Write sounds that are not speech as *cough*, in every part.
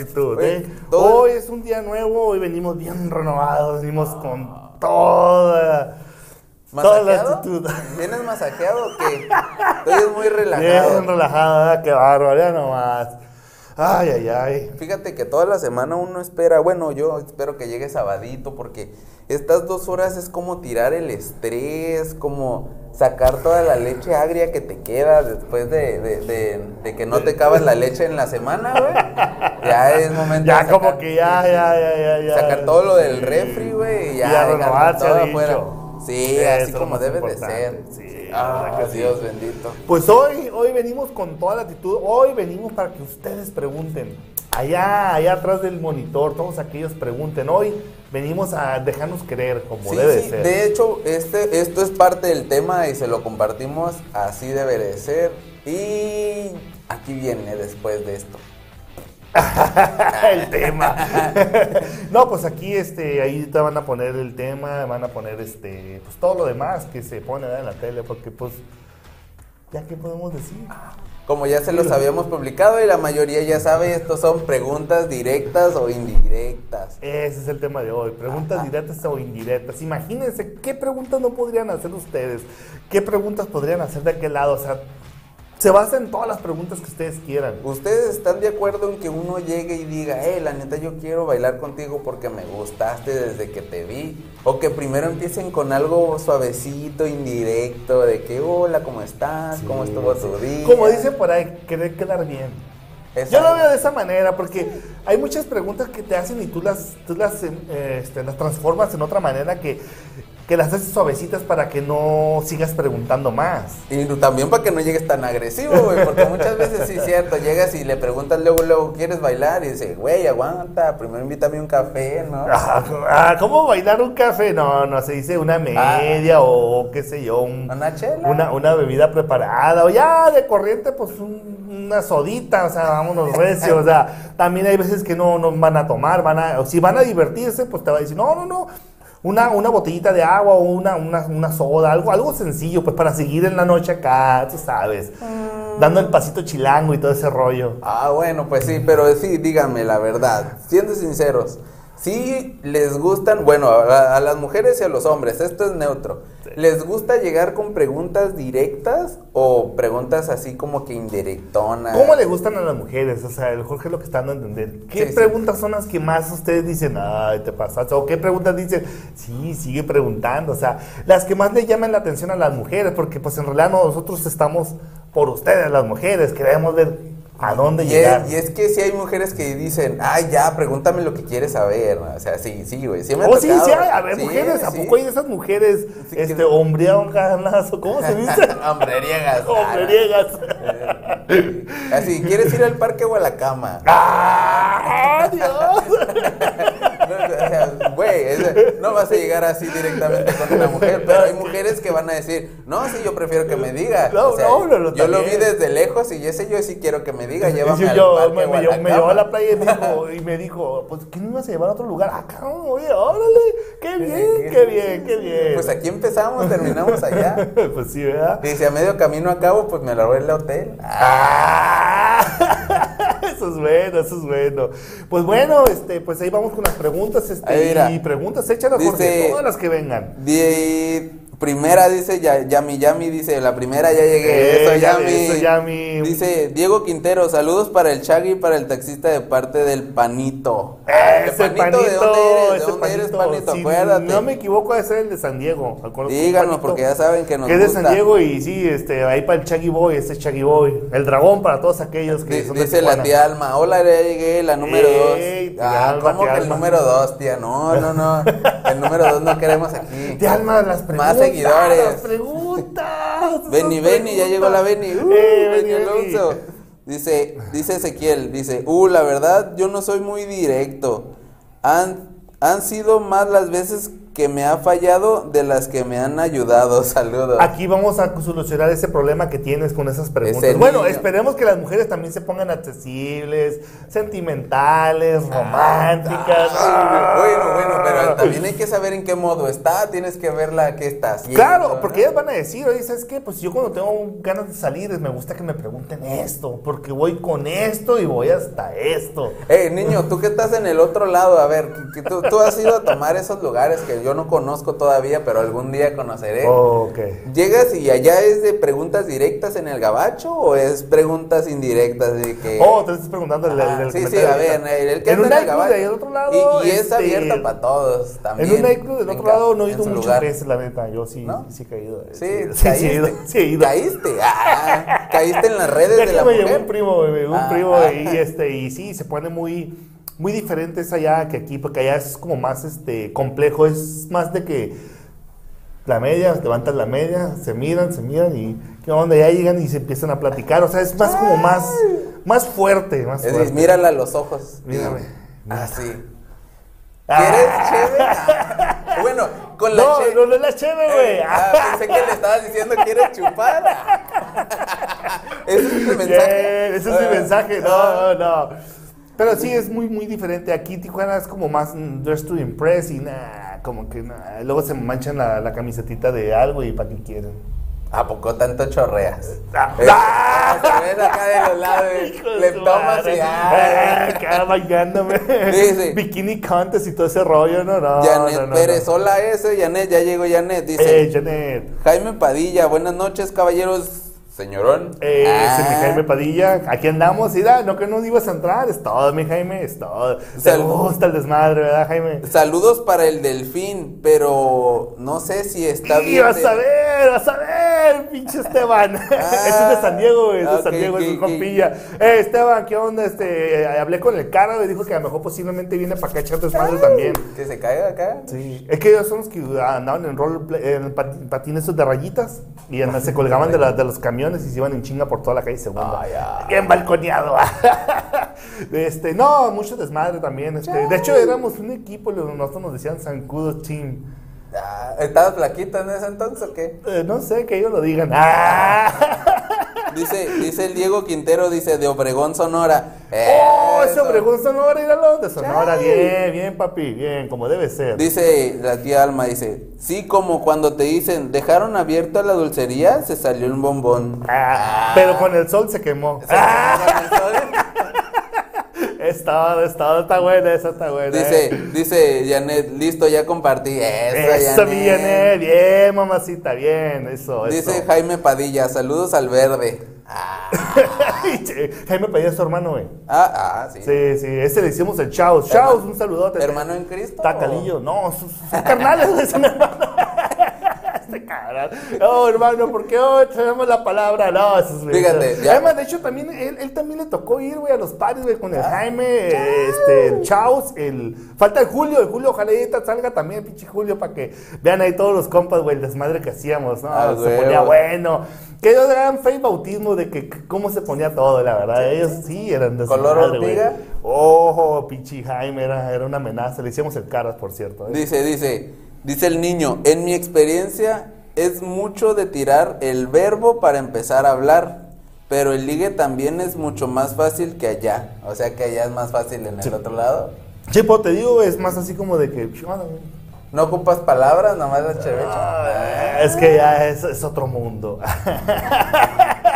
Actitud. hoy- ¿eh? todo- Hoy es un día nuevo, hoy venimos bien renovados, venimos con toda, toda la actitud. ¿Vienes masajeado o qué? *laughs* Estoy muy Bien relajado. qué bárbaro, ya nomás. Ay, ay, ay. Fíjate que toda la semana uno espera, bueno, yo espero que llegue sabadito porque estas dos horas es como tirar el estrés, como sacar toda la leche agria que te queda después de, de- de- de que no te acabas la leche en la semana, güey. Ya es momento Ya de como sacar- que ya, ya, ya, ya, ya. sacar todo lo del refri, güey, y ya, Y a dejarlo renovarse, todo afuera. Sí, Eso así como debe de ser. Sí, ah, que. Dios bendito. Pues hoy, hoy venimos con toda la actitud. Hoy venimos para que ustedes pregunten. Allá, allá atrás del monitor, todos aquellos pregunten. Hoy venimos a dejarnos creer como Sí, debe sí, ser. de hecho, este, esto es parte del tema y se lo compartimos, así debe de ser. Y aquí viene después de esto. *laughs* el tema. *laughs* no, pues aquí este, ahí te van a poner el tema, van a poner este, pues todo lo demás que se pone en la tele, porque pues, ya qué podemos decir. Como ya se los habíamos publicado y la mayoría ya sabe, estos son preguntas directas o indirectas. Ese es el tema de hoy, preguntas directas o indirectas. Imagínense qué preguntas no podrían hacer ustedes, qué preguntas podrían hacer de aquel lado, o sea, se basa en todas las preguntas que ustedes quieran. ¿Ustedes están de acuerdo en que uno llegue y diga, eh, la neta yo quiero bailar contigo porque me gustaste desde que te vi? O que primero empiecen con algo suavecito, indirecto, de que, hola, ¿cómo estás? ¿Cómo estuvo tu día? Como dicen por ahí, querer quedar bien. Yo lo veo de esa manera porque hay muchas preguntas que te hacen y tú las, tú las, eh, este, las transformas en otra manera que, que las haces suavecitas para que no sigas preguntando más. Y también para que no llegues tan agresivo, güey, porque muchas veces sí es cierto, llegas y le preguntas luego, luego, ¿quieres bailar? Y dice, güey, aguanta, primero invítame un café, ¿no? *laughs* Ah, ah, ¿Cómo bailar un café? No, no, se dice una media o qué sé yo, un- Una chela. una, una bebida preparada o ya de corriente, pues un- una sodita, o sea, vámonos recios, o sea, también hay veces que no, no van a tomar, van a, o si van a divertirse, pues te va a decir, no, no, no, una, una botellita de agua o una, una, una soda, algo, algo sencillo, pues para seguir en la noche acá, tú sabes, dando el pasito chilango y todo ese rollo. Ah, bueno, pues sí, pero sí, díganme la verdad, siendo sinceros, sí les gustan, bueno, a, a las mujeres y a los hombres, esto es neutro, ¿les gusta llegar con preguntas directas o preguntas así como que indirectonas? ¿Cómo le gustan a las mujeres? O sea, el Jorge es lo que está dando a entender. ¿Qué Sí, sí. preguntas son las que más ustedes dicen, ay, te pasaste? ¿O qué preguntas dicen, sí, sigue preguntando? O sea, las que más le llaman la atención a las mujeres, porque pues en realidad nosotros estamos por ustedes, las mujeres, queremos ver a dónde Y llegar. es, y es que si hay mujeres que dicen, ay, ya, pregúntame lo que quieres saber. O sea, sí, sí, güey. Sí me Oh, sí, tocado. sí, hay. a ver, Sí, mujeres, ¿a poco hay de esas mujeres, Sí, que- este, hombreonganas, o cómo se dice? *laughs* Hombreriegas. Hombreriegas. *laughs* *laughs* Así, ¿quieres ir al parque o a la cama? ¡Ah, Dios! No, o sea, no vas a llegar así directamente con una mujer, pero hay mujeres que van a decir, no, sí, yo prefiero que me diga. No, O sea, no, no, no, yo lo vi desde lejos y ese yo sí quiero que me diga, llévame al yo, parque me, o me a llevó, la me llevó a la playa y me dijo, y me dijo, pues, ¿qué no ibas a llevar a otro lugar? Acá, oye, órale, qué bien, qué bien, qué bien. Pues aquí empezamos, terminamos allá. *laughs* pues sí, ¿verdad? Dice, a medio camino a cabo, pues me lo el hotel. Ah, *laughs* eso es bueno, eso es bueno. Pues bueno, este, pues ahí vamos con las preguntas, este, y preguntas, échalas, Jorge, todas las que vengan. Di- Primera dice ya- Yami Yami, dice, la primera ya llegué. Eh, eso, ya- Yami. eso, Yami. Dice Diego Quintero, saludos para el Chagui y para el taxista de parte del Panito. Ese ¿de panito, ¿De dónde eres? ¿De ese dónde eres, panito, Panito? si Acuérdate. no me equivoco, es el de San Diego. Díganos, panito porque ya saben que nos Que es de. San Diego y sí, este, ahí para el Chaggy Boy, ese es Chaggy Boy. El dragón para todos aquellos que Di- son de Dice la Tijuana. tía Alma, hola, ya llegué, la número Ey, dos. Ah, Alma, ¿cómo que el número dos, tía? No, no, no. El número dos no queremos *laughs* aquí. Tía Alma, las preguntas. Seguidores. Preguntas. *laughs* Beni, Beni, ya llegó la Beni. Uh, Eh, Beni, Beni. Alonso. Dice, dice Ezequiel, dice, uh, la verdad, yo no soy muy directo. Han, han sido más las veces que me ha fallado de las que me han ayudado. *laughs* Saludos. Aquí vamos a solucionar ese problema que tienes con esas preguntas. Ese bueno, niño. esperemos que las mujeres también se pongan accesibles, sentimentales, románticas. Ah, bueno, bueno, pero también hay que saber en qué modo está, tienes que verla qué está haciendo. Claro, porque ellas van a decir, oye, ¿sabes qué? Pues yo cuando tengo ganas de salir, me gusta que me pregunten esto, porque voy con esto y voy hasta esto. Hey, niño, tú que estás en el otro lado, a ver, tú, tú has ido a tomar esos lugares que yo no conozco todavía, pero algún día conoceré. Ok. ¿Llegas y allá es de preguntas directas en el gabacho o es preguntas indirectas de que... Oh, te estás preguntando el, Ajá, el sí, sí, a ver, el, el que En un en el gabacho. del otro lado. Y, y es este, abierta para todos también. En un nightclub del otro lado no he ido muchas veces, la neta. Yo sí, ¿No? sí he caído. Sí, *laughs* sí, sí, he caíste. ido. Sí he ido. Caíste. Ah, caíste en las redes De de la me mujer. un primo, llegó un Ah, primo ah. y este y sí, se pone muy muy diferente es allá que aquí, porque allá es como más este complejo, es más de que la media, levantan la media, se miran, se miran y qué onda, ya llegan y se empiezan a platicar, o sea, es más como más más fuerte, más Es fuerte. decir, mírala a los ojos. Mírame, Ah, sí. Ah. ¿Quieres chévere? Ah, Bueno, con la No, che- no, no es la cheve, güey. Eh, ah, pensé que le estabas diciendo quieres chupar. *laughs* Ese es tu mensaje. Ese es mi Ah, mensaje. ah. No, no, no. Pero sí es muy, muy diferente. Aquí Tijuana es como más mm, dress to impress y nada, como que. Luego se manchan la, la camisetita de algo y para qué quieren. ¿A poco tanto chorreas? Ah. Eh, ah, se ven acá de los lados. *laughs* eh, Le tomas y. Ah, ah. Acá bañándome. Sí, sí. *laughs* Bikini contest y todo ese rollo. No, no. Janet no, no, Pérez, no. hola ese, Janet, ya llegó Janet, dice. Eh, Janet. Jaime Padilla, buenas noches, caballeros. Señorón. Eh, es mi Ah. Jaime Padilla. Aquí andamos. Y da, no que no ibas a entrar. Es todo, mi Jaime. Es todo. Te gusta el desmadre, ¿verdad, Jaime? Saludos para el delfín, pero no sé si está bien. vas a ver, vas a ver, pinche Esteban. Ese *laughs* es de San Diego, güey, es de Ah, San Diego, es ok, un ok. compilla. Eh, Esteban, ¿qué onda? Este, hablé con el cara, me dijo que a lo mejor posiblemente viene para acá echar desmadre también. Que se caiga acá. Sí, es que ellos son los que andaban en roll, en pat- patines de rayitas y se colgaban de, la- de los camiones y se iban en chinga por toda la calle segunda. Ay, ay. Bien balconeado. *laughs* este, no, mucho desmadre también. Este, de hecho, éramos un equipo, nosotros nos decían Zancudo Team. Ah, ¿Estabas flaquito en ese entonces o qué? Eh, no sé, que ellos lo digan. ¡Ah! Dice, dice el Diego Quintero, dice de Obregón, Sonora. ¡Oh! Ese Eso. Obregón Sonora, míralo, de Sonora. Bien, bien, papi, bien, como debe ser. Dice la tía Alma, dice, sí, como cuando te dicen, dejaron abierta la dulcería, se salió un bombón. Ah, pero con el sol se quemó. Ah, es todo, es todo, está buena, esa está buena. Dice, eh. dice Janet, listo, ya compartí. Eso, Eso, mi Janet, bien, mamacita, bien, eso, Dice eso. Jaime Padilla, saludos al verde. *laughs* Ah, Jaime pedía a su hermano, güey. ah, ah, sí. Sí, sí, ese le hicimos el Chaos. Chaos, un saludote. ¿Hermano en Cristo? Tacalillo, no, sus, sus carnales, *laughs* güey, son cabrón. No, hermano, ¿por qué hoy tenemos la palabra? No, eso es Fíjate, ya- Además, de hecho, también, él, él también le tocó ir, güey, a los paris, güey, con el Jaime, este, el Chaos, el... Falta el Julio, el Julio, ojalá y salga también, pinche Julio, para que vean ahí todos los compas, güey, el desmadre que hacíamos, ¿no? Ah, se ponía bueno. Que ellos eran fe y bautismo de que cómo se ponía todo, la verdad. Ellos sí eran de ¿Color hormiga? Ojo, pinche Jaime, era, era una amenaza. Le hicimos el caras, por cierto. ¿eh? Dice, dice, dice el niño, en mi experiencia es mucho de tirar el verbo para empezar a hablar, pero el ligue también es mucho más fácil que allá. O sea que allá es más fácil en el otro lado. Chipo, te digo, es más así como de que. No ocupas palabras, nomás la chevecha. Ah, es que ya es, es otro mundo. *laughs*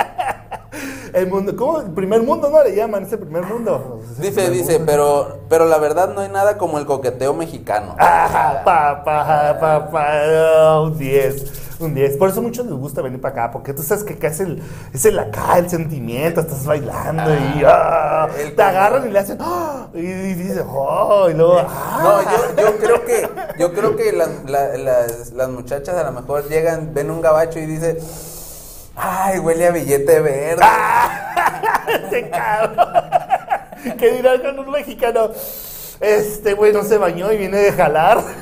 El mundo, ¿cómo? El primer mundo, ¿no? Le llaman ese primer mundo. Ese *laughs* Dice, primer dice, mundo. pero, pero la verdad no hay nada como el coqueteo mexicano. Ah, papá, papá, un 10, un 10. Por eso muchos les gusta venir para acá, porque tú sabes que acá es el, es el acá, el sentimiento, estás bailando y ah, el te agarran y le hacen, ah, y, y dices, oh, y luego, ah. No, yo, yo creo que, yo creo que las, la- las, las muchachas a lo mejor llegan, ven un gabacho y dicen, ay, huele a billete verde. *laughs* Este cabrón. ¿Qué dirán con un mexicano? Este güey no se bañó y viene de jalar. *laughs*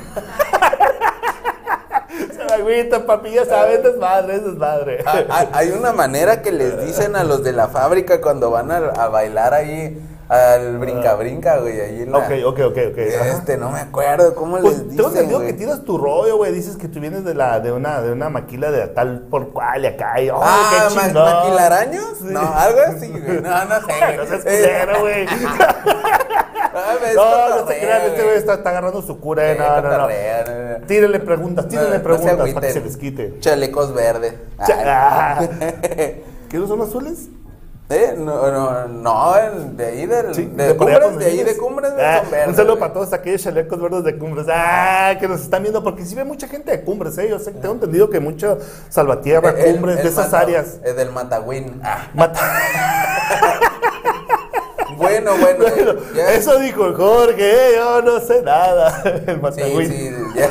Se me agüita, papi, ya sabes, desmadre, es desmadre. Ah, ah, Hay una manera que les dicen a los de la fábrica cuando van a, a bailar ahí al brinca brinca, güey, ahí en la- Ok, ok, ok, ok. Este, no me acuerdo cómo Pues les tengo dicen, entendido que güey. tiras tu rollo, güey. Dices que tú vienes de la de una de una maquila de tal por cual y acá. Y, ¡ay, Ah, qué ma- chingón! ¿maquilaraños? Sí. No, algo así, güey. No, no sé. *laughs* No seas culero, güey. Ah, ves, *laughs* No, no se crean, este güey. güey está, está agarrando su cura. eh, No, no, no. no, no. Tírenle preguntas, tírenle No, no preguntas para que se les quite. Chalecos verdes. Cha- Ay. *laughs* ¿Qué no son azules? ¿Eh? No, no, no, el de ahí del, Sí, de, cumbres, de ahí de cumbres, güey, Ah, Un saludo para todos aquellos chalecos verdes de cumbres. Ah, que nos están viendo, porque sí ve mucha gente de cumbres, ¿eh? Yo sé, tengo entendido que mucho Salvatierra, El- cumbres, el de esas Mata- áreas. El del Matagüín. Ah, Mata- *laughs* bueno, bueno. Bueno, ya- eso dijo el Jorge, ¿eh? yo no sé nada. *laughs* El Sí, Matagüín. sí, ya.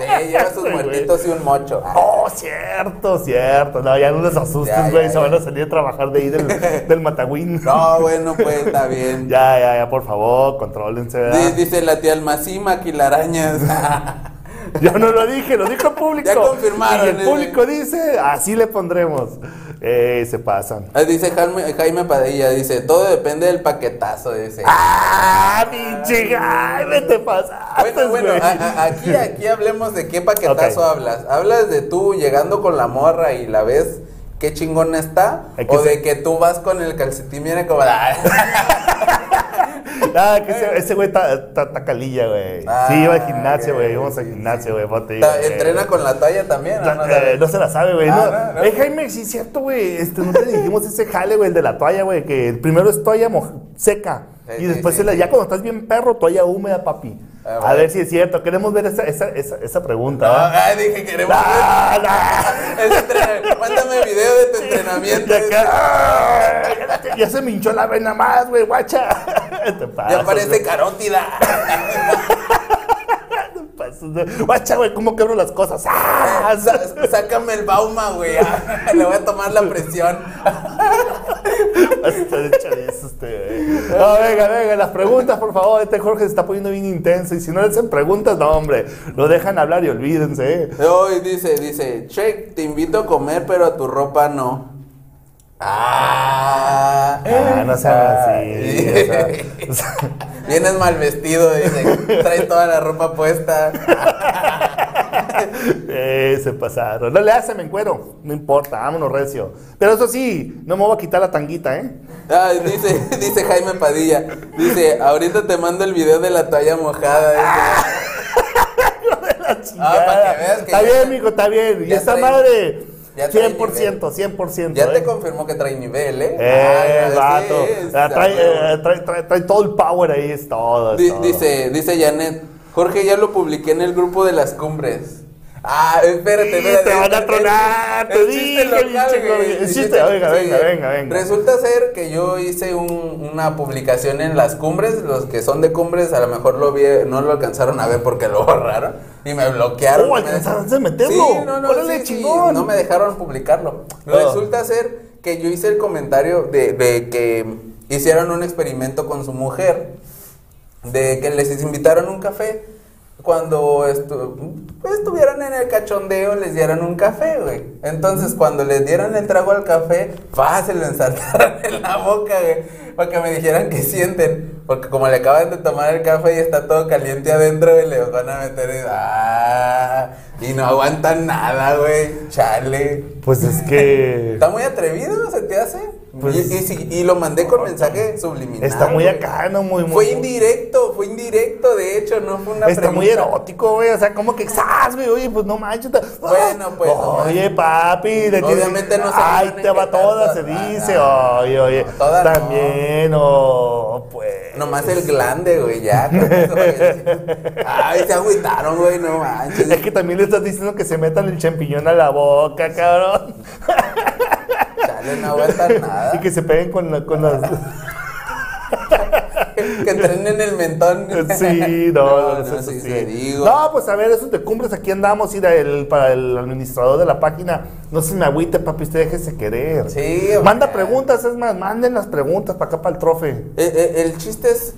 Sí, lleva sus muertitos y un mocho. Ah, Oh, cierto, cierto. No, ya no les asustes, güey. Se van a salir a trabajar de ahí del, *laughs* del Matagüín. No, bueno, pues está bien. Ya, ya, ya, por favor, contrólense, ¿verdad? Dice la tía Almací, maquilarañas. *laughs* *laughs* Yo no lo dije, lo dijo el público. Ya confirmaron, Y el eh. público dice, así le pondremos. Eh, se pasan. Ah, Dice Jaime, Jaime Padilla, dice, todo depende del paquetazo, dice. ¡Ah, pinche Jaime! Te pasaste, Bueno, bueno, güey. a- a- aquí, aquí hablemos de qué paquetazo hablas. ¿Hablas de tú llegando con la morra y la ves qué chingona está? ¿O de que tú vas con el calcetín viene como... *laughs* *laughs* *laughs* "Ah"? Ah, que ese, ese güey está calilla, güey. Ah, sí, iba al gimnasio, güey. Íbamos al sí, gimnasio, güey. ¿Entrena con la talla también? ¿o no Eh, no se la sabe, güey. Ah, no. no, no. Eh, Jaime, sí es cierto, güey. Este, no te dijimos ese jale, güey, el de la toalla, güey. Que primero es toalla seca. Sí, y después sí, se la- sí. ya cuando estás bien perro, toalla húmeda, papi. Ah, A ver si es cierto. Queremos ver esa, esa, esa, esa pregunta. No, ¿verdad? ay, dije, queremos Ah, ver ese entrenamiento. Mándame video de tu entrenamiento. Y acá, ah, ya, se me hinchó la vena más, güey, guacha. *laughs* *laughs* Te pasas, Ya parece carótida. Guacha, güey, cómo quebro las cosas. Ah, Sácame el bauma, güey. Ah, *laughs* Le voy a tomar la presión. *laughs* Este, güey. No, venga, venga, las preguntas, por favor. Este Jorge se está poniendo bien intenso. Y si no le hacen preguntas, no, hombre. Lo dejan hablar y olvídense. ¿eh? Hoy dice, dice, che, te invito a comer, pero a tu ropa no. Ah, Ah, no sean así. *laughs* o sea, o sea, Vienes mal vestido, dice. Traes toda la ropa puesta. *laughs* *laughs* eh, se pasaron. No le hacen, me encuero. No importa, vámonos recio. Pero eso sí, no me voy a quitar la tanguita, ¿eh? Ah, dice, *laughs* dice Jaime Padilla. Dice, ahorita te mando el video de la toalla mojada. *laughs* dice. Ah, para que veas que Está ya- bien, mijo, está bien. Y trae- madre, ya trae 100%, 100%. Ya ¿eh? te confirmó que trae nivel, ¿eh? Eh, Ah, vato. Ah, trae, eh, trae, trae- trae todo el power ahí, es todo. es Di- todo. dice, dice Janet, Jorge ya lo publiqué en el grupo de las cumbres. Ah, espérate, espérate. te van a tronar, te dije, venga, venga, venga. Resulta ser que yo hice un- una publicación en las cumbres. Los que son de cumbres a lo mejor lo vi, no lo alcanzaron a ver porque *laughs* lo borraron y me bloquearon. Oh, Me- alcanzaste a meterlo. Sí, no, no, Órale, sí, sí, chingón. no me dejaron publicarlo. Oh. Resulta ser que yo hice el comentario de, de que hicieron un experimento con su mujer, de que les invitaron un café. Cuando estu- pues, estuvieron en el cachondeo, les dieron un café, güey. Entonces, cuando les dieron el trago al café, fácil, lo ensartaron *laughs* en la boca, güey. Para que me dijeran qué sienten. Porque como le acaban de tomar el café y está todo caliente adentro, y le van a meter y, ah, y no aguantan nada, güey. Chale. Pues es que. *laughs* ¿Está muy atrevido? ¿Se te hace? Pues- y, y sí, y lo mandé con mensaje subliminal. Está muy acá, ¿no? Muy, muy. Fue indirecto, fue indirecto, de hecho, no fue una Está muy pregunta. erótico, güey. O sea, como que exas, güey. Oye, pues no manches. Bueno, pues, no Oye, papi. tienes- Obviamente no se Ay, te va toda, se dice. Ah, Oye, oye. no, todas no. También, oh, pues. Nomás el glande, güey, ya. eso. Ay, se agüitaron, güey, no manches. Es que también le estás diciendo que se metan el champiñón a la boca, cabrón. Chale, no aguantan nada. Y que se peguen con, la- con las. *laughs* que entren en el mentón. Sí, no, no, eso no, sí, sí. te digo. No, pues a ver, esos de cumbres, aquí andamos, ir el, para el administrador de la página. No se me agüite, papi, usted déjese querer. Sí, Manda preguntas, es más, manden las preguntas para acá, para el trofe. Eh, eh, el chiste es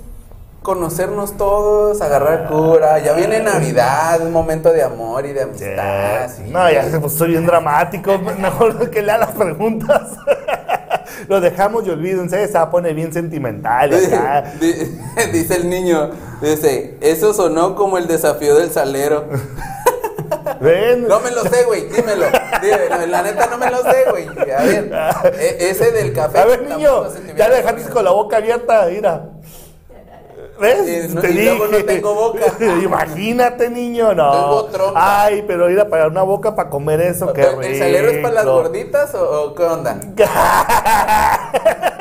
conocernos todos, agarrar cura. Ya viene Navidad, un momento de amor y de amistad. sí. No, ya pues, soy bien dramático. *laughs* Mejor que lea las preguntas. *laughs* Lo dejamos y olvídense, se va a poner bien sentimental acá. *laughs* Dice el niño, dice, eso sonó como el desafío del salero. Ven. No me lo sé, güey, dímelo. Dímelo, La neta no me lo sé, güey. A ver, e- ese del café. A ver, niño, se ya dejaste con la boca abierta, mira. ¿Ves? No- y luego no tengo boca. *laughs* Imagínate, niño, no. Tengo trompa. Ay, pero ir a pagar una boca para comer eso, qué rico. ¿El salero es para las gorditas o, o qué onda? *laughs*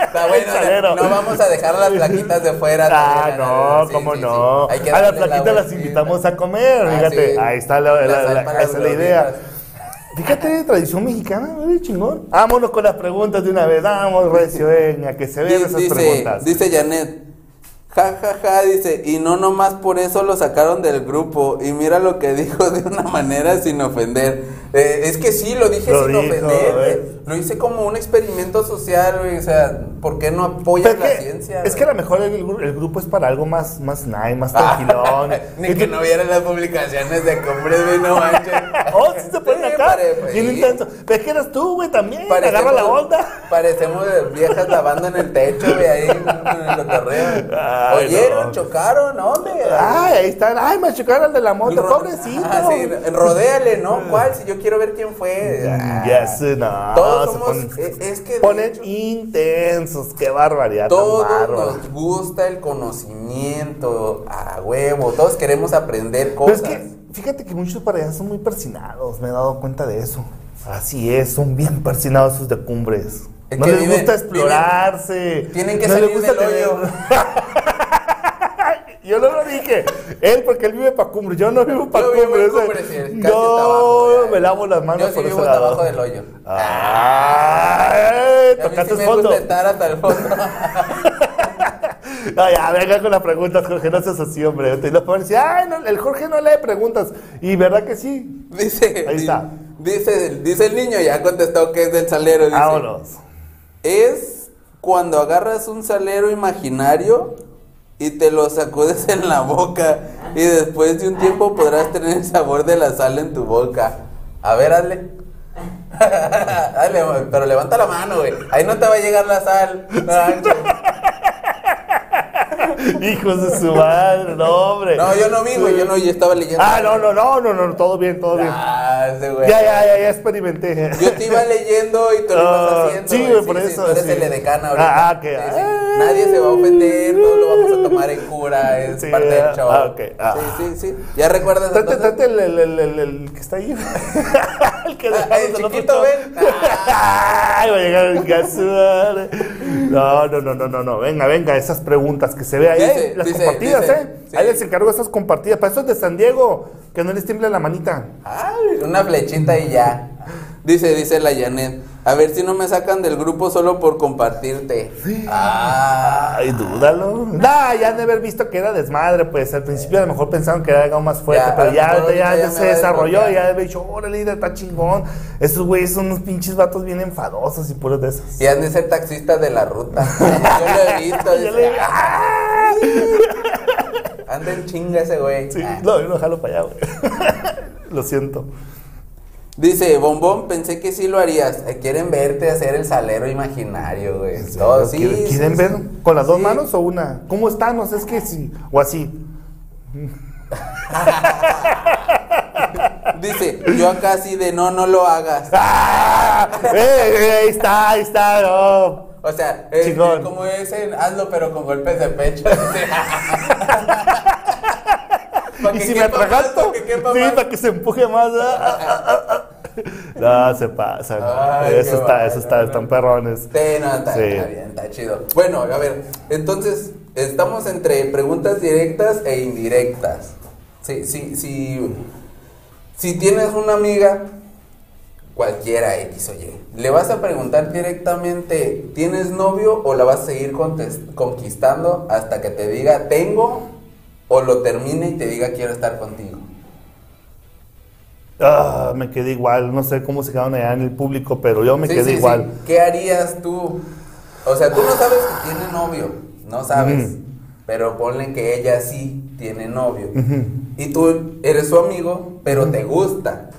Está bueno, no vamos a dejar las plaquitas de fuera. Ah, no, sí, cómo sí, no. sí. A las la plaquitas las invitamos a comer, Ah, fíjate. Ahí está la, la- La sal la- para esa es las la idea. Fíjate, tradición mexicana, chingón. Vámonos con las preguntas de una vez. Vamos, Recio, que se vean esas Dice, preguntas. dice Janet. Ja, ja, ja, dice, y no nomás por eso lo sacaron del grupo. Y mira lo que *laughs* dijo de una manera sin ofender. Eh, es que sí, lo dije Lo sin dijo, ofender. eh. Lo hice como un experimento social, güey. O sea, ¿por qué no apoyan Pero la que- ciencia? es que a lo mejor el, el grupo es para algo más, más nice, más *laughs* tranquilón. *laughs* Ni que no vieran las publicaciones de compres, güey, no manches. Oh, sí se ponen Sí, acá. pues, Bien sí. intenso. Pero es que eres tú, güey, también. Parecemos- Agarra la onda. Parecemos viejas lavando en el techo, güey, ahí con el cotorreo. Ay, ¿Oyeron? no. ¿Chocaron? ¿Dónde? Ay, ahí están. Ay, me chocaron al de la moto, pobrecito. Ah, sí, rodéale, ¿no? *laughs* ¿Cuál? Si yo quiero ver quién fue. Ah, Ya sé, no. Todos somos. ponen- eh, es que. Ponen hecho, intensos, qué barbaridad. Todos nos gusta el conocimiento a huevo. Todos queremos aprender Pero es cosas. que, fíjate que muchos para allá son muy persinados, me he dado cuenta de eso. Así es, son bien persinados sus de cumbres. No les viven- gusta explorarse. Tienen que no les salir gusta del tener- hoyo. *laughs* Yo no lo dije. Él, porque él vive para cumbres. Yo no vivo para cumbres. Cumbres, sí, casi Yo abajo, me lavo las manos Yo sí por vivo ese abajo del hoyo. Ay, sí tocaste me fondo. estar hasta el fondo. *laughs* No, ya, venga con las preguntas, Jorge, no seas así, hombre. Y los decir, ay, no, el Jorge no lee preguntas. Y verdad que sí. Dice, Ahí está. Dice, dice el niño, ya contestó que es del salero. Dice, Vámonos. Es cuando agarras un salero imaginario y te lo sacudes en la boca y después de un tiempo podrás tener el sabor de la sal en tu boca. A ver, hazle. *laughs* hazle, pero levanta la mano, güey. Ahí no te va a llegar la sal. No. *laughs* Hijos de su madre, no, hombre. No, yo no vi, güey. Yo no, yo estaba leyendo. Ah, no, no, no, no, no, todo bien, todo bien. Ah, ese güey. Ya, ya, ya, ya experimenté. Yo te iba leyendo y tú lo ibas Ah, haciendo. sí, güey, por eso, Tú eres el edecán ahorita. Ah, ah, que- sí. ah. Nadie se va a ofender, todos lo vamos a tomar en cura, es parte del show. ah, ok, ah. Sí, sí, sí. ¿Ya recuerdas Trate, el, que está ahí. *laughs* el que Ah, el chiquito, ven. *laughs* Ay, va a llegar el madre. No, no, no, no, no, no. Venga, venga, esas preguntas que se ve ahí. Dice, las dice, compartidas, dice, ¿eh? sí. Ahí les encargo esas compartidas. Para eso es de San Diego. Que no les tiemble la manita. Ay, una flechita y ya. Dice, dice la Janet. A ver si no me sacan del grupo solo por compartirte. Ah. Ay, dúdalo. No, ya han de haber visto que era desmadre, pues al principio a lo mejor pensaron que era algo más fuerte, Ya, pero ya, ya, ya se desarrolló, ya he dicho, órale, está chingón. Esos güeyes son unos pinches vatos bien enfadosos y puros de esos. Y han de ser taxistas de la ruta. *laughs* Yo lo he visto. Yo dice, "Ah". *laughs* Anda en chinga ese güey. Sí, Ah. no, yo lo jalo para allá, güey. *laughs* lo siento. Dice, Bombón, pensé que sí lo harías. Eh, Quieren verte hacer el salero imaginario, güey. ¿Quieren, sí, quieren sí. ver con las dos manos o una? ¿Cómo están? No sé, es que sí, o así. *laughs* Dice, yo acá así de no, no lo hagas. ¡Ah! ¡Eh, eh, ahí está, ahí está! no. O sea, es, como ese, hazlo pero con golpes de pecho. *laughs* Y si me atraganto, sí, para que se empuje más. ah. *laughs* No, se pasa. Ay, eso está, eso está, no. están perrones. Sí, no, está, Sí. está bien, está chido. Bueno, a ver, entonces, estamos entre preguntas directas e indirectas. Sí, sí, sí. Si tienes una amiga, cualquiera X o Y, ¿le vas a preguntar directamente, ¿tienes novio o la vas a seguir conquistando hasta que te diga, tengo, o lo termine y te diga, quiero estar contigo? Ah, me quedé igual. No sé cómo se quedaron allá en el público, pero yo me Sí, quedé sí, sí. igual. ¿Qué harías tú? O sea, tú no sabes que tiene novio, no sabes. Pero ponle que ella sí tiene novio. Y tú eres su amigo, pero te gusta.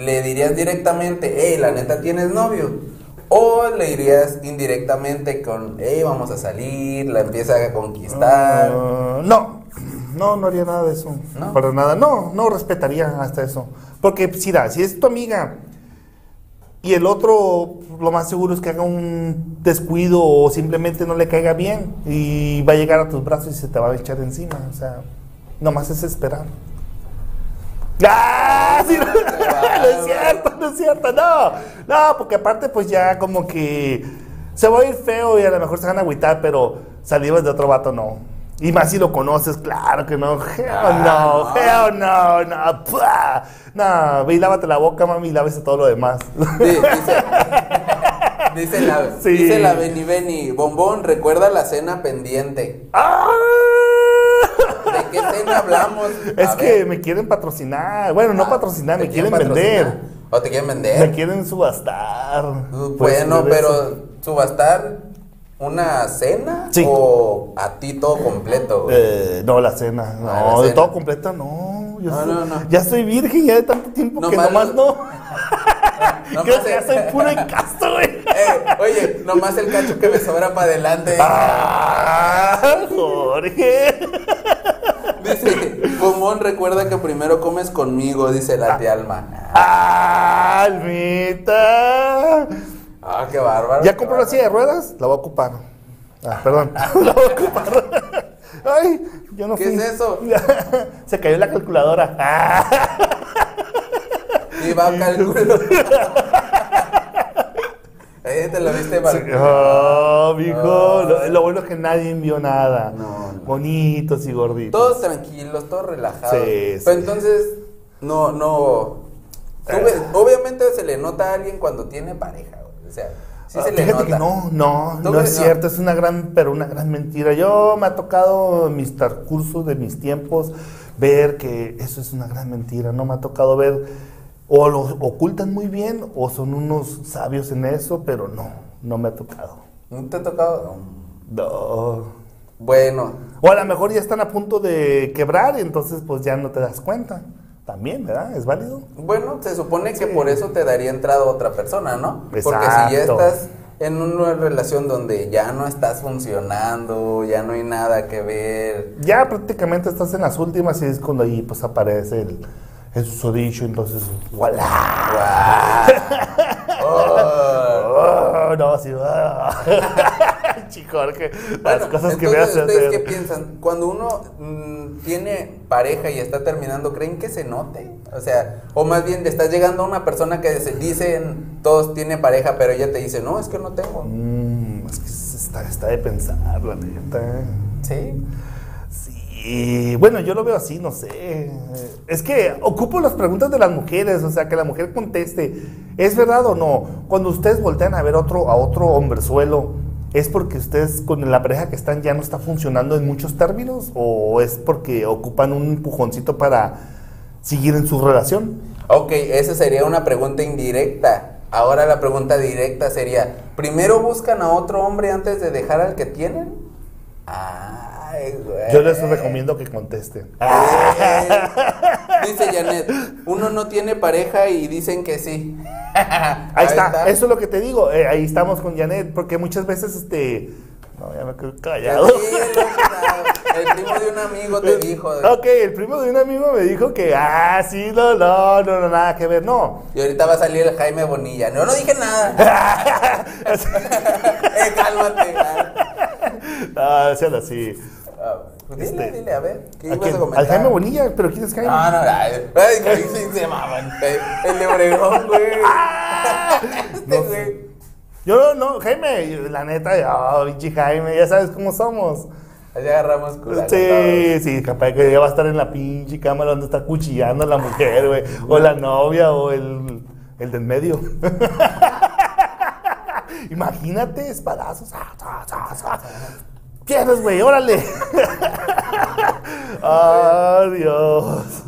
Le dirías directamente, hey, la neta tienes novio. O le dirías indirectamente con, hey, vamos a salir, la empieza a conquistar. Ah, no, no, no haría nada de eso. ¿No? Para nada. No, no respetaría hasta eso. Porque si, da, si es tu amiga y el otro, lo más seguro es que haga un descuido o simplemente no le caiga bien y va a llegar a tus brazos y se te va a echar encima. O sea, nomás es esperar. ¡Ah! sí, *laughs* no, no es cierto, no es cierto, no. No, porque aparte, pues ya como que se va a ir feo y a lo mejor se van a agüitar, pero salivas de otro vato no. Y más si lo conoces, claro que no. Hell no, no. hell no, no. ¡pua! No, ve y lávate la boca, mami, y lávese todo lo demás. Sí, dice, dice la, Sí. dice la Beni Beni, bombón, recuerda la cena pendiente. ¡Ah! ¿De qué cena hablamos? Es que me quieren patrocinar. Bueno, no Ah, patrocinar, ¿te me quieren patrocinar? vender. ¿O te quieren vender? Me quieren subastar. Uh, Pues, bueno, eso. pero subastar una cena Sí. o a ti todo completo. güey? Eh, no, la cena. No, Ah, la de todo completo, no. Yo No, soy- no, no. Ya soy virgen ya de tanto tiempo que Nomás no. *laughs* *laughs* Creo que el- ya soy puro encasto, güey. *laughs* Eh, oye, nomás el cacho que me sobra para adelante. Ah, Jorge. *laughs* Dice, Bombón, recuerda que primero comes conmigo, dice la tía Alma. Ah, Almita. Ah, qué bárbaro. ¿Ya compró la silla de ruedas? La voy a ocupar. Ah, perdón. La voy a ocupar. Ay, yo no ¿Qué fui. es eso? Se cayó la calculadora. Ah. Y va a *laughs* eh, te lo viste mal. Oh, mijo. Ay. Lo, lo bueno es que nadie envió nada. No, no. Bonitos y gorditos. Todos tranquilos, todos relajados. Sí, sí. Pero entonces, no, no. ves- obviamente se le nota a alguien cuando tiene pareja, güey. O sea, sí Ah, se le Fíjate nota. que no, no, ¿Tú no es No. cierto, es una gran, pero una gran mentira. Yo me ha tocado en mis transcursos de mis tiempos ver que eso es una gran mentira. No me ha tocado ver, o lo ocultan muy bien, o son unos sabios en eso, pero no, no me ha tocado. ¿No te ha tocado? No. Bueno, O a lo mejor ya están a punto de quebrar y entonces pues ya no te das cuenta. También, ¿verdad? ¿Es válido? bueno, se supone que por eso te daría entrada otra persona, ¿no? Porque si ya Exacto. estás en una relación donde ya no estás funcionando, ya no hay nada que ver. Ya prácticamente estás en las últimas y es cuando ahí pues aparece el, el susodicho, entonces. ¡Guau! Oh. Oh, no, sí, ah. *laughs* Chico, Jorge, las Bueno, cosas que me entonces, hace ¿ustedes qué piensan? Cuando uno mm, tiene pareja y está terminando, ¿creen que se note? O sea, o más bien estás llegando a una persona que se dicen todos tiene pareja, pero ella te dice, no, es que no tengo. Mm, es que está, está de pensar, la neta. Sí. Sí, bueno, yo lo veo así, no sé. Es que ocupo las preguntas de las mujeres, o sea, que la mujer conteste, ¿es verdad o no? Cuando ustedes voltean a ver otro, a otro hombrezuelo, ¿es porque ustedes con la pareja que están ya no está funcionando en muchos términos? ¿O es porque ocupan un empujoncito para seguir en su relación? Ok, esa sería una pregunta indirecta. Ahora la pregunta directa sería, ¿primero buscan a otro hombre antes de dejar al que tienen? Ay, güey. Yo les recomiendo que contesten. Dice *laughs* Janet, uno no tiene pareja y dicen que sí. *laughs* Ahí está, eso es lo que te digo, eh, ahí estamos con Janet, porque muchas veces este No, ya me quedo Sí, callado. que- el primo de un amigo te dijo. Ok, el primo de un amigo me dijo que, ah, sí, no, no, no, no, nada que ver, no. Y ahorita va a salir el Jaime Bonilla. No, no dije nada. *laughs* eh, cálmate. Ah, sean así. Ah, dile, Este, dile, a ver. ¿Qué ¿A ibas a comentar? Al Jaime Bonilla, pero ¿quién es Jaime? No, no, ay, ay, sí, se. Eh, El de Obregón, güey. *laughs* Este, No güey. Yo no, no, Jaime, la neta, oh, pinche Jaime, ya sabes cómo somos. Así agarramos culo. Sí, sí, capaz que ya va a estar en la pinche cámara donde está cuchillando a la mujer, güey. O la novia, o el, el del medio. *laughs* Imagínate, espadazos. Ah, ah, ah, ah. Pierdes, güey, órale. Ay, *laughs* Dios.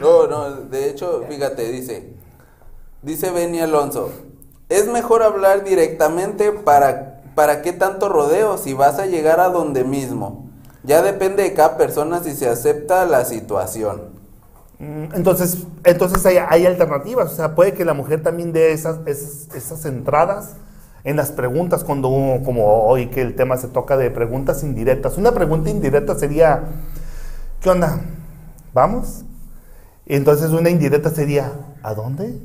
No, no, de hecho, fíjate, dice, dice Benny Alonso, es mejor hablar directamente para, para qué tanto rodeo si vas a llegar a donde mismo. Ya depende de cada persona si se acepta la situación. Mm, Entonces, entonces hay, hay alternativas. O sea, puede que la mujer también dé esas, esas, esas entradas en las preguntas cuando uno, como hoy que el tema se toca de preguntas indirectas. Una pregunta indirecta sería, ¿qué onda? ¿Vamos? Entonces una indirecta sería, ¿a dónde?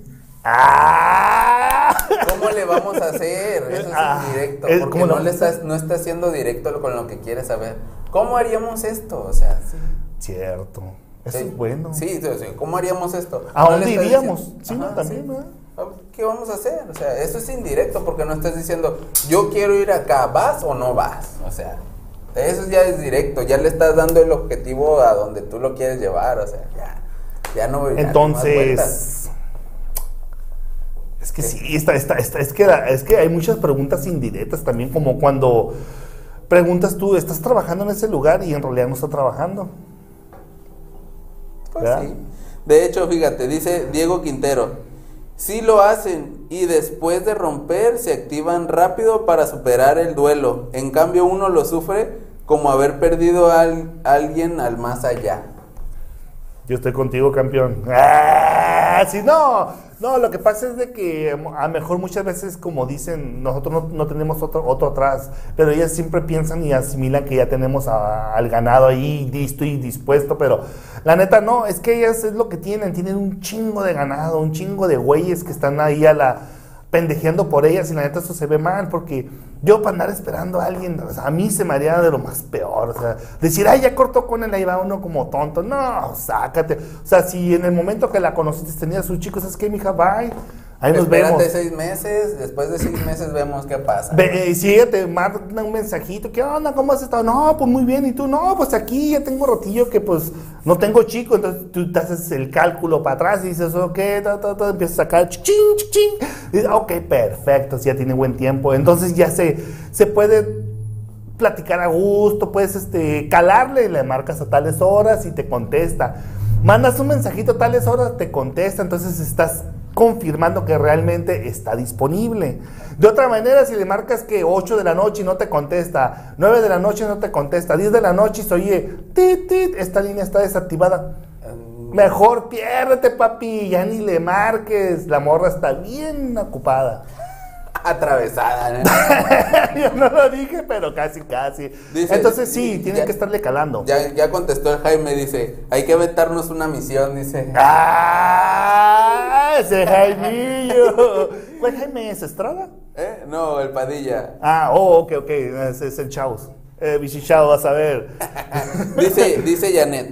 ¡Ah! ¿Cómo le vamos a hacer? Eso es Ah, indirecto, porque ¿cómo no no? le estás, no está siendo directo con lo que quieres saber. ¿Cómo haríamos esto? O sea, sí. Cierto. Eso Sí. es bueno. Sí, sí, sí. ¿cómo haríamos esto? ¿A dónde iríamos? Sí. Ajá, También. ¿verdad? ¿Qué vamos a hacer? O sea, eso es indirecto porque no estás diciendo, yo quiero ir acá, ¿vas o no vas? O sea, eso ya es directo, ya le estás dando el objetivo a donde tú lo quieres llevar, o sea, ya, ya no ya. Entonces, es que sí, está, está, está- es, que, es que hay muchas preguntas indirectas también, como cuando preguntas tú, ¿estás trabajando en ese lugar? Y en realidad no está trabajando. Pues ¿verdad? sí. De hecho, fíjate, dice Diego Quintero, sí lo hacen y después de romper se activan rápido para superar el duelo. En cambio, uno lo sufre como haber perdido a al- alguien al más allá. Yo estoy contigo, campeón. ¡Ah! Sí, no, no, lo que pasa es de que a mejor muchas veces, como dicen, nosotros no, tenemos otro, otro atrás, pero ellas siempre piensan y asimilan que ya tenemos al ganado ahí listo y dispuesto, pero la neta no, es que ellas es lo que tienen, tienen un chingo de ganado, un chingo de güeyes que están ahí a la pendejeando por ellas y la neta eso se ve mal porque yo para andar esperando a alguien, a mí se me haría de lo más peor, o sea, decir, ay, ya cortó con él, ahí va uno como tonto, no, sácate, o sea, si en el momento que la conociste tenía sus chicos, ¿sabes qué, mija? Bye, ahí nos Espérate vemos. seis meses, después de seis meses vemos qué pasa. Ve, eh, ella te manda un mensajito, ¿qué onda? ¿Cómo has estado? No, pues muy bien. ¿Y tú? No, pues aquí ya tengo rotillo que pues no tengo chico. Entonces tú te haces el cálculo para atrás y dices, ok, ta, ta, ta, empiezas a sacar, ching, ching. Dices, ok, perfecto, si ya tiene buen tiempo. Entonces ya se, se puede platicar a gusto, puedes este, calarle, le marcas a tales horas y te contesta. Mandas un mensajito a tales horas, te contesta, entonces estás confirmando que realmente está disponible. De otra manera, si le marcas que 8 de la noche y no te contesta, 9 de la noche y no te contesta, 10 de la noche y se oye, tit, tit, esta línea está desactivada. Mejor piérdete, papi, ya ni le marques, la morra está bien ocupada. Atravesada, ¿no? *laughs* Yo no lo dije, pero casi, casi. Dice- Entonces sí, tienen ya- que estarle calando. Ya, ya contestó el Jaime, dice, hay que aventarnos una misión, dice. ¡Ah! Ese Jaimillo. *laughs* ¿Cuál Jaime es? ¿Estrada? ¿Eh? No, el Padilla. Ah, oh, ok, ok. Ese es el Chaus. Eh, Bichichao, vas a ver. *laughs* Dice, dice Janet,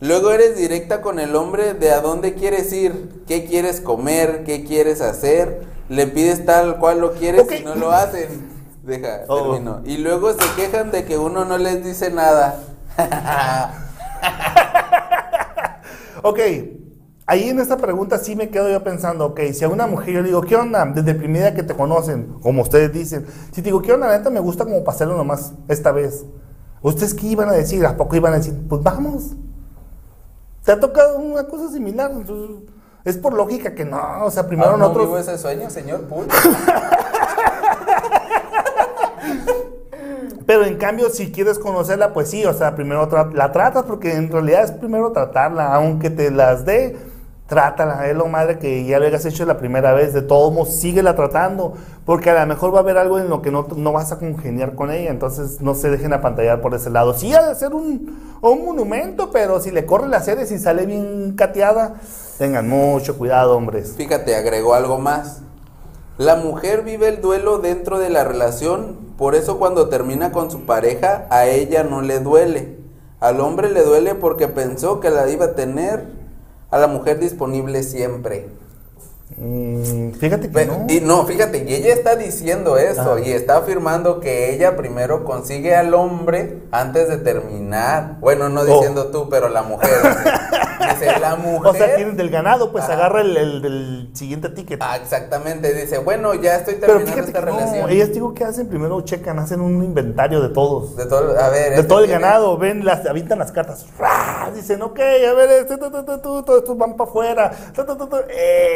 luego eres directa con el hombre de a dónde quieres ir, qué quieres comer, qué quieres hacer, le pides tal cual lo quieres y no lo hacen. Deja, Oh. termino. Y luego se quejan de que uno no les dice nada. *laughs* Ok, ahí en esta pregunta sí me quedo yo pensando, ok, si a una mujer yo le digo, ¿qué onda? Desde el primer día que te conocen, como ustedes dicen, si te digo, ¿qué onda? La neta me gusta como pasarlo nomás esta vez. ¿Ustedes qué iban a decir? ¿A poco iban a decir, pues vamos? ¿Te ha tocado una cosa similar? Entonces, es por lógica que no, o sea, primero Aún no nosotros... vivo ese sueño, señor. *laughs* Pero en cambio, si quieres conocerla, pues sí, o sea, primero tra- la tratas porque en realidad es primero tratarla, aunque te las dé, trátala, es lo madre que ya lo hayas hecho la primera vez, de todos modos, síguela tratando, porque a lo mejor va a haber algo en lo que no, no vas a congeniar con ella, entonces no se dejen apantallar por ese lado. Sí, ha de ser un, un monumento, pero si le corre la serie, si sale bien cateada, tengan mucho cuidado, hombres. Fíjate, agregó algo más. La mujer vive el duelo dentro de la relación, por eso cuando termina con su pareja, a ella no le duele. Al hombre le duele porque pensó que la iba a tener a la mujer disponible siempre. Mm, fíjate que no. Y no, fíjate, y ella está diciendo eso Ah. y está afirmando que ella primero consigue al hombre antes de terminar. Bueno, no Oh. diciendo tú, pero la mujer. Dice, *laughs* la mujer. O sea, tienes del ganado, pues agarra el, el siguiente ticket. Ah, exactamente, dice, bueno, ya estoy Pero terminando fíjate esta que no, relación. ellas digo que hacen primero checan, hacen un inventario de todos. De todo, a ver, De este todo el tiene- ganado, ven, las, avientan las cartas. ¡Ra! Dicen, ok, a ver, este, tu, tu, todos estos van para afuera.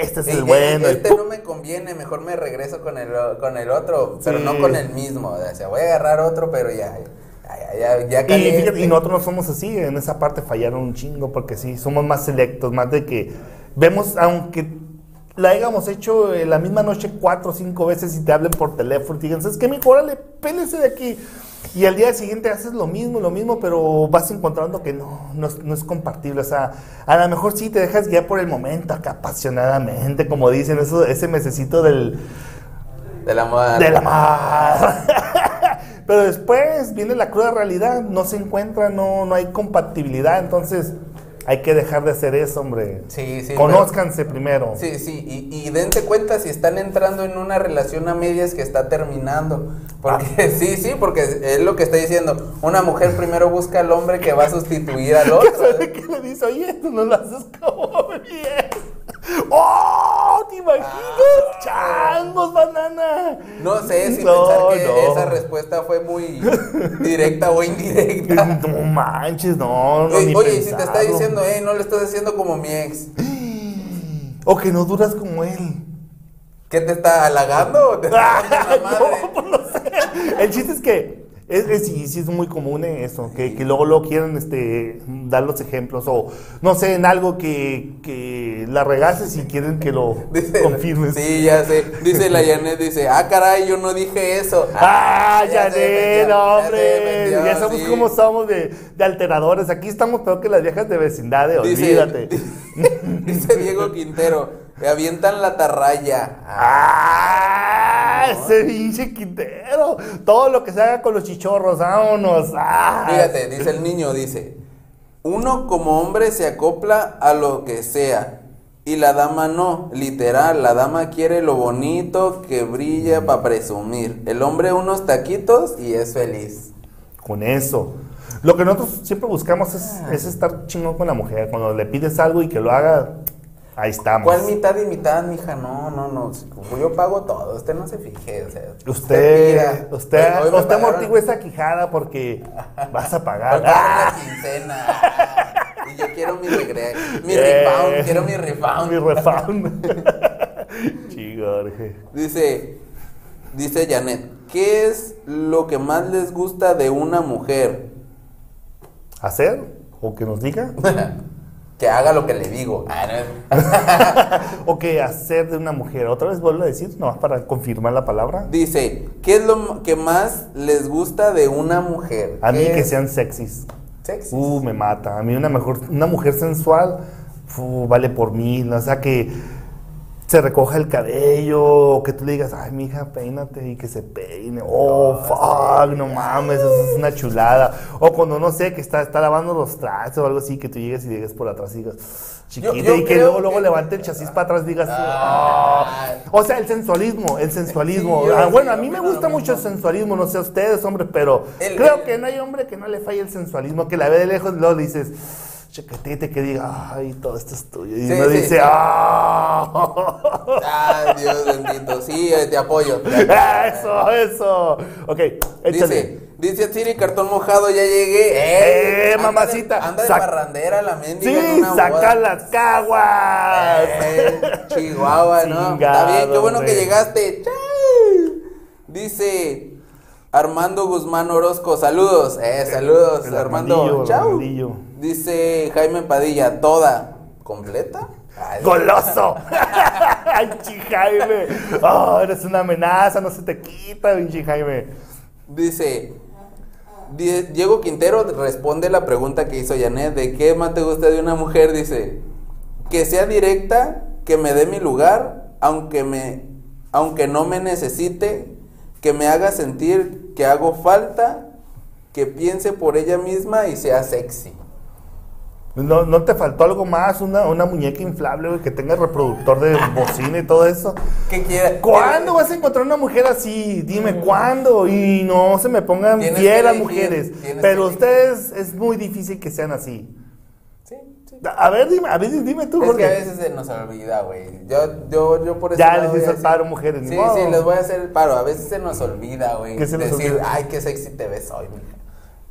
Este es "Ey, el bueno. Este no me conviene, mejor me regreso con el, con el otro, pero Sí. no con el mismo. O sea, voy a agarrar otro, pero ya, ya, ya, Y, fíjate, este. y nosotros no somos así, en esa parte fallaron un chingo, porque sí, somos más selectos, más de que vemos, aunque la hayamos hecho eh, la misma noche cuatro o cinco veces y te hablen por teléfono y digan, ¿sabes qué, mijo? Órale, pélese de aquí. Y al día siguiente haces lo mismo, lo mismo, pero vas encontrando que no, no es, no es compartible. O sea, a lo mejor sí te dejas guiar por el momento, acá apasionadamente, como dicen, eso, ese mesecito del, De la moda. de la. *laughs* Pero después viene la cruda realidad, no se encuentra, no, no hay compatibilidad, entonces hay que dejar de hacer eso, hombre. Sí, sí. Conózcanse primero. Sí, sí, y, y dense cuenta si están entrando en una relación a medias que está terminando. Porque Ah. *laughs* sí, sí, porque es lo que está diciendo. Una mujer primero busca al hombre que va a sustituir al *laughs* otro. ¿Sabe qué le dice? Oye, tú no lo haces como *laughs* bien. ¡Oh! ¿Te imaginas? ¡Changos, banana! No sé si No, pensar que no. esa respuesta fue muy directa o indirecta. *laughs* No manches, no, no, Oye, ni oye, si te está diciendo, hey, no le estás haciendo como mi ex, *gasps* O que no duras como él. ¿qué te está halagando o te está *laughs* madre? No, pues no sé. El chiste es que es, es- sí, sí es muy común eh, eso, que, que luego, luego quieren este, dar los ejemplos o no sé, en algo que, que la regases y quieren que lo *laughs* Dice, confirmes. Sí, ya sé. Dice la *laughs* Janet, dice, ah, caray, yo no dije eso. Ah, ya, se sé, no, ya hombre. defendió, Ya somos sí. como somos de, de alteradores. Aquí estamos peor que las viejas de vecindad, eh, Dice, olvídate. *laughs* dice Diego Quintero, me avientan la tarraya. ¡Ah! Ese pinche Quintero. Todo lo que se haga con los chichorros, vámonos. ¡Ah! Fíjate, dice el niño, dice, uno como hombre se acopla a lo que sea. Y la dama no, literal, la dama quiere lo bonito que brilla para presumir. El hombre unos taquitos y es feliz. con eso. Lo que nosotros siempre buscamos es, Ah. es estar chingón con la mujer. Cuando le pides algo y que lo haga, ahí estamos. ¿Cuál mitad y mitad, mija? No, no, no. Yo pago todo, usted no se fije. O sea, Usted, usted, Hoy- hoy me usted pagaron- amortigua esa quijada porque *laughs* vas a pagar. ¡Ah! quincena. Y yo quiero mi regre, mi Bien. refund, quiero mi refund. Mi refund. Chico, *laughs* Jorge. Dice, dice Janet, ¿qué es lo que más les gusta de una mujer? ¿Hacer? ¿O que nos diga? *laughs* que haga lo que le digo. Ah. ¿O que *laughs* hacer de una mujer? ¿Otra vez vuelvo a decir? No, para confirmar la palabra. Dice, ¿qué es lo que más les gusta de una mujer? A mí ¿Qué que sean sexys. sexy. Uh, me mata. A mí una, mejor, una mujer sensual fu, vale por mil. O sea, que se recoja el cabello, o que tú le digas, ay, mija, peínate y que se peine. Oh, fuck, no mames, eso es una chulada. O cuando no sé, que está, está lavando los trastes o algo así, que tú llegues y llegues por atrás y digas, chiquita, yo y que luego, luego que- levante el chasis para atrás y digas, Ah. "Ah". o sea, el sensualismo, el sensualismo. Sí, Ah, bueno, a mí me gusta mucho el sensualismo, no sé a ustedes, hombre, pero El- creo el- que no hay hombre que no le falle el sensualismo, que la ve de lejos y luego dices, chequetete, que diga, ay, todo esto es tuyo. Y Sí, uno sí, dice, sí. ¡ah! Ay, Dios bendito. Sí, eh, te apoyo. Eso, eso. Ok, échale. Dice, dice Siri, cartón mojado, ya llegué. ¡Eh, anda de- mamacita! Anda de parrandera la mendiga en sí, una saca boda. las caguas. Eh, Chihuahua, ¿no? Chingado, Está bien, qué bueno hombre. que llegaste. Chau. Dice Armando Guzmán Orozco, saludos. Eh, saludos, El Armando. Armandillo. Dice Jaime Padilla, toda. ¿Completa? Ay, ¡Goloso! *laughs* ¡Ay, Jaime! ¡Oh, eres una amenaza! No se te quita, pinche Jaime. Dice, Die- Diego Quintero responde la pregunta que hizo Janet, ¿de qué más te gusta de una mujer? Dice, que sea directa, que me dé mi lugar, aunque me aunque no me necesite, que me haga sentir que hago falta, que piense por ella misma y sea sexy. ¿No, no te faltó algo más? Una, una muñeca inflable, güey, que tenga reproductor de *laughs* bocina y todo eso. ¿Qué quiere? ¿Cuándo vas a encontrar una mujer así? Dime, ¿cuándo? Y no se me pongan elegir, mujeres. Pero ustedes es muy difícil que sean así. Sí, sí. A ver, dime, a ver, dime tú, Es Jorge. que a veces se nos olvida, güey. Yo, yo, yo por eso. Ya les hizo el paro, mujeres, ni Sí, modo. sí, les voy a hacer el paro. A veces se nos olvida, güey. ¿Qué se nos Decir, olvida? ay, qué sexy te ves hoy, mija.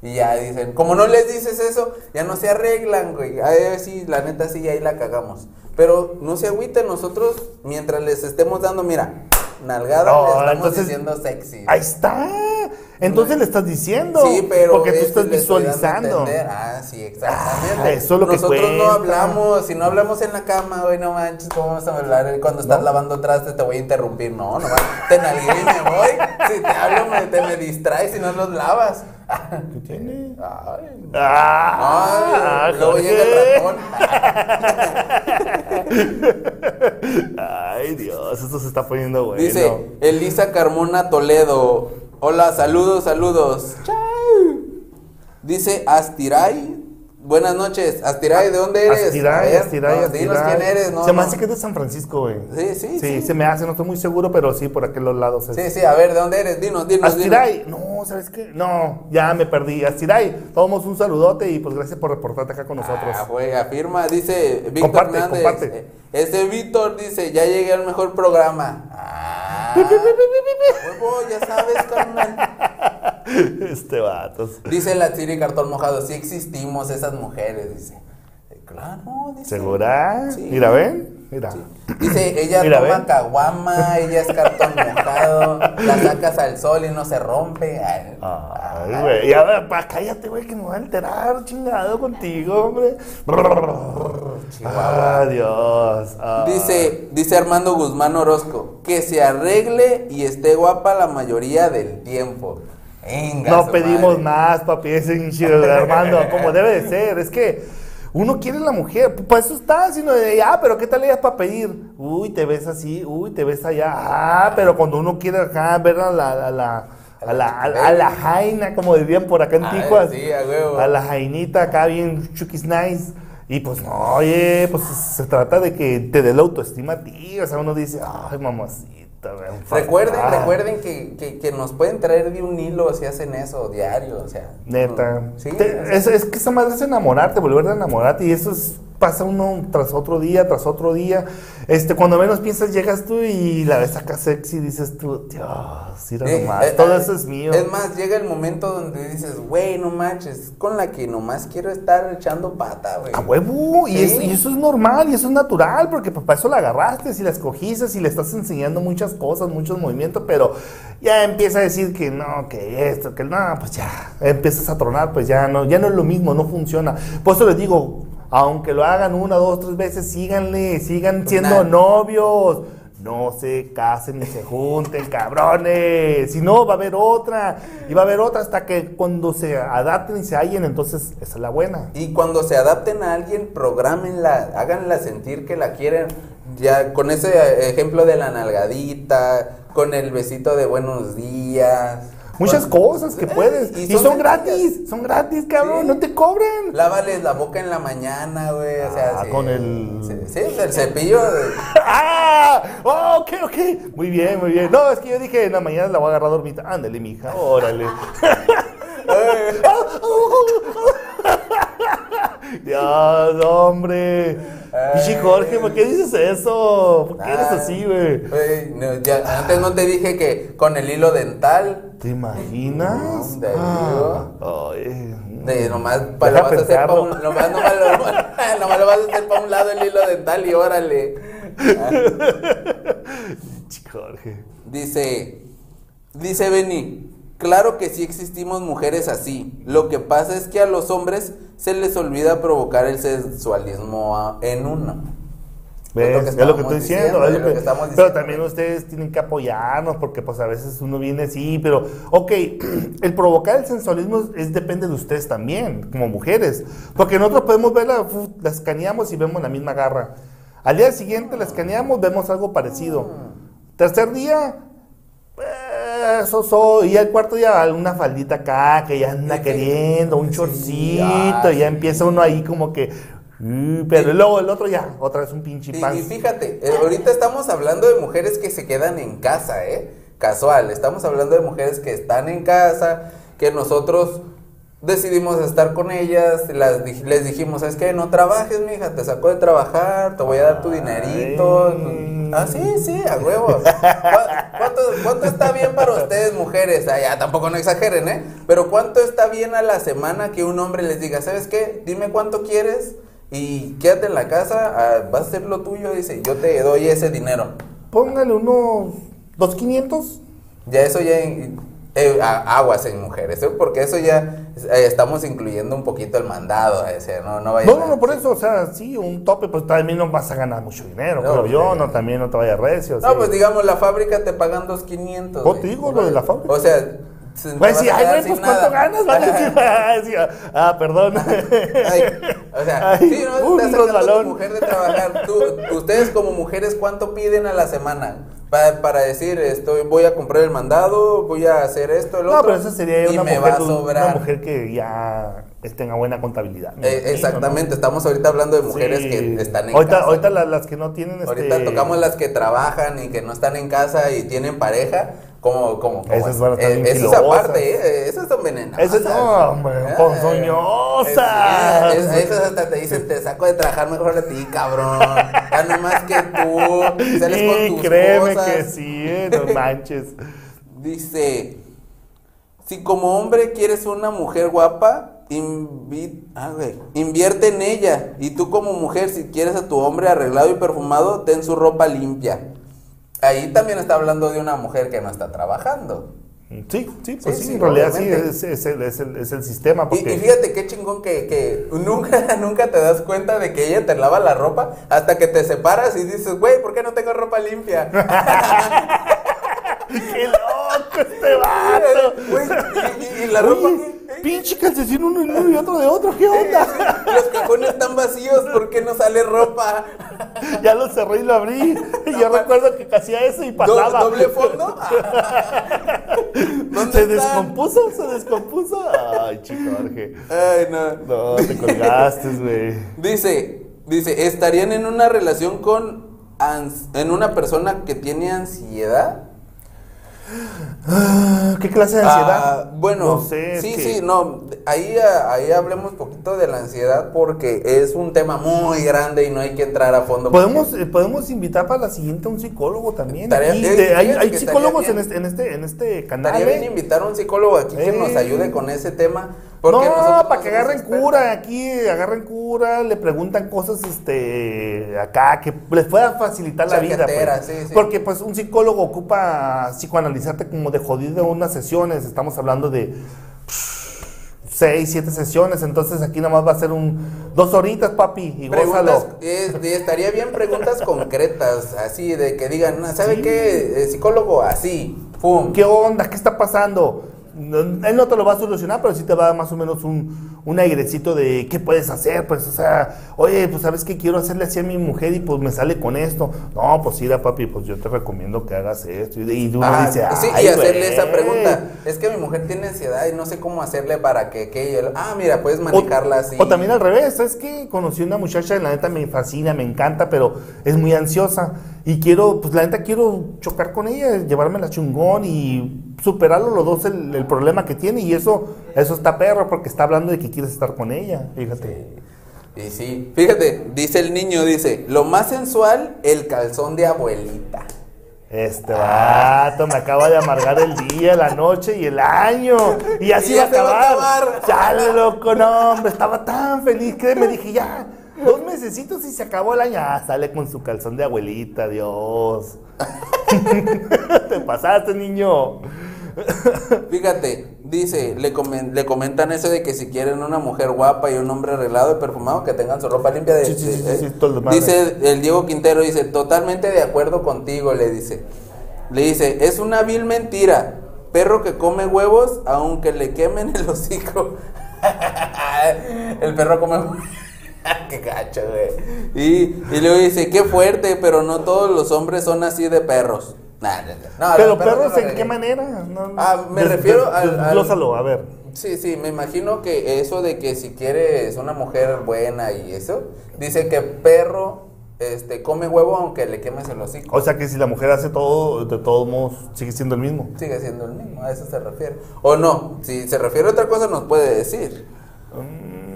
Y ya dicen, como no les dices eso, ya no se arreglan, güey. Ay, sí, la neta sí, ahí la cagamos. Pero no se agüiten nosotros, mientras les estemos dando, mira, nalgada, No, les estamos entonces- diciendo sexy. Ahí está. Entonces le estás diciendo. Sí, pero Porque tú estás le visualizando. Ah, sí, exactamente. Ah, eso es lo que Nosotros no hablamos, si no hablamos en la cama, güey, no manches, ¿cómo vamos a hablar? Cuando estás ¿No? lavando trastes te voy a interrumpir. No, no te nalgué y me voy. Si te hablo, me, te me distraes si no los lavas. *laughs* ¿Qué tiene? Ay, Ah, Ay, luego llega el ratón. Ay, Dios, esto se está poniendo bueno. Dice Elisa Carmona Toledo. Hola, saludos, saludos. Chau. Dice Astiray. Buenas noches. Astiray, ¿de dónde eres? Astiray, Astiray, no, Dinos Astiray. quién eres, ¿no? Se me hace que es de San Francisco, güey. Sí, sí, Sí, sí. se me hace, no estoy muy seguro, pero sí, por aquellos lados. es. Sí, sí, a ver, ¿de dónde eres? Dinos, dinos, dinos. Astiray, no, ¿sabes qué? No, ya me perdí. Astiray, tomamos un saludote y pues gracias por reportarte acá con nosotros. Ah, güey, afirma, dice Víctor Comparte, Hernández. comparte. eh, Ese Víctor dice, ya llegué al mejor programa. Ah, *laughs* huevo, ya sabes, carnal. *laughs* este vato. Dice la Siri Cartón Mojado, sí existimos esas mujeres, dice. Eh, Claro, dice. ¿Segura? Sí. Mira, ven. Mira. Dice, ella Mira, toma ven. caguama, ella es cartón *laughs* mojado, la sacas al sol y no se rompe. Ay, Ay, güey. Ya, pa, cállate, güey, que me voy a alterar, chingado contigo, hombre. Chihuahua. Ah. Ah. Dice, dice Armando Guzmán Orozco, que se arregle y esté guapa la mayoría del tiempo. Venga, No pedimos madre. más, papi, ese *laughs* Armando, como debe de ser. Es que uno quiere la mujer, pues eso está, sino de, ah, pero ¿qué tal ella para pedir? Uy, te ves así, uy, te ves allá. Ah, pero cuando uno quiere acá ver a la, a la, a la, a la, a la jaina, como dirían por acá en Ah, Tijuas. sí, a la jainita acá bien chukis nice. Y pues no, oye, pues se trata de que te dé la autoestima a ti. O sea, uno dice, ay, mamacita. me falta". Recuerden, recuerden que, que, que nos pueden traer de un hilo si hacen eso diario, o sea. Neta. Sí. Te- es, es que esa madre es enamorarte, volver a enamorarte. Y eso es, pasa uno tras otro día, tras otro día. Este, cuando menos piensas, llegas tú y la ves acá sexy y dices tú, Dios, mira Eh, nomás, eh, todo eh, eso es mío. Es más, llega el momento donde dices, güey, no manches, con la que nomás quiero estar echando pata, güey. A huevo, y, Sí. es- y eso es normal, y eso es natural, porque pues, para eso la agarraste, si la escogiste, si le estás enseñando muchas cosas, muchos movimientos, pero ya empieza a decir que no, que esto, que no, pues ya, empiezas a tronar, pues ya no, ya no es lo mismo, no funciona. Por eso les digo, aunque lo hagan una, dos, tres veces, síganle, sigan siendo Nah. novios. No se casen ni se junten, cabrones. Si no, va a haber otra. Y va a haber otra hasta que cuando se adapten y se hallen, entonces esa es la buena. Y cuando se adapten a alguien, programenla, háganla sentir que la quieren. Ya con ese ejemplo de la nalgadita, con el besito de buenos días. Muchas cosas que puedes. *laughs* Y, son, gratis, son gratis, cabrón, Sí. no te cobran. Lávales la boca en la mañana, güey. O sea, Ah, sí. con el- Sí, sí, el cepillo. de- *laughs* ¡Ah! Oh, ok, ok. Muy bien, muy bien. No, es que yo dije, en la mañana la voy a agarrar dormita. Ándale, mija, órale. *laughs* Dios, hombre. Pichi Jorge, ¿por qué dices eso? ¿Por qué eres Ah, así, güey? güey, no, ya, antes no te dije que con el hilo dental, ¿Te imaginas? No, Ah, ay. de nomás pa- Deja *laughs* lo vas a hacer pa' un, nomás, nomás lo, nomás lo vas a hacer para un lado el hilo dental y órale. *laughs* Pichi Jorge. Dice, dice Benny, claro que sí existimos mujeres así. Lo que pasa es que a los hombres se les olvida provocar el sexualismo en uno. ¿Ves? Es lo que estoy diciendo. diciendo, es lo que- estamos pero diciendo. también ustedes tienen que apoyarnos porque pues a veces uno viene así, pero ok, *clears throat* el provocar el sensualismo es, depende de ustedes también, como mujeres. Porque nosotros podemos verla, la escaneamos y vemos la misma garra. Al día siguiente la escaneamos, vemos algo parecido. Tercer día, eso soy. Y al cuarto día una faldita acá que ya anda que- queriendo, un chorcito, y ya empieza uno ahí como que. "Mm", pero luego el otro ya, otra vez un pinche pan. y fíjate, eh, ahorita estamos hablando de mujeres que se quedan en casa, ¿eh? Casual, estamos hablando de mujeres que están en casa, que nosotros decidimos estar con ellas, las les dijimos, ¿sabes qué? No trabajes, mija, te saco de trabajar, te voy a dar tu dinerito. Ay. Ah, sí, sí, a huevo. *laughs* ¿Cu- ¿Cuánto, cuánto está bien para ustedes, mujeres? Ah, ya, tampoco no exageren, ¿eh? Pero ¿cuánto está bien a la semana que un hombre les diga, ¿sabes qué? Dime cuánto quieres y quédate en la casa, ah, vas a hacer lo tuyo, dice, yo te doy ese dinero. Póngale unos dos quinientos. Ya eso ya en- eh, aguas en mujeres, ¿eh? porque eso ya eh, estamos incluyendo un poquito el mandado, ese, no, no vaya No, no, no, por eso, o sea, sí, un tope, pues también no vas a ganar mucho dinero, No, pero yo, sí. no, también no te vayas recio. No, sí. pues digamos, la fábrica te pagan 2.500. Oh, güey. te digo, lo de la fábrica. O sea, se- te Va a decir, ay, güey, pues cuánto nada. ganas, van a decir, ah, perdón. *laughs* Ay, o sea, Ay, sí, no, estás sacando a tu resbalón. mujer de trabajar. Tú- ustedes como mujeres, ¿cuánto piden a la semana? Pa- para decir, estoy, voy a comprar el mandado, voy a hacer esto, el No, otro. pero esa sería y una me mujer, va a sobrar. una mujer que ya tenga buena contabilidad. Eh, exactamente, ¿no? estamos ahorita hablando de mujeres Sí. que están en ahorita, casa. Ahorita la- las que no tienen este... Ahorita tocamos las que trabajan y que no están en casa y tienen pareja. Como, como, como Esas van a estar eh, bien aparte, eh, esas son venenosas. Esas no, hombre, Eh, ponzoñosas. es- es- Esas hasta te dicen, te saco de trabajar mejor a ti, cabrón. Ya no más que tú. Sales Sí, con tus créeme cosas. que sí, no manches. Dice, si como hombre quieres una mujer guapa, invi- ah, invierte en ella. Y tú como mujer, si quieres a tu hombre arreglado y perfumado, ten su ropa limpia. Ahí también está hablando de una mujer que no está trabajando. Sí, sí, pues Sí, sí, sí, en realidad sí, es, es el, es el- es el sistema. Y, Porque... y fíjate qué chingón que, que nunca, *laughs* nunca te das cuenta de que ella te lava la ropa hasta que te separas y dices, güey, ¿por qué no tengo ropa limpia? *laughs* ¡Qué loco este vato! Güey, y, y- y la ropa... Oye, pinche calcetín uno en uno y otro de otro, ¿qué onda? *laughs* Los cajones están vacíos, ¿por qué no sale ropa? *laughs* Ya lo cerré y lo abrí. Y *laughs* yo recuerdo que hacía eso y Do- pasaba. ¿Doble fondo? ¿Dónde ¿Se están? descompuso? ¿Se descompuso? Ay, chico Jorge. Ay, no. No, te colgaste, güey. Dice, dice, ¿estarían en una relación con ans- en una persona que tiene ansiedad? Ah, ¿Qué clase de ansiedad? Ah, bueno, no sé. es sí, que- sí, no, ahí, ah, ahí hablemos poquito de la ansiedad porque es un tema muy grande y no hay que entrar a fondo. Podemos, eh, podemos invitar para la siguiente a un psicólogo también. Estaría- eh, hay hay psicólogos en este, en, este, en este canal. Estaría ¿eh? bien invitar a un psicólogo aquí que Eh. nos ayude con ese tema. Porque no, para que agarren cura, aquí agarren cura, le preguntan cosas este acá que les pueda facilitar la vida. Pues. sí, sí. Porque pues un psicólogo ocupa psicoanalizarte como de jodido unas sesiones, estamos hablando de seis, siete sesiones, entonces aquí nomás va a ser un dos horitas, papi, y Preguntas, gózalo. eh, estaría bien preguntas *laughs* concretas, así de que digan, "Ah, ¿sabe Sí. qué? Eh, psicólogo, así, pum. ¿Qué onda? ¿Qué está pasando? No- él no te lo va a solucionar, pero sí te va a dar más o menos un, un airecito de qué puedes hacer. Pues, o sea, oye, pues sabes que quiero hacerle así a mi mujer y pues me sale con esto. No, pues mira, papi, pues yo te recomiendo que hagas esto. Y, uno Ah, dice, sí, "Ay, y hacerle güey". esa pregunta. Es que mi mujer tiene ansiedad y no sé cómo hacerle para que, que ella. Ah, mira, puedes manejarla así. O también al revés, es que conocí una muchacha, la neta me fascina, me encanta, pero es muy ansiosa. Y quiero, pues la neta quiero chocar con ella, llevarme la chungón y superarlo los dos el, el problema que tiene. Y eso, eso está perro porque está hablando de que quieres estar con ella. Fíjate. Y sí, fíjate, dice el niño, dice, lo más sensual, el calzón de abuelita. Este vato me acaba de amargar el día, la noche y el año. Y así Y va a se va a acabar. acabar. Sale loco, no, hombre, estaba tan feliz que me dije, ya, dos mesecitos y se acabó el año. Ah, sale con su calzón de abuelita, Dios. *laughs* Te pasaste, niño. Fíjate, dice, le, comen- le comentan eso de que si quieren una mujer guapa y un hombre arreglado y perfumado, que tengan su ropa limpia. De, Sí, sí, de- sí, dice el Diego Quintero, dice, totalmente de acuerdo contigo, le dice. Le dice, es una vil mentira. Perro que come huevos, aunque le quemen el hocico. *laughs* el perro come huevos. *laughs* Qué gacho, güey. Y, y luego dice, qué fuerte, pero no todos los hombres son así de perros. Nah, nah, nah. No, Pero perros perros, no ¿en qué manera? No, Ah, me des- refiero des- al- al- a ver. Sí, sí, me imagino que eso de que si quieres una mujer buena y eso, dice que perro este, come huevo aunque le quemes el hocico. O sea que si la mujer hace todo, de todos modos sigue siendo el mismo. Sigue siendo el mismo, a eso se refiere. O no, si se refiere a otra cosa nos puede decir.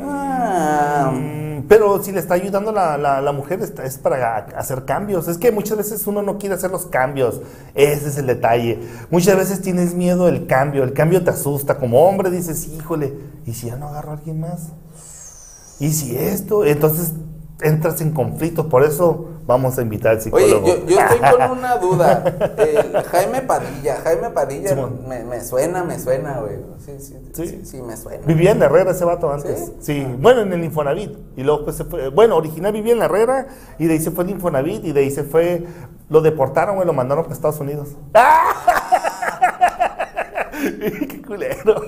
Ah, Mm, Pero si le está ayudando la, la, mujer es para hacer cambios. Es que muchas veces uno no quiere hacer los cambios. Ese es el detalle. Muchas veces tienes miedo del cambio. El cambio te asusta. Como hombre dices, híjole, ¿y si ya no agarro a alguien más? ¿Y si esto? Entonces entras en conflictos. Por eso vamos a invitar al Oye, psicólogo. yo, yo *laughs* estoy con una duda. El Jaime Padilla, Jaime Padilla me, me suena, me suena, güey. Sí, sí, sí, Sí. sí, me suena. Vivía en la Herrera ese vato antes. ¿Sí? ¿Sí? bueno, en el Infonavit. Y luego pues se fue. Bueno, original vivía en la Herrera y de ahí se fue al Infonavit y de ahí se fue. Lo deportaron, güey, lo mandaron para Estados Unidos. *laughs* ¡Qué culero!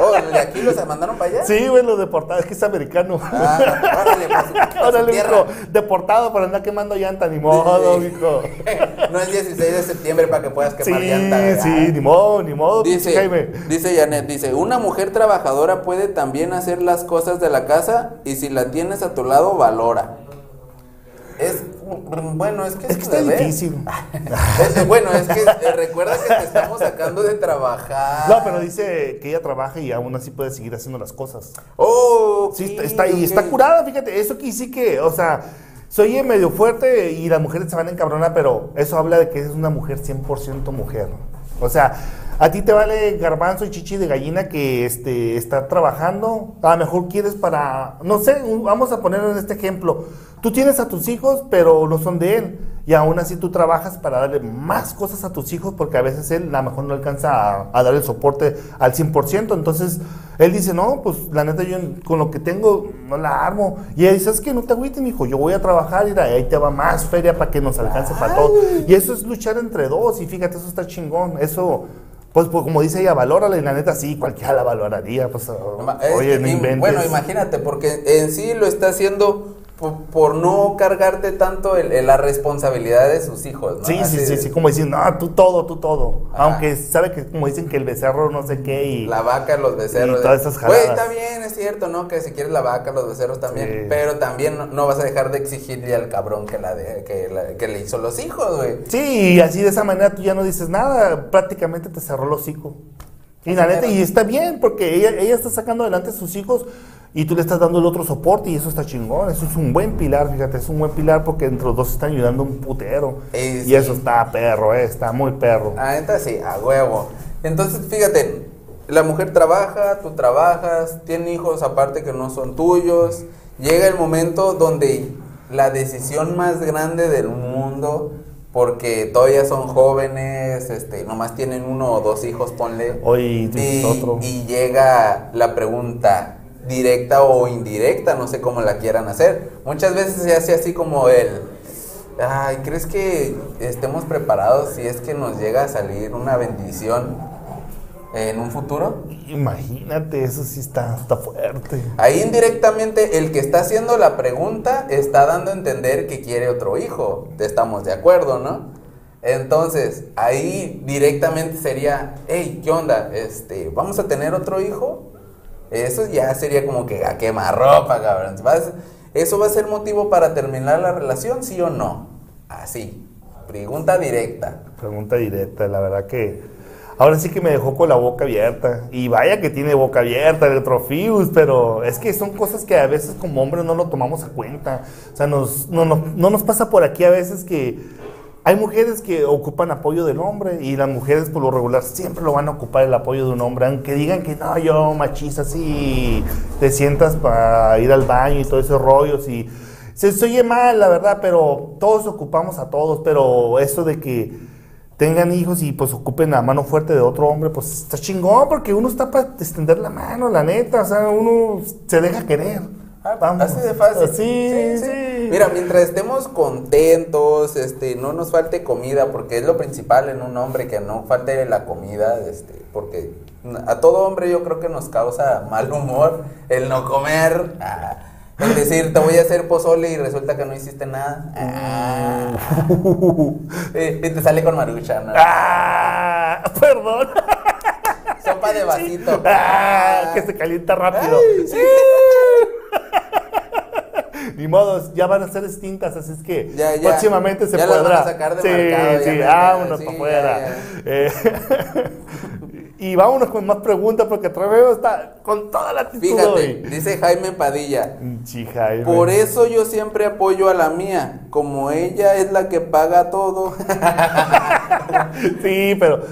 Oh, ¿de aquí los mandaron para allá? Sí, güey, lo deportaron. Es que es americano. Ah, órale, *laughs* su Órale, mijo. Deportado por andar quemando llanta, ni modo, Sí. *laughs* No es 16 de septiembre para que puedas Sí, quemar llanta. ¿verdad? sí, ni modo, ni modo. Dice, Jaime. dice Janet, dice, una mujer trabajadora puede también hacer las cosas de la casa y si la tienes a tu lado, valora. Es, bueno, es que es, Es que está deber. difícil. *laughs* Es- bueno, es que eh, recuerda que te estamos sacando de trabajar. No, pero dice que ella trabaja y aún así puede seguir haciendo las cosas. Oh, Sí, está, está, está curada, fíjate, eso que sí que, o sea, soy medio fuerte y las mujeres se van a encabronar, pero eso habla de que es una mujer 100% mujer. O sea, a ti te vale garbanzo y chichi de gallina que este, está trabajando, a lo mejor quieres para, no sé, vamos a ponerlo en este ejemplo, tú tienes a tus hijos, pero no son de él, y aún así tú trabajas para darle más cosas a tus hijos, porque a veces él a lo mejor no alcanza a, a dar el soporte al 100%, entonces él dice, no, pues la neta yo con lo que tengo no la armo, y ella dice, es que no te agüites, hijo, yo voy a trabajar y ahí te va más feria para que nos alcance para todo, y eso es luchar entre dos, y fíjate, eso está chingón, eso... Pues, pues, como dice ella, valórala y la neta sí, cualquiera la valoraría. Pues, oye, no inventes. Bueno, imagínate, porque en sí lo está haciendo por, por no cargarte tanto el- el- la responsabilidad de sus hijos, ¿no? Sí, Así sí, sí, sí, como diciendo, no, tú todo, tú todo. Ajá. Aunque sabe que, como dicen que el becerro no sé qué y... La vaca, los becerros. Y todas esas Güey, jaladas. está bien, es cierto, ¿no? Que si quieres la vaca, los becerros también. Sí. Pero también no, no vas a dejar de exigirle al cabrón que, la de- que, la- que le hizo los hijos, güey. Sí, y así de esa manera tú ya no dices nada, prácticamente te cerró el hocico. Y la neta, y está bien, porque ella, ella está sacando adelante a sus hijos y tú le estás dando el otro soporte y eso está chingón, eso es un buen pilar, fíjate, es un buen pilar porque entre los dos se están ayudando un putero. Eh, y sí. eso está perro, eh, está muy perro. Ah, neta sí, a huevo. Entonces, fíjate, la mujer trabaja, tú trabajas, tiene hijos aparte que no son tuyos. Llega el momento donde la decisión más grande del mundo, porque todavía son jóvenes, este, nomás tienen uno o dos hijos, ponle. Hoy Y, otro. y llega la pregunta directa o indirecta, no sé cómo la quieran hacer. Muchas veces se hace así como el, ay, ¿crees que estemos preparados si es que nos llega a salir una bendición en un futuro? Imagínate, eso sí está, está fuerte. Ahí indirectamente el que está haciendo la pregunta está dando a entender que quiere otro hijo. Estamos de acuerdo, ¿no? Entonces, ahí directamente sería, hey, ¿qué onda? Este, ¿vamos a tener otro hijo? Eso ya sería como que a quemarropa, cabrón. ¿Vas- ¿Eso va a ser motivo para terminar la relación, sí o no? Así. Pregunta directa. Pregunta directa, la verdad que ahora sí que me dejó con la boca abierta. Y vaya que tiene boca abierta el Trofius, pero es que son cosas que a veces como hombres no lo tomamos a cuenta. O sea, nos, no, no, no nos pasa por aquí a veces que hay mujeres que ocupan apoyo del hombre y las mujeres por lo regular siempre lo van a ocupar el apoyo de un hombre, aunque digan que no, yo machista, sí, te sientas para ir al baño y todo ese rollo, sí. Se, se oye mal, la verdad, pero todos ocupamos a todos, pero eso de que tengan hijos y pues ocupen la mano fuerte de otro hombre, pues está chingón, porque uno está para extender la mano, la neta, o sea, uno se deja querer. Ah, Vamos. Así de fácil. Sí, sí. Mira, mientras estemos contentos, este, no nos falte comida, porque es lo principal en un hombre, que no falte la comida, este, porque a todo hombre yo creo que nos causa mal humor el no comer. ah, el decir, te voy a hacer pozole y resulta que no hiciste nada. ah, *laughs* y, y te sale con marucha, ¿no? Ah, perdón. Sopa de vasito. *laughs* Ah, que se calienta rápido. Ay, sí. *laughs* Ni modos, ya van a ser distintas, así es que Ya, ya. próximamente se Ya podrá. van a sacar de sí, mercado, ya sí, vámonos sí, para afuera. Eh, *laughs* y vámonos con más preguntas porque Treveo está con toda la actitud Fíjate, hoy. dice Jaime Padilla. Sí, Jaime. Por eso yo siempre apoyo a la mía, como ella es la que paga todo. Sí, pero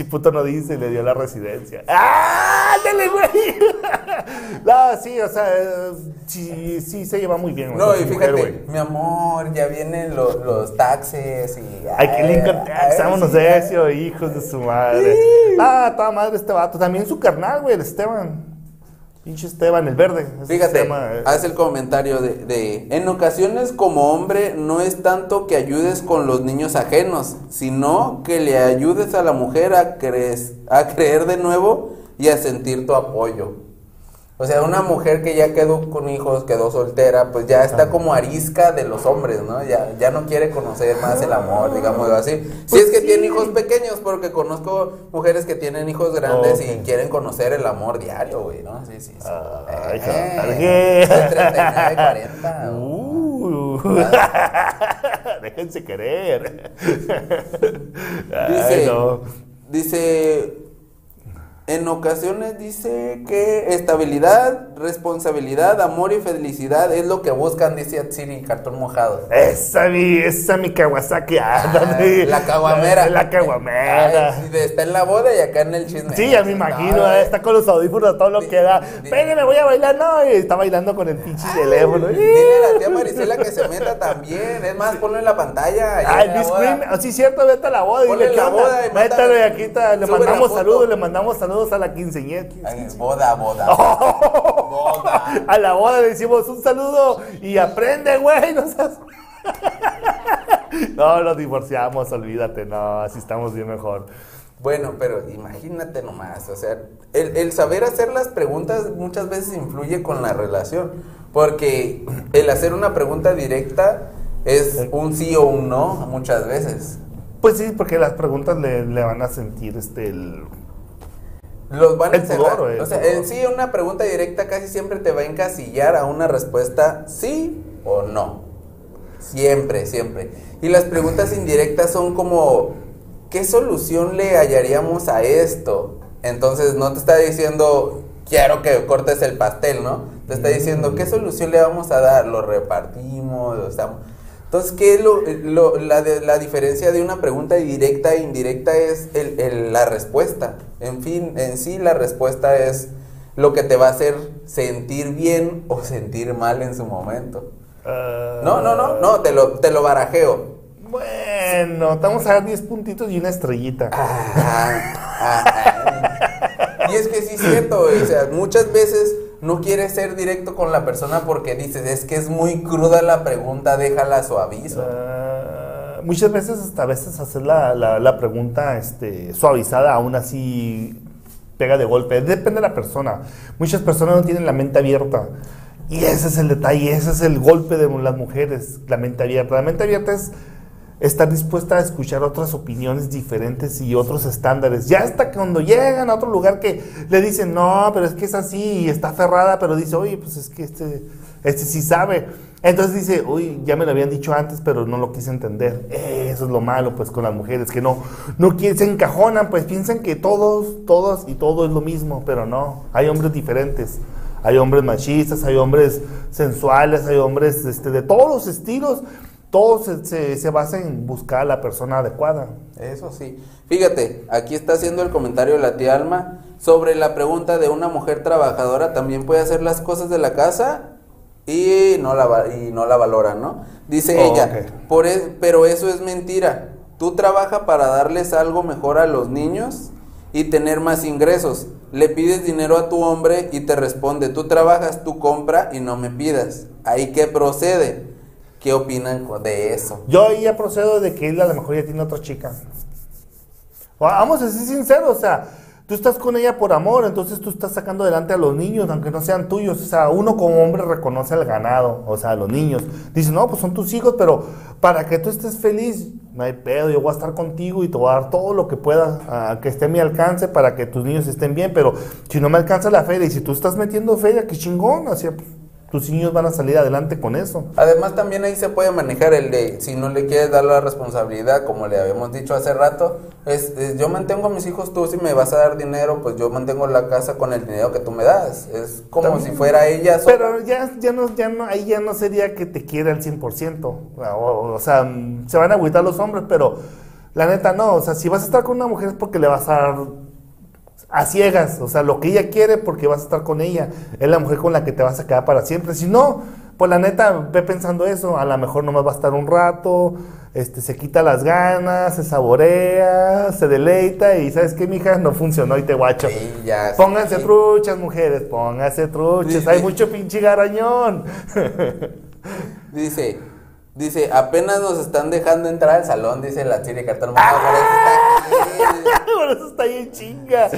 el pinche puto no dice, le dio la residencia. ¡Ah! ¡Ándale, güey! *laughs* No, sí, o sea, sí, sí se lleva muy bien. güey, No, y mujer, fíjate, güey. mi amor, ya vienen los, los taxes y... Hay que Lincoln ay, Tax, vámonos sí, de eso, hijos de su madre. Ah, toda madre este vato. También su carnal, güey, el Esteban. Pinche Esteban, el verde. Fíjate, eh. hace el comentario de, de, en ocasiones como hombre no es tanto que ayudes con los niños ajenos, sino que le ayudes a la mujer a, crees- a creer de nuevo y a sentir tu apoyo. O sea, una mujer que ya quedó con hijos, quedó soltera, pues ya está como arisca de los hombres, ¿no? Ya, ya no quiere conocer más el amor, digamos así. Si Pues es que sí. tiene hijos pequeños, porque conozco mujeres que tienen hijos grandes y quieren conocer el amor diario, güey, ¿no? Sí, sí, sí. Ay, Eh, Jorge. de 39, 40. Uh, déjense querer. *laughs* Ay, Dice, no. dice, en ocasiones dice que estabilidad, responsabilidad, amor y felicidad es lo que buscan, dice Atsiri, cartón mojado. Esa mi, esa mi Kawasaki. ándale. Ah, la caguamera. La caguamera. Está en la boda y acá en el chisme. Sí, ya me imagino, No, eh, está con los audífonos a todo lo Di- que da. Pégame, voy a bailar, no, y está bailando con el pinche teléfono. Dile a la tía Marisela que se meta también. Es más, ponlo en la pantalla. ahí Ay, en la Miss boda. Cream, oh, sí, cierto, vete a la boda Ponle la boda Métalo y aquí está, le mandamos saludos, le mandamos saludos a la quinceañera. Ay, boda, boda. *laughs* boda. A la boda le decimos un saludo y aprende, güey. No, seas- *laughs* no, nos divorciamos, olvídate, no, así estamos bien mejor. Bueno, pero imagínate nomás, o sea, el, el saber hacer las preguntas muchas veces influye con la relación, porque el hacer una pregunta directa es un sí o un no muchas veces. Pues sí, porque las preguntas le, le van a sentir este el. Los van a encerrar. pudor, o sea, en sí una pregunta directa casi siempre te va a encasillar a una respuesta sí o no. Siempre, siempre. Y las preguntas indirectas son como, ¿qué solución le hallaríamos a esto? Entonces no te está diciendo, quiero que cortes el pastel, ¿no? Te está diciendo, ¿qué solución le vamos a dar? ¿Lo repartimos? O sea, entonces, ¿qué es lo, lo- la, de- la diferencia de una pregunta directa e indirecta? Es el- el- la respuesta. En fin, en sí la respuesta es lo que te va a hacer sentir bien o sentir mal en su momento. No, no, no, no, te lo, te lo barajeo. Bueno, te vamos a dar 10 puntitos y una estrellita. Ah, ah, ah. Y es que sí es cierto, o sea, muchas veces no quieres ser directo con la persona porque dices, es que es muy cruda la pregunta, déjala suavizo. Ah, muchas veces, hasta a veces hacer la, la- la pregunta este, suavizada, aún así pega de golpe. Depende de la persona. Muchas personas no tienen la mente abierta. Y ese es el detalle, ese es el golpe de las mujeres, la mente abierta. La mente abierta es estar dispuesta a escuchar otras opiniones diferentes y otros estándares. Ya hasta cuando llegan a otro lugar que le dicen, no, pero es que es así está cerrada, pero dice, oye, pues es que este, este sí sabe. Entonces dice, uy, ya me lo habían dicho antes, pero no lo quise entender. Eso es lo malo, pues, con las mujeres, que no, no se encajonan, pues piensan que todos, todos y todo es lo mismo, pero no, hay hombres diferentes. Hay hombres machistas, hay hombres sensuales, hay hombres este, de todos los estilos. Todo se, se, se basa en buscar a la persona adecuada. Eso sí. Fíjate, aquí está haciendo el comentario la tía Alma sobre la pregunta de una mujer trabajadora también puede hacer las cosas de la casa y no la, y no la valora, ¿no? Dice Oh, ella, por e- pero eso es mentira. Tú trabaja para darles algo mejor a los niños y tener más ingresos. Le pides dinero a tu hombre y te responde, tú trabajas, tú compra y no me pidas. Ahí que procede. ¿Qué opinan de eso? Yo ahí ya procedo de que él a lo mejor ya tiene otra chica. Vamos a ser sinceros, o sea, tú estás con ella por amor, entonces tú estás sacando adelante a los niños, aunque no sean tuyos. O sea, uno como hombre reconoce al ganado, o sea, a los niños. Dice, no, pues son tus hijos, pero para que tú estés feliz, no hay pedo, yo voy a estar contigo y te voy a dar todo lo que pueda, que esté a mi alcance para que tus niños estén bien. Pero si no me alcanza la feria y si tú estás metiendo feria, qué chingón, así, pues, tus niños van a salir adelante con eso. Además también ahí se puede manejar el de si no le quieres dar la responsabilidad, como le habíamos dicho hace rato, es, es, yo mantengo a mis hijos, tú si me vas a dar dinero, pues yo mantengo la casa con el dinero que tú me das. Es como También. si fuera ella. Pero ya, ya, no, ya no, ahí ya no sería que te quiera al 100%. O, o sea, se van a agüitar los hombres, pero la neta no. O sea, si vas a estar con una mujer es porque le vas a dar a ciegas. O sea, lo que ella quiere porque vas a estar con ella. Es la mujer con la que te vas a quedar para siempre. Si no, pues la neta, ve pensando eso. A lo mejor nomás va a estar un rato, este, se quita las ganas, se saborea, se deleita y ¿sabes qué, mija? No funcionó y te guacho. Sí, ya, sí. Pónganse truchas, mujeres, pónganse truchas. Hay mucho pinche garañón. *laughs* Dice, dice, apenas nos están dejando entrar al salón, dice la Chile Cartón. *laughs* Por eso está ahí en chinga.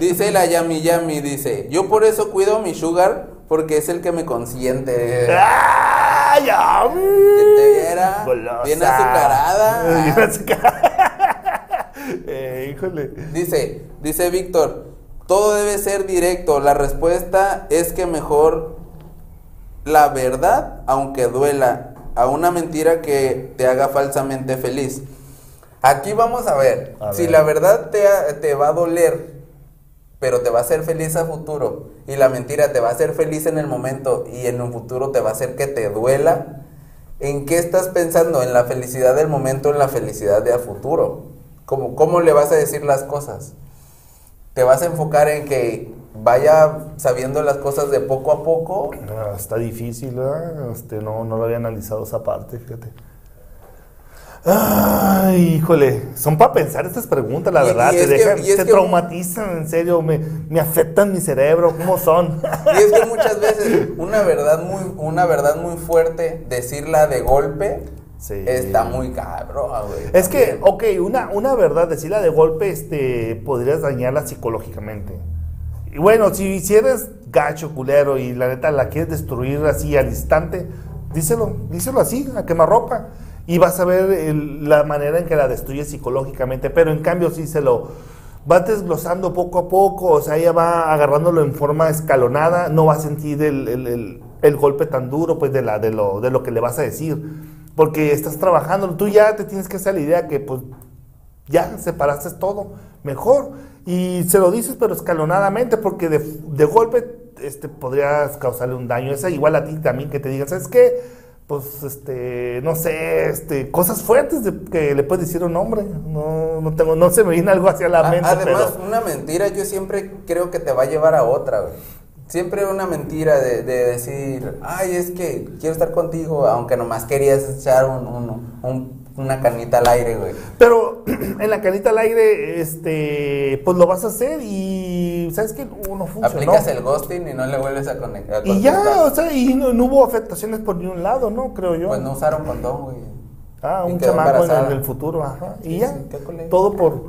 Dice la Yami Yami, dice, yo por eso cuido a mi sugar porque es el que me consiente. ¡Ay, Que te viera Golosa. bien azucarada. *laughs* Bien azucarada. *laughs* Eh, híjole. Dice, dice Víctor, todo debe ser directo. La respuesta es que mejor la verdad, aunque duela, a una mentira que te haga falsamente feliz. Aquí vamos a ver, A si la verdad te, te va a doler, pero te va a hacer feliz a futuro, y la mentira te va a hacer feliz en el momento y en un futuro te va a hacer que te duela, ¿en qué estás pensando? ¿En la felicidad del momento o en la felicidad de a futuro? ¿Cómo, ¿Cómo le vas a decir las cosas? ¿Te vas a enfocar en que vaya sabiendo las cosas de poco a poco? Ah, está difícil. Este, no, no lo había analizado esa parte, fíjate. Ay, híjole, son para pensar estas preguntas, la Y- verdad, y te que- dejan, te traumatizan, en serio, me, me afectan mi cerebro, ¿cómo son? Y es que muchas veces una verdad muy, una verdad muy fuerte, decirla de golpe, Sí. está muy cabrón, güey. Es que, ok, una, una verdad, decirla de golpe, este, podrías dañarla psicológicamente. Y bueno, si, si eres gacho, culero, y la neta la quieres destruir así al instante, díselo, díselo así, a quemarropa. Y vas a ver la manera en que la destruyes psicológicamente. Pero en cambio, si se lo vas desglosando poco a poco, o sea, ella va agarrándolo en forma escalonada, no va a sentir el, el- el- el golpe tan duro, pues, de, la, de, lo, de lo que le vas a decir. Porque estás trabajando, tú ya te tienes que hacer la idea que, pues, ya separaste todo mejor. Y se lo dices pero escalonadamente porque de, de golpe este podrías causarle un daño. Esa igual a ti también que te digan sabes qué pues este no sé este cosas fuertes de- que le puedes decir a un hombre. No no tengo no se me viene algo hacia la mente Además, pero una mentira yo siempre creo que te va a llevar a otra, güey. Siempre una mentira de, de decir, ay, es que quiero estar contigo, aunque nomás querías echar un, un- un- una canita al aire, güey. pero *clears throat* en la canita al aire este pues lo vas a hacer y sabes que no, funcionó Aplicas el ghosting y no le vuelves a conectar. y ya o sea y no, no hubo afectaciones por ningún lado no creo yo Pues no usaron condón, güey. Ah, un chamaco en, embarazada. en el futuro, ajá. Y ya, sí, todo por...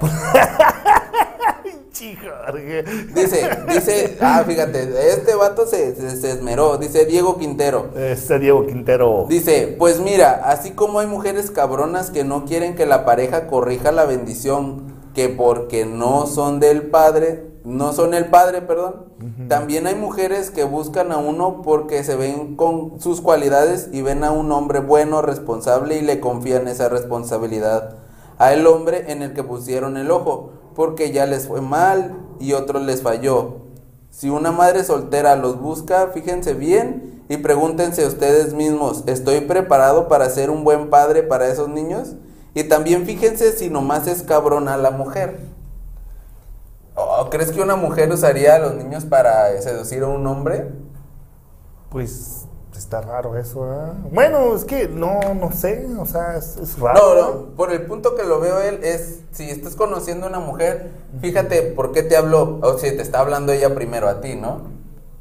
por- *laughs* Pinche Jorge. Dice, dice, ah, fíjate, este vato se, se, se esmeró, dice Diego Quintero. Este Diego Quintero. Dice, pues mira, así como hay mujeres cabronas que no quieren que la pareja corrija la bendición, que porque no son del padre, no son el padre, perdón, también hay mujeres que buscan a uno porque se ven con sus cualidades y ven a un hombre bueno, responsable y le confían esa responsabilidad a el hombre en el que pusieron el ojo, porque ya les fue mal y otros les falló. Si una madre soltera los busca, fíjense bien y pregúntense ustedes mismos, ¿estoy preparado para ser un buen padre para esos niños? Y también fíjense si nomás es cabrona la mujer. Oh, ¿Crees que una mujer usaría a los niños para seducir a un hombre? Pues Está raro eso, ¿verdad? Bueno, es que no, no sé, o sea, es, es raro. No, ¿no? por el punto que lo veo él es, si estás conociendo a una mujer, fíjate por qué te habló, o si te está hablando ella primero a ti, ¿no?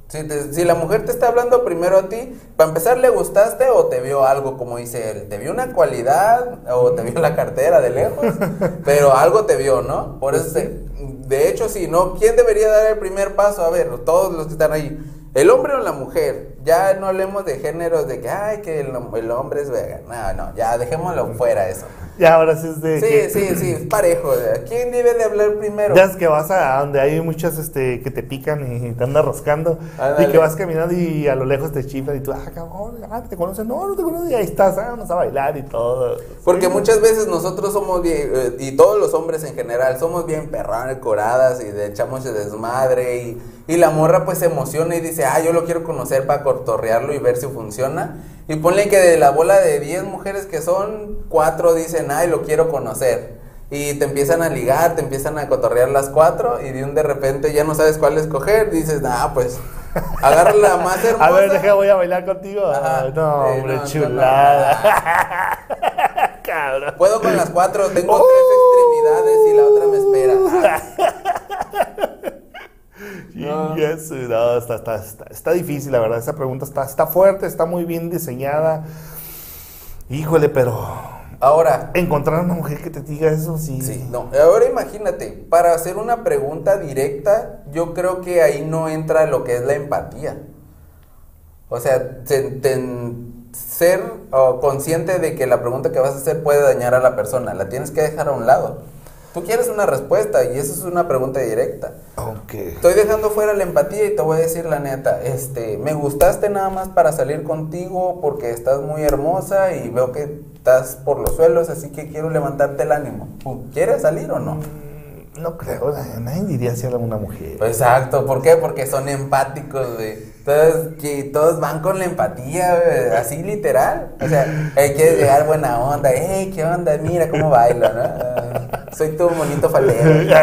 Si, te- si la mujer te está hablando primero a ti, para empezar, ¿le gustaste o te vio algo, como dice él? ¿Te vio una cualidad o te vio la cartera de lejos? *laughs* Pero algo te vio, ¿no? Por eso, se- de hecho, si no, ¿quién debería dar el primer paso? A ver, todos los que están ahí. ¿El hombre o la mujer? Ya no hablemos de géneros, de que, ay, que el, el hombre es vegan. No, no, ya dejémoslo fuera eso. Y ahora sí es de. que- Sí, sí, sí, es parejo. ¿Quién debe de hablar primero? Ya es que vas a donde hay muchas este, que te pican y te andan rascando. Ándale. Y que vas caminando y a lo lejos te chiflan y tú, ah, cabrón, ah, ¿te conocen? No, no te conocen. Y ahí estás, ah, vamos a bailar y todo. Porque Sí. muchas veces nosotros somos bien, eh, y todos los hombres en general, somos bien perrones, coradas y de echamos de desmadre y, y la morra pues se emociona y dice, ah, yo lo quiero conocer para cortorrearlo y ver si funciona. Y ponle que de la bola de 10 mujeres que son, 4 dicen, ay, lo quiero conocer. Y te empiezan a ligar, te empiezan a cotorrear las cuatro y de un de repente ya no sabes cuál escoger. Dices, ah, pues, agarra la más hermosa. *laughs* A ver, deja, voy a bailar contigo. Ajá. Ah, no, hombre, no, no, chulada. *laughs* Cabrón. Puedo con las cuatro, tengo ¡Oh! tres extremidades y la otra me espera. Y eso, no, está, está, está, está difícil, la verdad. Esa pregunta está, está fuerte, está muy bien diseñada. Híjole, pero Ahora, encontrar una mujer que te diga eso, sí. sí, no. Ahora imagínate, para hacer una pregunta directa, yo creo que ahí no entra lo que es la empatía. O sea, ser oh, consciente de que la pregunta que vas a hacer puede dañar a la persona, la tienes que dejar a un lado. Tú quieres una respuesta y eso es una pregunta directa. Aunque. Estoy dejando fuera la empatía y te voy a decir la neta, este, me gustaste nada más para salir contigo porque estás muy hermosa y veo que estás por los suelos, así que quiero levantarte el ánimo. ¿Quieres salir o no? Mm, No creo, na- nadie diría si era una mujer. Exacto, ¿por qué? Porque son empáticos, güey. Todos, que todos van con la empatía, güey, así literal. O sea, hay que llegar buena onda. Hey, ¿qué onda? Mira cómo bailo, ¿no? Soy tu bonito faldero. *laughs*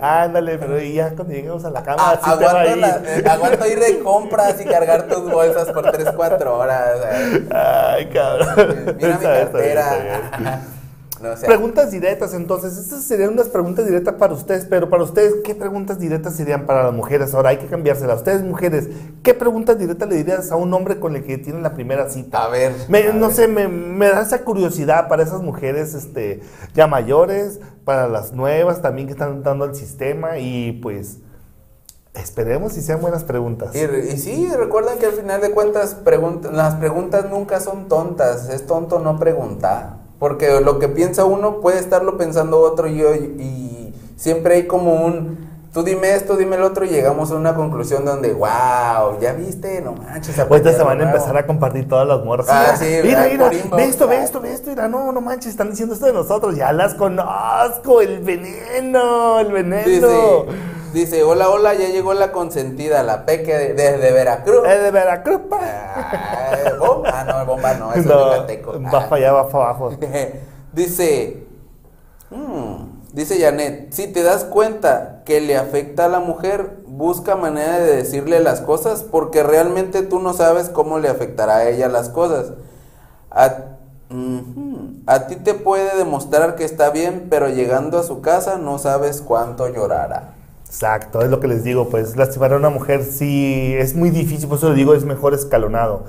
Ándale, pero ya cuando lleguemos a la cama, Ah, así te va a aguanto, ir. la- eh, aguanto ir de compras y cargar tus bolsas por 3, 4 horas. eh. Ay, cabrón. Mira mi cartera. *laughs* bien. No, o sea, Preguntas directas, entonces, estas serían unas preguntas directas para ustedes, pero para ustedes, ¿qué preguntas directas serían para las mujeres? Ahora hay que cambiárselas. Ustedes, mujeres, ¿qué preguntas directas le dirías a un hombre con el que tienen la primera cita? A ver, Me- a no ver. sé, me, me da esa curiosidad para esas mujeres este, ya mayores, para las nuevas también que están entrando al sistema y pues esperemos si sean buenas preguntas. Y, y sí, recuerden que al final de cuentas pregunta- las preguntas nunca son tontas, es tonto no preguntar, porque lo que piensa uno puede estarlo pensando otro y, y- y siempre hay como un, tú dime esto, dime el otro y llegamos a una conclusión donde, wow, ya viste, no manches. Ahorita se van a algo nuevo". empezar a compartir todas las morras. Ah, Mira, sí, mira, mira, inbox. ve esto, ve esto, ve esto, mira, no, no manches, están diciendo esto de nosotros, ya las conozco, el veneno, el veneno. Dice, dice, hola, hola, ya llegó la consentida, la peque de- desde Veracruz. Es de Veracruz, pa. Ah, bomba, ah, no, bomba no, eso es No, yucateco. va Ah. para allá, va para abajo. *laughs* dice, mm, dice Janet, si te das cuenta que le afecta a la mujer, busca manera de decirle las cosas porque realmente tú no sabes cómo le afectará a ella las cosas. A, a ti te puede demostrar que está bien, pero llegando a su casa no sabes cuánto llorará. Exacto, es lo que les digo, pues lastimar a una mujer sí es muy difícil, por eso le digo, es mejor escalonado.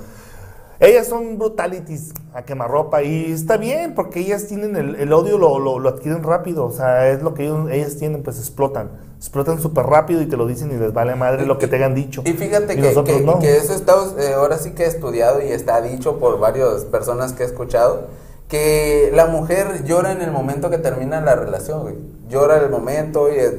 Ellas son brutalities a quemarropa y está bien porque ellas tienen el, el odio, lo, lo, lo adquieren rápido, o sea, es lo que ellos- ellas tienen, pues explotan, explotan súper rápido y te lo dicen y les vale madre lo que te hayan dicho. Y fíjate Y que, no. que eso está eh, ahora sí que he estudiado y está dicho por varias personas que he escuchado, que la mujer llora en el momento que termina la relación, güey. Llora el momento y eh,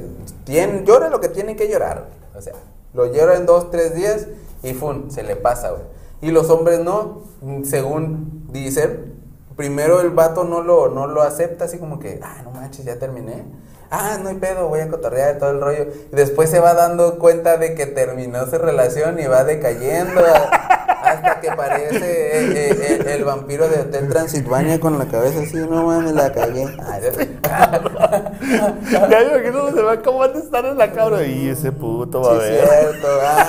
llora lo que tiene que llorar. güey. O sea, lo llora en dos, tres días y ¡fum! se le pasa, güey. Y los hombres no, mm, según dicen, primero el vato no lo, no lo acepta, así como que, ah, no manches, ya terminé. Ah, no hay pedo, voy a cotorrear todo el rollo. Y después se va dando cuenta de que terminó su relación y va decayendo *laughs* hasta que parece eh, eh, el, el vampiro de Hotel Transilvania con la cabeza así, no mames, la cagué. Ay, *laughs* Ya imagino se va cómo van a estar en la cabra y ese puto va sí, a ver. cierto. ah.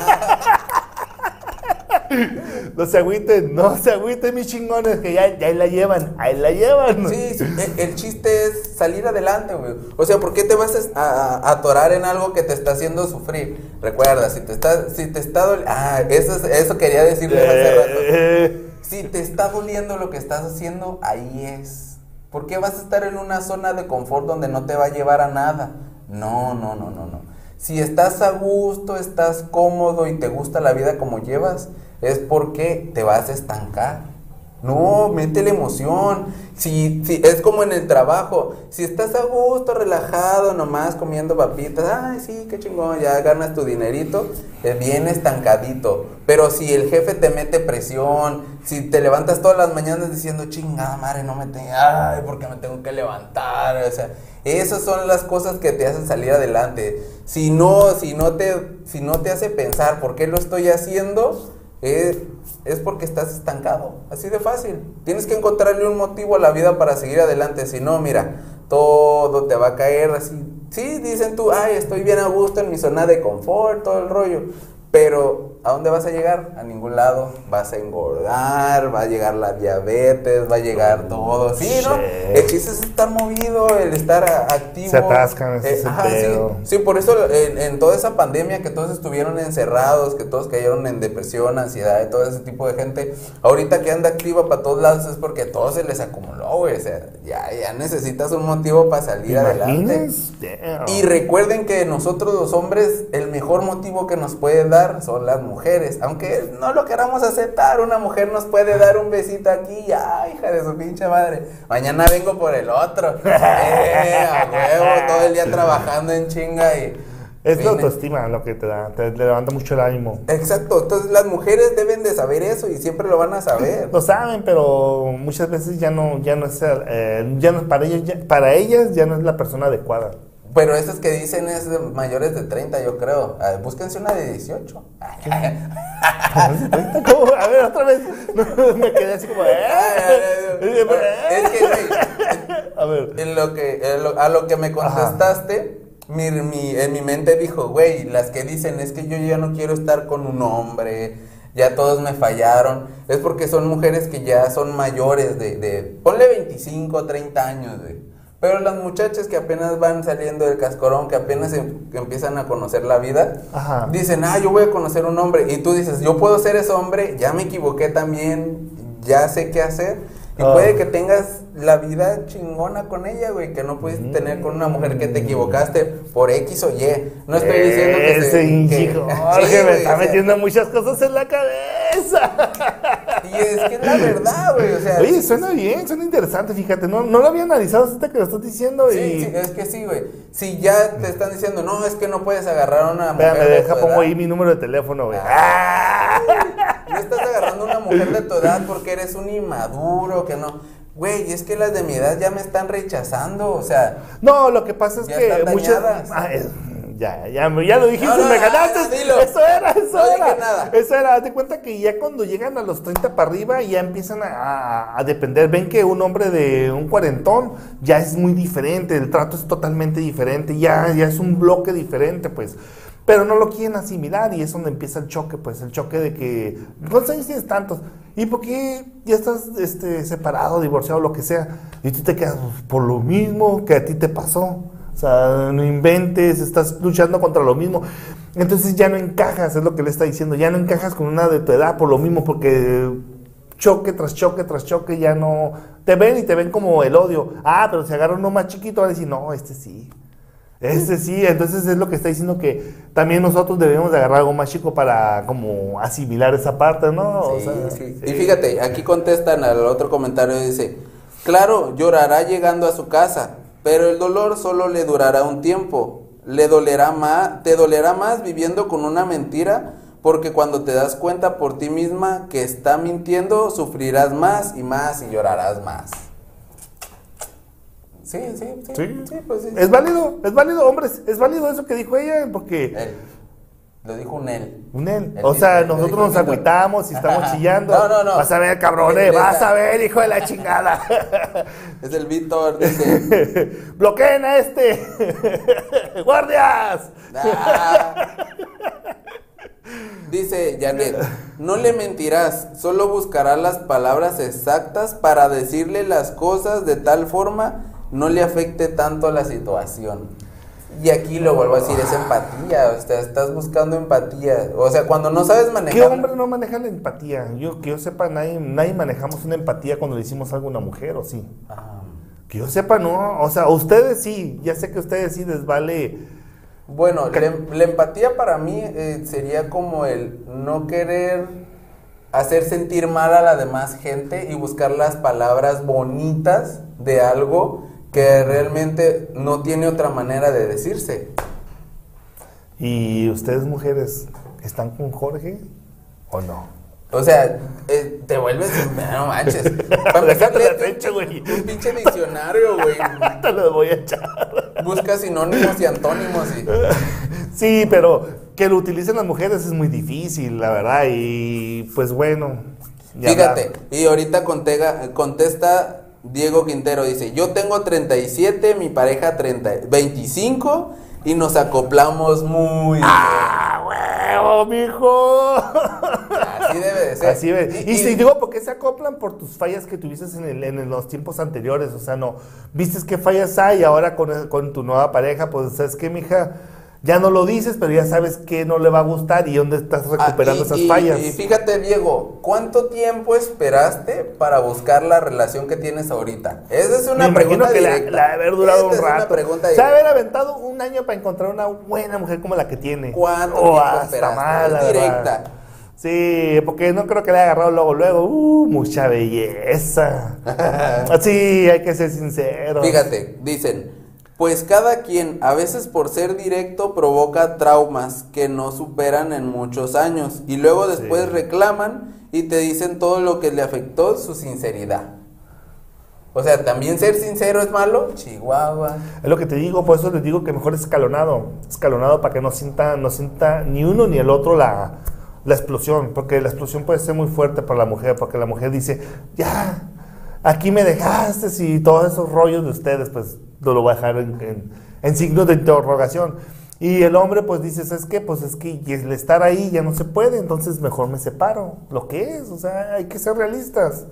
*laughs* No se agüiten, no se agüiten, mis chingones, que ya, ya ahí la llevan, ahí la llevan. Sí, sí, el, el chiste es salir adelante, güey. O sea, ¿por qué te vas a, a- a atorar en algo que te está haciendo sufrir? Recuerda, si te está, si te está doli- Ah, eso, es- eso quería decirles hace rato. Eh, Si te está doliendo lo que estás haciendo, ahí es. ¿Por qué vas a estar en una zona de confort donde no te va a llevar a nada? No, no, no, no, no. Si estás a gusto, estás cómodo y te gusta la vida como llevas, es porque te vas a estancar. No, métele emoción. Si, si, es como en el trabajo. Si estás a gusto, relajado, nomás comiendo papitas, ay, sí, qué chingón, ya ganas tu dinerito, es bien estancadito. Pero si el jefe te mete presión, si te levantas todas las mañanas diciendo, chingada madre, no me tengo, ay, porque me tengo que levantar, o sea, esas son las cosas que te hacen salir adelante. Si no, si no te, si no te hace pensar por qué lo estoy haciendo, es, es porque estás estancado. Así de fácil. Tienes que encontrarle un motivo a la vida para seguir adelante. Si no, mira, todo te va a caer así. Sí, dicen tú, ay, estoy bien a gusto en mi zona de confort, todo el rollo. Pero, ¿a dónde vas a llegar? A ningún lado. Vas a engordar, va a llegar la diabetes, va a llegar todo. Sí, ¿no? Shit. El chiste es estar movido, el estar a- activo. Se atascan, ese es el ajá, sí. Sí, por eso en, en toda esa pandemia que todos estuvieron encerrados, que todos cayeron en depresión, ansiedad y todo ese tipo de gente, ahorita que anda activa para todos lados es porque todo se les acumuló, güey. O sea, ya, ya necesitas un motivo para salir ¿Te adelante. Damn. Y recuerden que nosotros los hombres, el mejor motivo que nos puede dar son las mujeres. Aunque no lo queramos aceptar, una mujer nos puede dar un besito aquí. Ay, hija de su pinche madre. Mañana vengo por el otro. *laughs* Eh, a huevo, todo el día trabajando en chinga y. Es la autoestima lo que te da, te levanta mucho el ánimo. Exacto, entonces las mujeres deben de saber eso y siempre lo van a saber. Lo saben, pero muchas veces ya no, ya no es, eh, ya no, para ellas, ya, para ellas ya no es la persona adecuada. Pero esos que dicen es de mayores de 30, yo creo. A ver, búsquense una de 18. *laughs* ¿Cómo? A ver, otra vez. *laughs* Me quedé así como. ¿eh? *laughs* es que, güey, A ver. En lo que, en lo- a lo que me contestaste, mi, mi- en mi mente dijo, güey, las que dicen es que yo ya no quiero estar con un hombre, ya todos me fallaron, es porque son mujeres que ya son mayores de, de ponle 25, 30 años, güey. Pero las muchachas que apenas van saliendo del cascorón, que apenas em- que empiezan a conocer la vida, Ajá. dicen, ah, yo voy a conocer un hombre. Y tú dices, yo puedo ser ese hombre, ya me equivoqué también, ya sé qué hacer. Y Ah. puede que tengas la vida chingona con ella, güey, que no pudiste tener con una mujer que te equivocaste por X o Y. No estoy diciendo que Ese se- que- *laughs* Sí, me está metiendo muchas cosas en la cabeza. *laughs* Y es que es la verdad, güey, o sea. Oye, sí, suena bien, suena interesante, fíjate. No, no lo había analizado hasta que lo estás diciendo Sí, y. sí, es que sí, güey. Si ya te están diciendo, no, es que no puedes agarrar a una mujer. Espérame, de deja, tu pongo edad". ahí mi número de teléfono, güey. ¡Ah! No estás agarrando a una mujer de tu edad porque eres un inmaduro, que no. Güey, es que las de mi edad ya me están rechazando, o sea. No, lo que pasa es Ya que están muchas. Ah, es- ya, ya, ya lo dijiste, No, no, me ganaste. dilo. Eso era, eso No era. nada. Eso era, de cuenta que ya cuando llegan a los 30 para arriba, ya empiezan a, a- a depender. Ven que un hombre de un cuarentón ya es muy diferente, el trato es totalmente diferente, ya, ya es un bloque diferente, pues. Pero no lo quieren asimilar y es donde empieza el choque, pues, el choque de que, ¿cuántos años tienes tantos? ¿Y por qué ya estás este, separado, divorciado, lo que sea? Y tú te quedas "Pues, por lo mismo que a ti te pasó. O sea, no inventes, estás luchando contra lo mismo. Entonces ya no encajas, es lo que le está diciendo, ya no encajas con una de tu edad por lo mismo, porque choque tras choque tras choque ya no... Te ven y te ven como el odio. Ah, pero si agarra uno más chiquito van a decir, no, este sí. Este sí, entonces es lo que está diciendo que también nosotros debemos de agarrar algo más chico para como asimilar esa parte, ¿no? O Sí, sea, sí. sí. Y fíjate, aquí contestan al otro comentario, dice, claro, llorará llegando a su casa, pero el dolor solo le durará un tiempo. Le dolerá más, te dolerá más viviendo con una mentira, porque cuando te das cuenta por ti misma que está mintiendo, sufrirás más y más y llorarás más. Sí, sí, sí. Sí. sí, pues sí. Es válido, es válido, hombres, es válido eso que dijo ella, porque. Lo dijo un él. un él. Él O sea, nosotros nos agüitamos y estamos *laughs* chillando. No, no, no. Vas a ver, cabrón, Él *laughs* vas a ver, hijo de la chingada. *laughs* Es el Víctor, dice. Bloqueen a este. ¡Guardias! Dice Janet, no le mentirás, solo buscará las palabras exactas para decirle las cosas de tal forma no le afecte tanto la situación. Y aquí lo vuelvo a decir, es empatía, o sea, estás buscando empatía. O sea, cuando no sabes manejar... ¿Qué hombre no maneja la empatía? Yo, que yo sepa, nadie, nadie manejamos una empatía cuando le hicimos algo a una mujer, ¿o sí? Ah. Que yo sepa, no. O sea, ustedes sí, ya sé que ustedes sí les vale... Bueno, la, la empatía para mí eh, sería como el no querer hacer sentir mal a la demás gente y buscar las palabras bonitas de algo que realmente no tiene otra manera de decirse. ¿Y ustedes, mujeres, están con Jorge o no? O sea, eh, te vuelves. *laughs* No manches. *laughs* Para güey. Un pinche diccionario, güey. *laughs* Te los voy a echar. Busca sinónimos y antónimos. Y... Sí, pero que lo utilicen las mujeres es muy difícil, la verdad. Y pues bueno. Fíjate, y ahorita contega- contesta Diego Quintero, dice, yo tengo 37, mi pareja 30, 25 y nos acoplamos muy bien". ¡Ah, huevo, mijo! Así debe de ser. Así ves. Y, si digo, ¿por qué se acoplan por tus fallas que tuviste en, el- en los tiempos anteriores? O sea, no, vistes qué fallas hay ahora con, con tu nueva pareja, pues, ¿sabes qué, mija? Ya no lo dices, pero ya sabes que no le va a gustar y dónde estás Ah, recuperando y- esas y- fallas. Y fíjate, Diego, ¿cuánto tiempo esperaste para buscar la relación que tienes ahorita? Esa es una Me pregunta que la, directa. la de haber durado Esta un rato. pregunta Se ha de directa. haber aventado un año para encontrar una buena mujer como la que tiene. ¿Cuánto o tiempo hasta esperaste? la verdad. directa. Sí, porque no creo que le haya agarrado luego, luego. Uh, mucha belleza. *laughs* sí, hay que ser sincero. Fíjate, dicen, pues cada quien, a veces por ser directo, provoca traumas que no superan en muchos años y luego después Sí. reclaman y te dicen todo lo que le afectó su sinceridad. O sea, también ser sincero es malo, Chihuahua. Es lo que te digo, por eso les digo que mejor es escalonado. Escalonado para que no sienta, no sienta ni uno ni el otro la, la explosión. Porque la explosión puede ser muy fuerte para la mujer, porque la mujer dice, ya, aquí me dejaste y todos esos rollos de ustedes, pues lo voy a dejar en, en, en signo de interrogación. Y el hombre pues dice, ¿sabes qué? Pues es que el estar ahí ya no se puede, entonces mejor me separo. Lo que es, o sea, hay que ser realistas.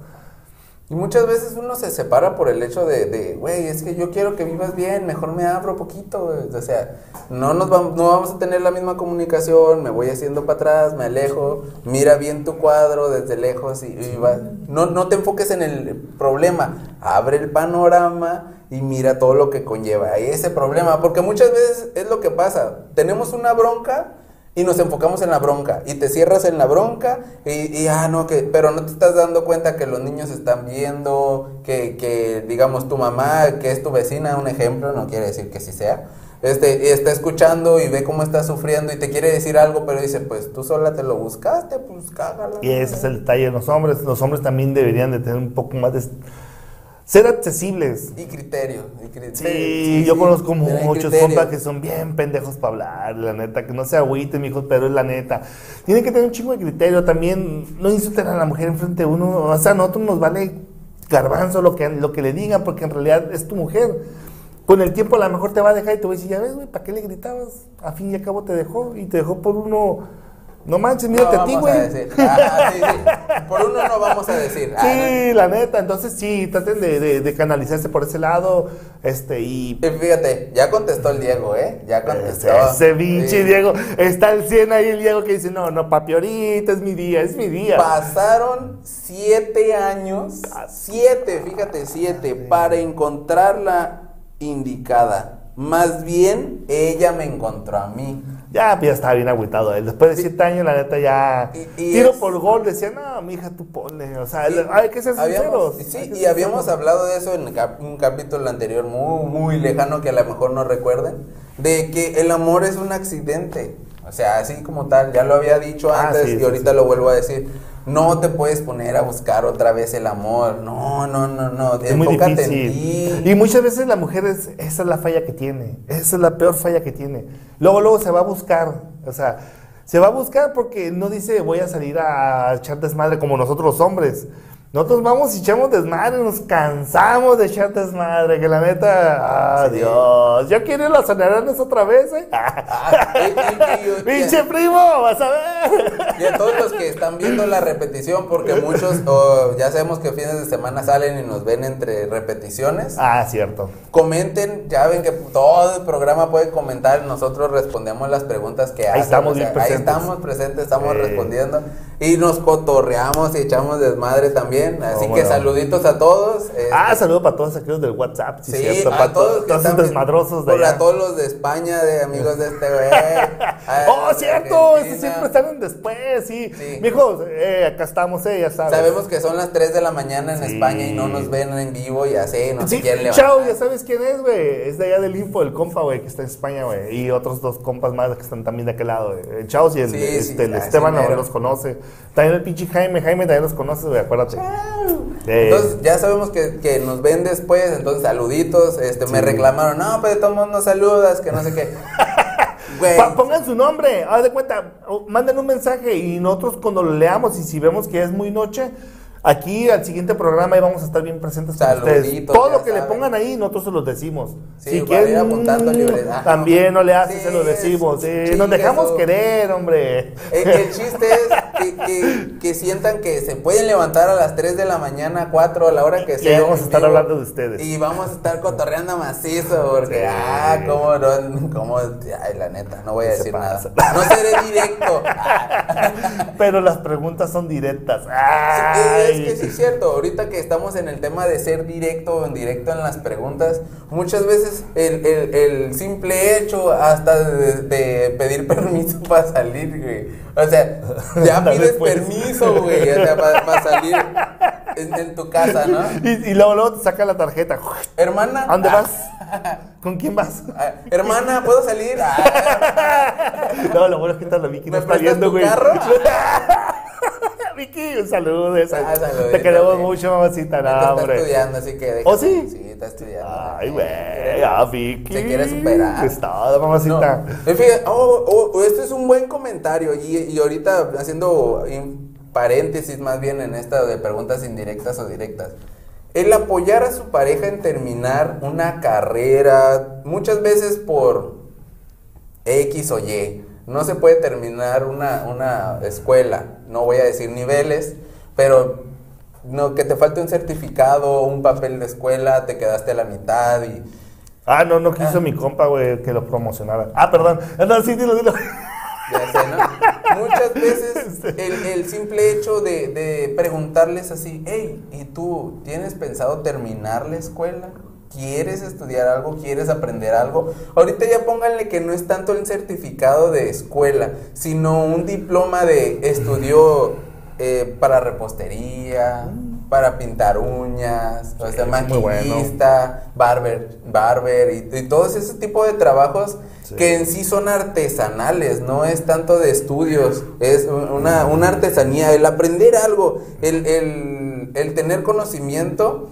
Y muchas veces uno se separa por el hecho de, de, güey, es que yo quiero que vivas bien, mejor me abro poquito. O sea, no, nos vamos, no vamos a tener la misma comunicación, me voy haciendo para atrás, me alejo, mira bien tu cuadro desde lejos y, y va. No, no te enfoques en el problema, abre el panorama y mira todo lo que conlleva ese problema, porque muchas veces es lo que pasa, tenemos una bronca y nos enfocamos en la bronca y te cierras en la bronca y, ah no que pero no te estás dando cuenta que los niños están viendo que, que digamos tu mamá que es tu vecina un ejemplo no quiere decir que sí sea este y está escuchando y ve cómo estás sufriendo y te quiere decir algo pero dice pues tú sola te lo buscaste pues cágala Y ese es el detalle de los hombres. Los hombres también deberían de tener un poco más de... Ser accesibles. y criterio, y criterio. Sí, yo conozco muchos compas que son bien pendejos para hablar, la neta, que no se agüiten, mijos, pero es la neta. Tienen que tener un chingo de criterio también, no insulten a la mujer enfrente de uno, o sea, a nosotros nos vale garbanzo lo que, lo que le digan, porque en realidad es tu mujer. Con el tiempo a lo mejor te va a dejar y te va a decir, ya ves, güey, ¿para qué le gritabas? A fin y a cabo te dejó, y te dejó por uno... No manches, mírate No a ti, güey. Ah, sí, sí. Por uno no vamos a decir. Ah, Sí, la neta, entonces sí, traten de, de- de canalizarse por ese lado, este, y fíjate, ya contestó el Diego, ¿eh? Ya contestó. Ese, ese pinche Sí. Diego, está el 100 ahí el Diego que dice, no, no, papi, ahorita es mi día, es mi día. Pasaron siete años, siete, fíjate, siete, para encontrar la indicada. Más bien, ella me encontró a mí. Ya, pues, ya estaba bien agüitado él. Después de 7 años, la neta, ya Y- y tiro es- por gol, decía, no, mija, tú ponle. O sea, Sí, hay que ser habíamos- sinceros. Sí, hay que y habíamos hablado de eso en cap- un capítulo anterior, muy, muy lejano, que a lo mejor no recuerden, de que el amor es un accidente. O sea, así como tal, ya lo había dicho Ah, antes sí, y sí, ahorita sí. lo vuelvo a decir. No te puedes poner a buscar otra vez el amor. No, no, no, no. Es muy Enfócate en difícil. ti. Y muchas veces la mujer es, esa es la falla que tiene. Esa es la peor falla que tiene. Luego, luego se va a buscar. O sea, se va a buscar porque no dice voy a salir a echar desmadre como nosotros los hombres. Nosotros vamos y echamos desmadre, nos cansamos de echar desmadre, que la neta, Dios, yo quiero ir a los Anaranes otra vez, ¿eh? Ah, *laughs* ¡Pinche primo! ¡Vas a ver! Y a todos los que están viendo la repetición, porque muchos oh, ya sabemos que fines de semana salen y nos ven entre repeticiones. Ah, cierto. Comenten, ya ven que todo el programa puede comentar, nosotros respondemos las preguntas que hacen. estamos o sea, bien presentes. Ahí estamos presentes, estamos respondiendo y nos cotorreamos y echamos desmadre también. Así ¿Cómo que saluditos a todos. eh, Ah, saludo para todos aquellos del WhatsApp, sí, Sí, cierto. a para todos, todos, esos desmadrosos de por allá. A todos los de España, de amigos de este güey. a *laughs* Oh, cierto, estos siempre están después, sí. Sí. Mijos, eh, acá estamos, eh, ya sabes. Sabemos que son las 3 de la mañana en Sí. España y no nos ven en vivo y así, no Sí, se quieren levantar. chao, ya sabes quién es, güey. Es de allá del Info, el compa, güey, que está en España, güey. Y otros dos compas más que están también de aquel lado, güey. El Chaos y el, este, el ah, Esteban no los conoce. También el pinche Jaime, Jaime también los conoce, güey, acuérdate. Entonces ya sabemos que, que nos ven después, entonces saluditos, este, me reclamaron, no, pero todos modos no saludas, que no sé qué. *laughs* Pongan su nombre, haz de cuenta, manden un mensaje y nosotros cuando lo leamos y si vemos que es muy noche, aquí al siguiente programa ahí vamos a estar bien presentes con ustedes. Todo lo que le pongan ahí, nosotros se los decimos. Sí, si quieren, apuntando *laughs* también no le haces, Sí, se lo decimos. Sí, chingue nos dejamos querer, hombre. El, el chiste es que, que- que sientan que se pueden levantar a las 3 de la mañana, 4, a la hora que Y sea. ahí vamos a estar vivo, hablando de ustedes. Y vamos a estar cotorreando macizo, porque, ah, cómo no, cómo, ay, la neta, no voy a decir nada. No seré directo. *laughs* Pero las preguntas son directas. Ay. Es que sí es cierto, ahorita que estamos en el tema de ser directo o indirecto en las preguntas, muchas veces el, el- el simple hecho hasta de, de pedir *laughs* permiso para salir, güey. O sea, *laughs* ya pides pues. permiso, güey, o sea, para, salir en, en tu casa, ¿no? Y, y luego, luego te saca la tarjeta. Hermana. ¿A dónde ah, vas? ¿Con quién vas? ah, hermana, ¿puedo salir? Ah, *laughs* No, lo bueno es que esta la Vicky no ¿Me está viendo, tu güey. carro? Vicky, un saludo. esa- Ah, saludito, Te queremos mucho, mamacita. No, está hombre. estudiando, así que... ¿Oh, déjame- sí? Sí, está estudiando. Ay, güey. Ah, Vicky. Se quiere superar. Es todo, mamacita. No. Eh, fíjate, oh, oh, oh, este es un buen comentario y, y ahorita haciendo paréntesis más bien en esta de preguntas indirectas o directas. El apoyar a su pareja en terminar una carrera, muchas veces por X o Y, no se puede terminar una, una escuela, no voy a decir niveles, pero no, que te falte un certificado, un papel de escuela, te quedaste a la mitad y... Ah, no, no quiso Ah. mi compa, güey, que lo promocionara. Ah, perdón. No, sí, dilo, dilo. Ya sé, ¿no? Muchas veces *laughs* el, el simple hecho de, de preguntarles así, hey, ¿y tú tienes pensado terminar la escuela? ¿Quieres estudiar algo? ¿Quieres aprender algo? Ahorita ya pónganle que no es tanto el certificado de escuela, sino un diploma de estudio eh, para repostería, para pintar uñas, o sea, bueno. maquillista, barber, barber y, y todos ese tipo de trabajos Sí. que en sí son artesanales, no es tanto de estudios, es un- una, una artesanía, el aprender algo, el, el- el tener conocimiento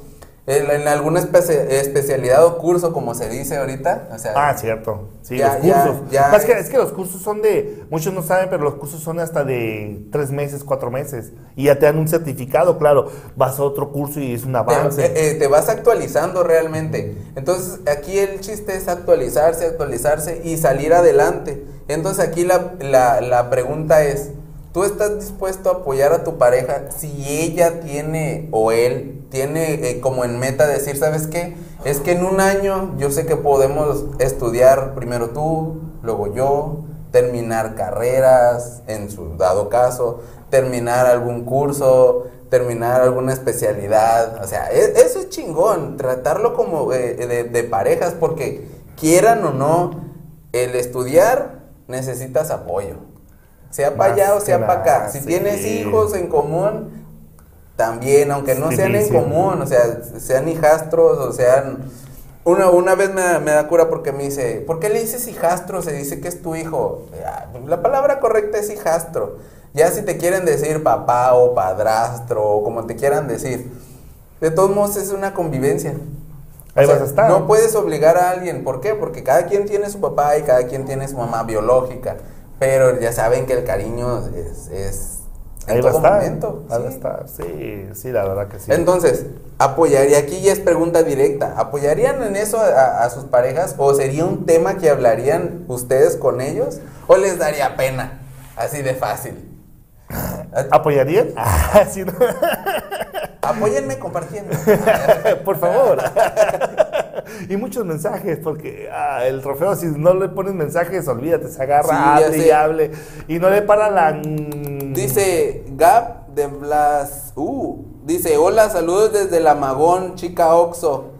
el- en alguna especie- especialidad o curso, como se dice ahorita. O sea, Ah, cierto. Sí, Ya, los ya, cursos. ya Más que, es- es que los cursos son de, muchos no saben, pero los cursos son hasta de tres meses, cuatro meses. Y ya te dan un certificado, claro. Vas a otro curso y es un te, avance. eh, eh, te vas actualizando realmente. Entonces, aquí el chiste es actualizarse, actualizarse y salir adelante. Entonces, aquí la, la, la pregunta es, ¿tú estás dispuesto a apoyar a tu pareja si ella tiene o él tiene eh, como en meta decir, ¿sabes qué? Es que en un año yo sé que podemos estudiar primero tú, luego yo, terminar carreras, en su dado caso, terminar algún curso, terminar alguna especialidad. O sea, e- eso es chingón, tratarlo como eh, de, de parejas, porque quieran o no, el estudiar necesitas apoyo. Sea para allá o sea para acá. Si sí. tienes hijos en común, también, aunque no sean en común, o sea, sean hijastros o sean... Una, una vez me, da- me da cura porque me dice, ¿por qué le dices hijastro? Se dice que es tu hijo. Ah, La palabra correcta es hijastro. Ya si te quieren decir papá o padrastro o como te quieran decir. De todos modos es una convivencia. Ahí O sea, vas a estar. No puedes obligar a alguien. ¿Por qué? Porque cada quien tiene su papá y cada quien tiene su mamá biológica. Pero ya saben que el cariño es, es En Ahí va a todo estar. momento, Ahí va a sí. estar. Sí, sí, la verdad que sí. Entonces, apoyaría, aquí ya es pregunta directa, ¿apoyarían en eso a, a sus parejas o sería un tema que hablarían ustedes con ellos o les daría pena? Así de fácil. ¿Apoyarían? *laughs* Ah, sí, ¿no? Apóyenme compartiendo. *laughs* Por favor. *laughs* y muchos mensajes, porque ah, el trofeo, si no le pones mensajes, olvídate, se agarra, Sí, y hable. Y no le para la. Dice Gab de Blas. Uh, dice: Hola, saludos desde la Magón, chica Oxo.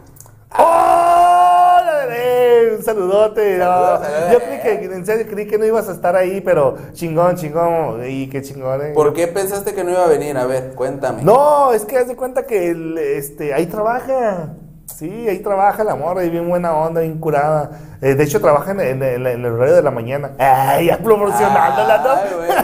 ¡Hola, bebé! Un saludote. no. Saludos, saludos. Yo creí que, en serio, creí que no ibas a estar ahí, pero chingón, chingón. Y qué chingón, eh. ¿Por qué pensaste que no iba a venir? A ver, cuéntame. No, es que haz de cuenta que el, este, ahí trabaja. Sí, ahí trabaja la morra y bien buena onda, bien curada. Eh, de hecho, trabaja en, en- en- en el horario de la mañana. ¡Ay, ya promocionándola, ¿no? Bueno.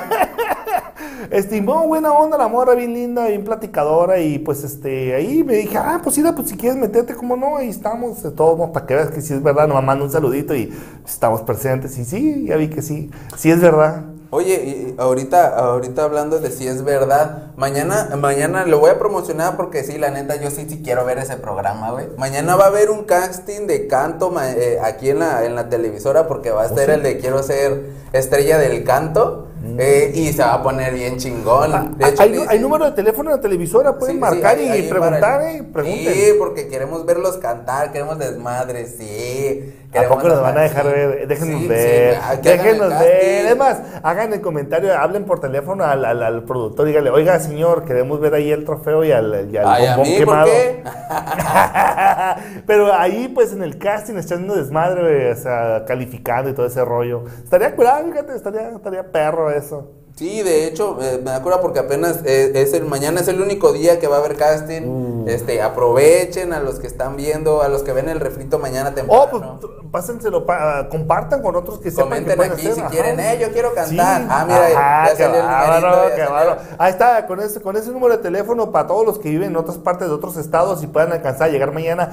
Muy *laughs* buena onda la morra, bien linda, bien platicadora. Y pues, este, ahí me dije, ah, pues mira, pues si quieres meterte, como no, ahí estamos, de todos modos, para que veas que sí es verdad. Nos manda un saludito y estamos presentes. Y sí, ya vi que sí, sí es verdad. Oye, y ahorita, ahorita hablando de si es verdad, mañana, mañana lo voy a promocionar porque sí, la neta, yo sí, sí quiero ver ese programa, güey. Mañana va a haber un casting de canto eh, aquí en la, en la televisora porque va a estar el de quiero ser estrella del canto eh, y se va a poner bien chingón. De hecho, Mm. Ah, hay, le- hay número de teléfono en la televisora, pueden Sí, sí, marcar ahí- y preguntar, para- eh, pregunten. Sí, porque queremos verlos cantar, queremos desmadre, sí. ¿A poco nos van a dejar sí. ver? Déjenos Sí, ver. déjenos ver. Es más, hagan el comentario, hablen por teléfono al, al, al productor, díganle, oiga, señor, queremos ver ahí el trofeo y al, y al Ay, ¿a bombón mí por quemado. qué? *laughs* Pero ahí, pues, en el casting, echando desmadre, o sea, calificando y todo ese rollo. Estaría curado, fíjate, estaría, estaría perro eso. Sí, de hecho, eh, me acuerdo porque apenas eh, es el mañana es el único día que va a haber casting. Mm. Este, aprovechen a los que están viendo, a los que ven el refrito mañana temprano. Oh, pues, pásenselo, pa- compartan con otros que sepan Comenten aquí hacer, si ajá. quieren, eh, yo quiero Sí, cantar. Ah, mira, ajá, ya salió el bárbaro. Ahí está, con ese, con ese número de teléfono para todos los que viven en otras partes de otros estados y puedan alcanzar a llegar mañana.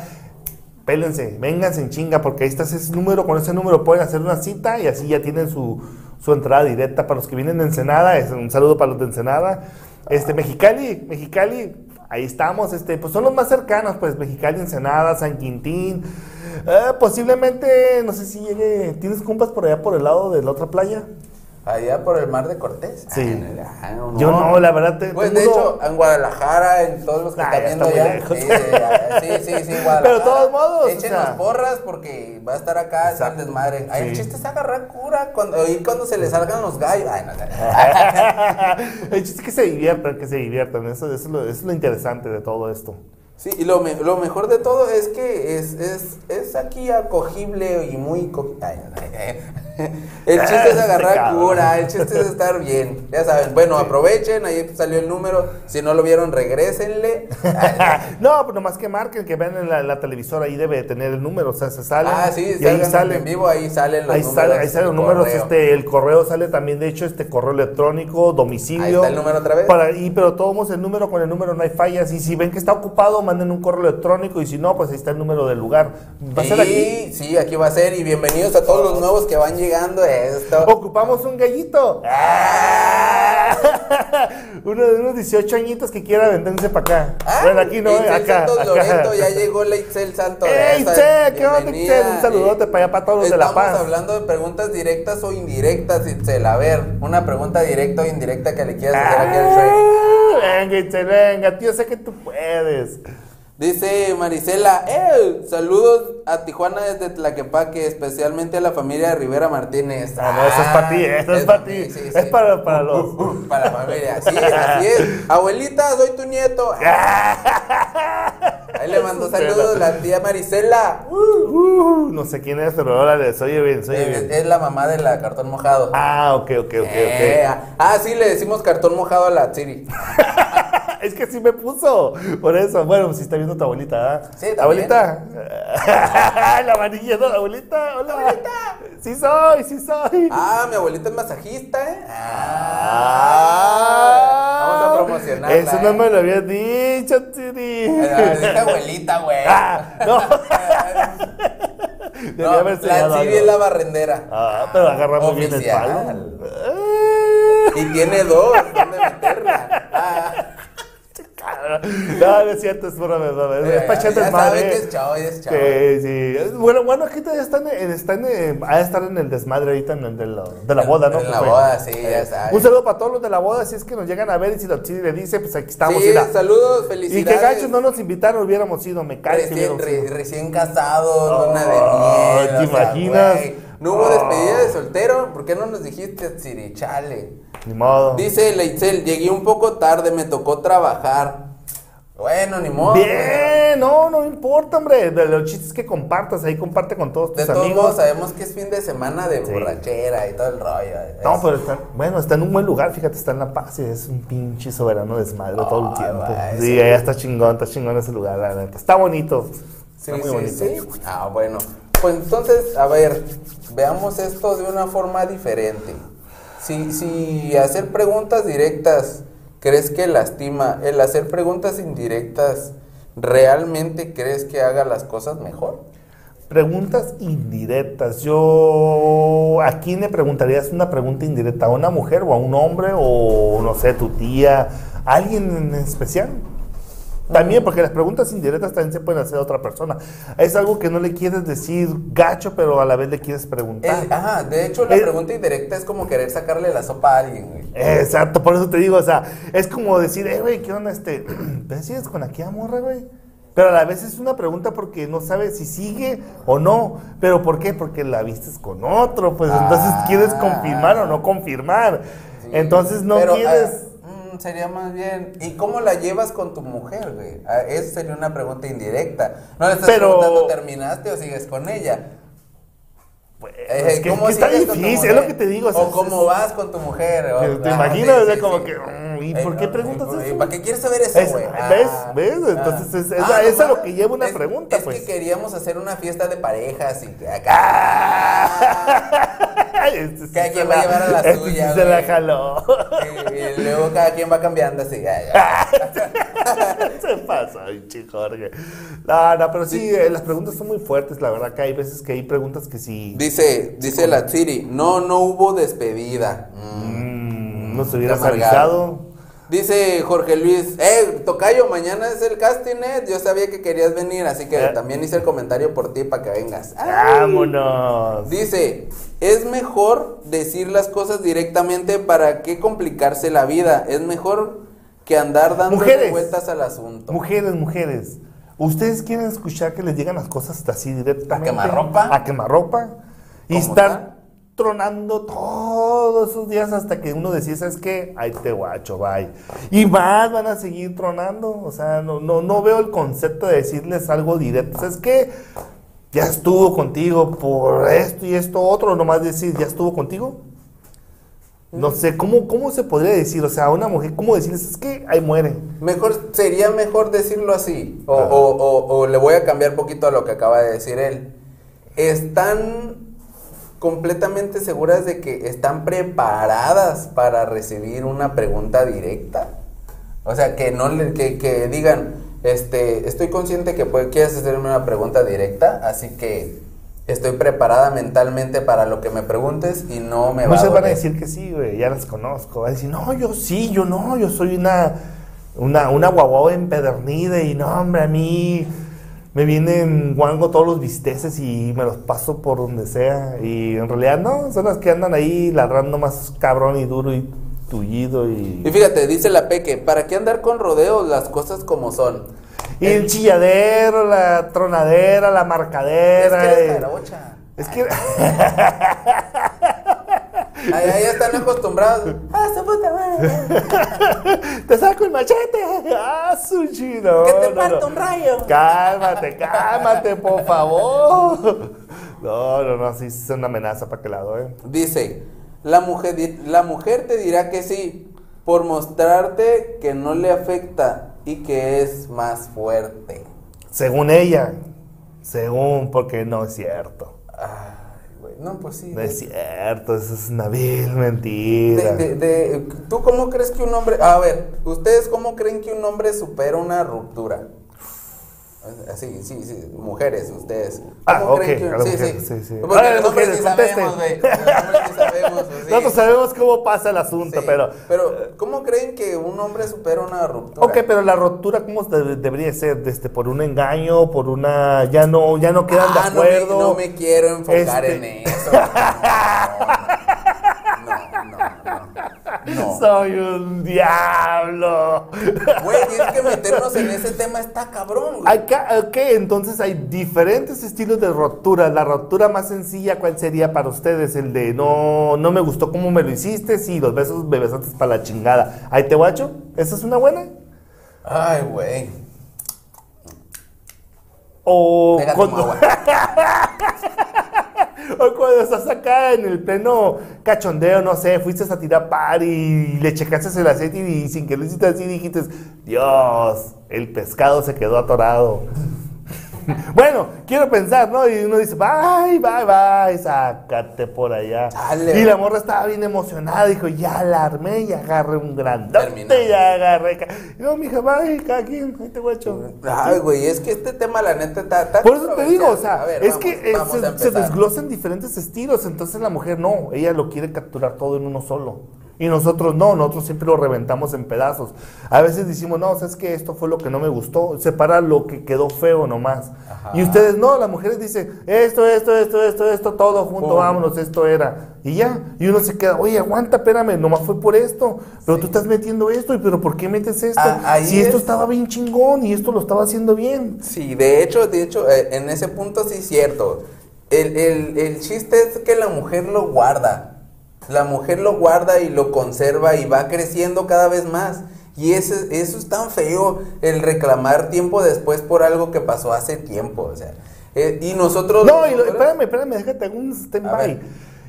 Pélense, vénganse en chinga, porque ahí está ese número, con ese número pueden hacer una cita y así ya tienen su, su entrada directa para los que vienen de Ensenada, es un saludo para los de Ensenada. Este, Mexicali, Mexicali, ahí estamos, este, pues son los más cercanos, pues Mexicali, Ensenada, San Quintín. Eh, posiblemente, no sé si llegue, ¿tienes compas por allá por el lado de la otra playa? Allá por el mar de Cortés. Sí. Ah, no, Yo no, la verdad, te- Pues de hecho, en Guadalajara, en todos los que Ah, están ya viendo está lejos. Sí, sí, sí, sí, *laughs* Guadalajara. Pero de todos modos, o Échenos sea. porras porque va a estar acá está el desmadre. Ay, el Sí. chiste es agarrar cura cuando, oír cuando se le salgan los gallos. Ay, no, no. *laughs* El chiste es que se diviertan, que se diviertan. Eso, eso es, lo, eso es lo interesante de todo esto. Sí, y lo, me- lo mejor de todo es que es, es, es aquí acogible y muy... Ay, ay, ay. *laughs* El chiste es Este agarrar cabrón. cura, el chiste es estar bien. Ya saben, bueno, aprovechen, ahí salió el número. Si no lo vieron, regrésenle. *laughs* No, pero nomás que marquen, que vean en la, la televisora, ahí debe tener el número, o sea, se sale. Ah, sí, y ahí sale. en vivo, ahí salen los Ahí números. sale, ahí salen los números, correo. este, el correo sale también, de hecho, este correo electrónico, domicilio. Ahí está el número otra vez. Para, y, pero todos el número, con el número no hay fallas. Y si ven que está ocupado, manden un correo electrónico. Y si no, pues ahí está el número del lugar. Va a ser aquí. Sí, sí, aquí va a ser. Y bienvenidos a todos los nuevos que van llegando esto. Ocupamos un gallito. *laughs* Uno de unos 18 añitos que quiera venderse para acá. Ah, bueno, aquí no, eh, Itzel acá. Santos acá. Loreto, ya llegó la Itzel Santos. ¡Ey, Itzel! ¿Qué onda. Itzel? Un saludote para allá, para todos los de La Estamos Paz. hablando de preguntas directas o indirectas, Itzel. A ver, una pregunta directa o indirecta que le quieras hacer aquí al Shrek. Ah, venga, Itzel, venga, tío, sé que tú puedes. Dice Marisela, ¡eh! Saludos a Tijuana desde Tlaquepaque, especialmente a la familia de Rivera Martínez. Ah, no, eso es pa' ti, eso es pa' ti. mí, sí, Es sí. para- para los- *laughs* para la familia, sí, así es. *laughs* Abuelita, soy tu nieto. *laughs* Ahí le mandó saludos la tía Marisela. Uh, no sé quién es, pero órale, se oye bien, Es, bien. es la mamá de la cartón mojado. Ah, ok, ok, ok, Eh, ok. ah, sí, le decimos cartón mojado a la Siri. *laughs* *laughs* Es que sí me puso. Por eso, bueno, si está viendo tu abuelita, ¿ah? Sí. Abuelita. *laughs* la amarilla de la abuelita. Hola. Abuelita. Sí soy, sí soy. Ah, mi abuelita es masajista, ¿eh? Ah. Vamos a promocionarla. Eso no ¿eh? me lo habías dicho, Tiri. Ah, abuelita, güey. Ah, no. *laughs* Debía No, haber la Siri es la barrendera. Ah, pero agarra muy bien el palo. Y tiene dos, ¿dónde meterla? *laughs* no, no es cierto, es pura verdad. Es desmadre. sabe que es chavo, es chavo. Sí, sí. Bueno, bueno, aquí todavía están, en, están en- de estar en el desmadre ahorita en el de la, de la boda, ¿no? En la boda, sí, ya sabes. Un saludo para todos los de la boda, si es que nos llegan a ver y si le dice, pues aquí estamos. sí, y, saludos, y felicidades. que gachos no nos invitaron, hubiéramos ido, me cae Recién, recién casados, luna de Ay, miel. ¿te imaginas? No hubo Oh. despedida de soltero. ¿Por qué no nos dijiste, Siri? Chale. Ni modo. Dice Leitzel, llegué un poco tarde, me tocó trabajar. Bueno, ni modo. Bien, no, no importa, hombre. De los chistes que compartas, ahí comparte con todos De tus todos amigos. modos, sabemos que es fin de semana de Sí. borrachera y todo el rollo. No, pero está, bueno, está en un buen lugar, fíjate, está en La Paz y es un pinche soberano desmadre todo el Ay, tiempo. sí, sí. está chingón, está chingón ese lugar, la neta. Está bonito. Sí, Está muy sí, bonito. sí. Ah, bueno. Pues entonces, a ver, veamos esto de una forma diferente. Si, si hacer preguntas directas crees que lastima, el hacer preguntas indirectas, ¿realmente crees que haga las cosas mejor? Preguntas indirectas. Yo, ¿a quién le preguntarías una pregunta indirecta? ¿A una mujer o a un hombre o, no sé, tu tía? ¿A ¿Alguien en especial? También, porque las preguntas indirectas también se pueden hacer a otra persona. Es algo que no le quieres decir gacho, pero a la vez le quieres preguntar. El- ajá, de hecho, la El- pregunta indirecta es como querer sacarle la sopa a alguien, güey. Exacto, por eso te digo, o sea, es como decir, eh, güey, ¿qué onda este? *clears throat* ¿Te sigues con aquella morra, güey? Pero a la vez es una pregunta porque no sabes si sigue o no. ¿Pero por qué? Porque la vistes con otro, pues entonces Ah. quieres confirmar o no confirmar. Sí. Entonces no Pero, quieres... ah, sería más bien, ¿y cómo la llevas con tu mujer, güey? Ah, Eso sería una pregunta indirecta. No le estás Pero- preguntando, ¿terminaste o sigues con ella? Pues, Eh, es que, ¿cómo que está difícil, es lo que te digo. O, sea, cómo vas con tu mujer. o- ¿Te, ah, imaginas? sí, o sea, sí, como sí. que, mm, ¿y Eh, por qué no, preguntas ¿y- eso? ¿Para qué quieres saber eso, Es- güey? ¿ves? Ah, ¿Ves? ah. Entonces, es- es- Ah, es a nomás, lo que lleva una es- pregunta, Es pues. que queríamos hacer una fiesta de parejas y que acá. Este sí Cada quien va a llevar a la este suya, se la jaló. y, y luego cada quien va cambiando así. ya, ya. *laughs* Se pasa, pinche Jorge. No, no, pero sí, eh, las preguntas son muy fuertes, la verdad que hay veces que hay preguntas que sí Dice, dice la Siri, no, no hubo despedida. Mm. mm, no se hubieras avisado. Dice Jorge Luis, eh, Tocayo, mañana es el casting, eh. Yo sabía que querías venir, así que Eh. también hice el comentario por ti para que vengas. Ay. Vámonos. Dice, es mejor decir las cosas directamente para qué complicarse la vida. Es mejor que andar dando vueltas al asunto. Mujeres, mujeres. ¿Ustedes quieren escuchar que les digan las cosas así directamente? ¿A quemarropa? A quemarropa. Y ¿Cómo estar está? tronando todos esos días hasta que uno decide, ¿sabes qué? Ahí te guacho, bye. Y más van a seguir tronando. O sea, no, no, no veo el concepto de decirles algo directo. ¿Sabes qué? Ya estuvo contigo por esto y esto otro. Nomás decir, ¿ya estuvo contigo? No sé, ¿cómo, ¿cómo se podría decir? O sea, a una mujer, ¿cómo decirles? Es que ahí muere. Mejor, sería mejor decirlo así. O- o- o le voy a cambiar poquito a lo que acaba de decir él. Están completamente seguras de que están preparadas para recibir una pregunta directa. O sea, que no le, que, que digan, este, estoy consciente que puede, quieres hacerme una pregunta directa, así que estoy preparada mentalmente para lo que me preguntes y no me va Muchos a van a doler". decir que sí, güey, ya las conozco. Van a decir, no, yo sí, yo no, yo soy una, una, una guaguao empedernida y no, hombre, a mí me vienen guango todos los bisteces y me los paso por donde sea. Y en realidad no, son las que andan ahí ladrando más cabrón y duro y tullido y... Y fíjate, dice la Peque, ¿para qué andar con rodeos las cosas como son? Y el chilladero, la tronadera, la Es marcadera. que eres eh, jarocha. es que... *laughs* Ahí, están acostumbrados. ¡Ah, su puta madre! *laughs* ¡Te saco el machete! ¡Ah, su chino! ¡Que te no, parta no. un rayo! Cálmate, cálmate, por favor. No, no, no, sí, es una amenaza para que lado, ¿eh? Dice, la mujer, la mujer te dirá que sí, por mostrarte que no le afecta y que es más fuerte. Según ella, según, porque no es cierto. Güey, no, pues sí. No es cierto, eso es una vil mentira. de- de- de- ¿Tú cómo crees que un hombre... A ver, ¿ustedes cómo creen que un hombre supera una ruptura? Sí, sí, sí, mujeres, ustedes. Ah, ¿Cómo ok, creen que- a Sí, mujeres, sí. sí, sí. Porque Ah, los mujeres, sí sabemos, güey. Sí sabemos, pues, *laughs* sí. Nosotros sabemos cómo pasa el asunto, Sí, pero... Pero, ¿cómo creen que un hombre supera una ruptura? Ok, pero la ruptura, ¿cómo de- debería ser? Este, ¿Por un engaño? ¿Por una... ya no, ya no quedan Ah, de no me- acuerdo? No me, quiero enfocar Este- en eso. No, no, no. No. Soy un diablo. Güey, es que meternos en ese tema está cabrón, güey. Ok, entonces hay diferentes estilos de ruptura. La ruptura más sencilla, ¿cuál sería para ustedes? El de no, no me gustó cómo me lo hiciste, sí, los besos me besaste para la chingada. ¿Ahí te guacho? ¿Esa es una buena? Ay, güey. O agua. *laughs* *laughs* o cuando estás acá en el pleno cachondeo, no sé, fuiste a tirar par y le checaste el aceite y sin que lo hiciste así dijiste, Dios, el pescado se quedó atorado. *laughs* bueno, quiero pensar, ¿no? Y uno dice, bye, bye, bye, sácate por allá. Chale. y la morra estaba bien emocionada, dijo, ya la armé y agarré un grandote, ya agarré. ca-". Y no, mija, bye, cada quien, ahí te guacho. Ay, güey, es que este tema, la neta, está. Por eso te digo, o sea, ver, es vamos, que eh, vamos se, desglosan diferentes estilos, entonces la mujer no, ella lo quiere capturar todo en uno solo. Y nosotros no, nosotros siempre lo reventamos en pedazos. A veces decimos, no, sabes que esto fue lo que no me gustó, separa lo que quedó feo nomás. Ajá. Y ustedes no, las mujeres dicen, esto, esto, esto, esto, esto, todo junto, Pum. vámonos, esto era. Y ya, y uno se queda, oye, aguanta, espérame, nomás fue por esto, pero tú estás metiendo esto, y pero ¿por qué metes esto? Ah, si esto es- estaba bien chingón y esto lo estaba haciendo bien. Sí, de hecho, de hecho, eh, en ese punto sí es cierto. El, el, el chiste es que la mujer lo guarda. La mujer lo guarda y lo conserva y va creciendo cada vez más. Y ese, eso es tan feo, el reclamar tiempo después por algo que pasó hace tiempo. O sea, eh, y nosotros... No, y lo- espérame, espérame, déjate un stand-by.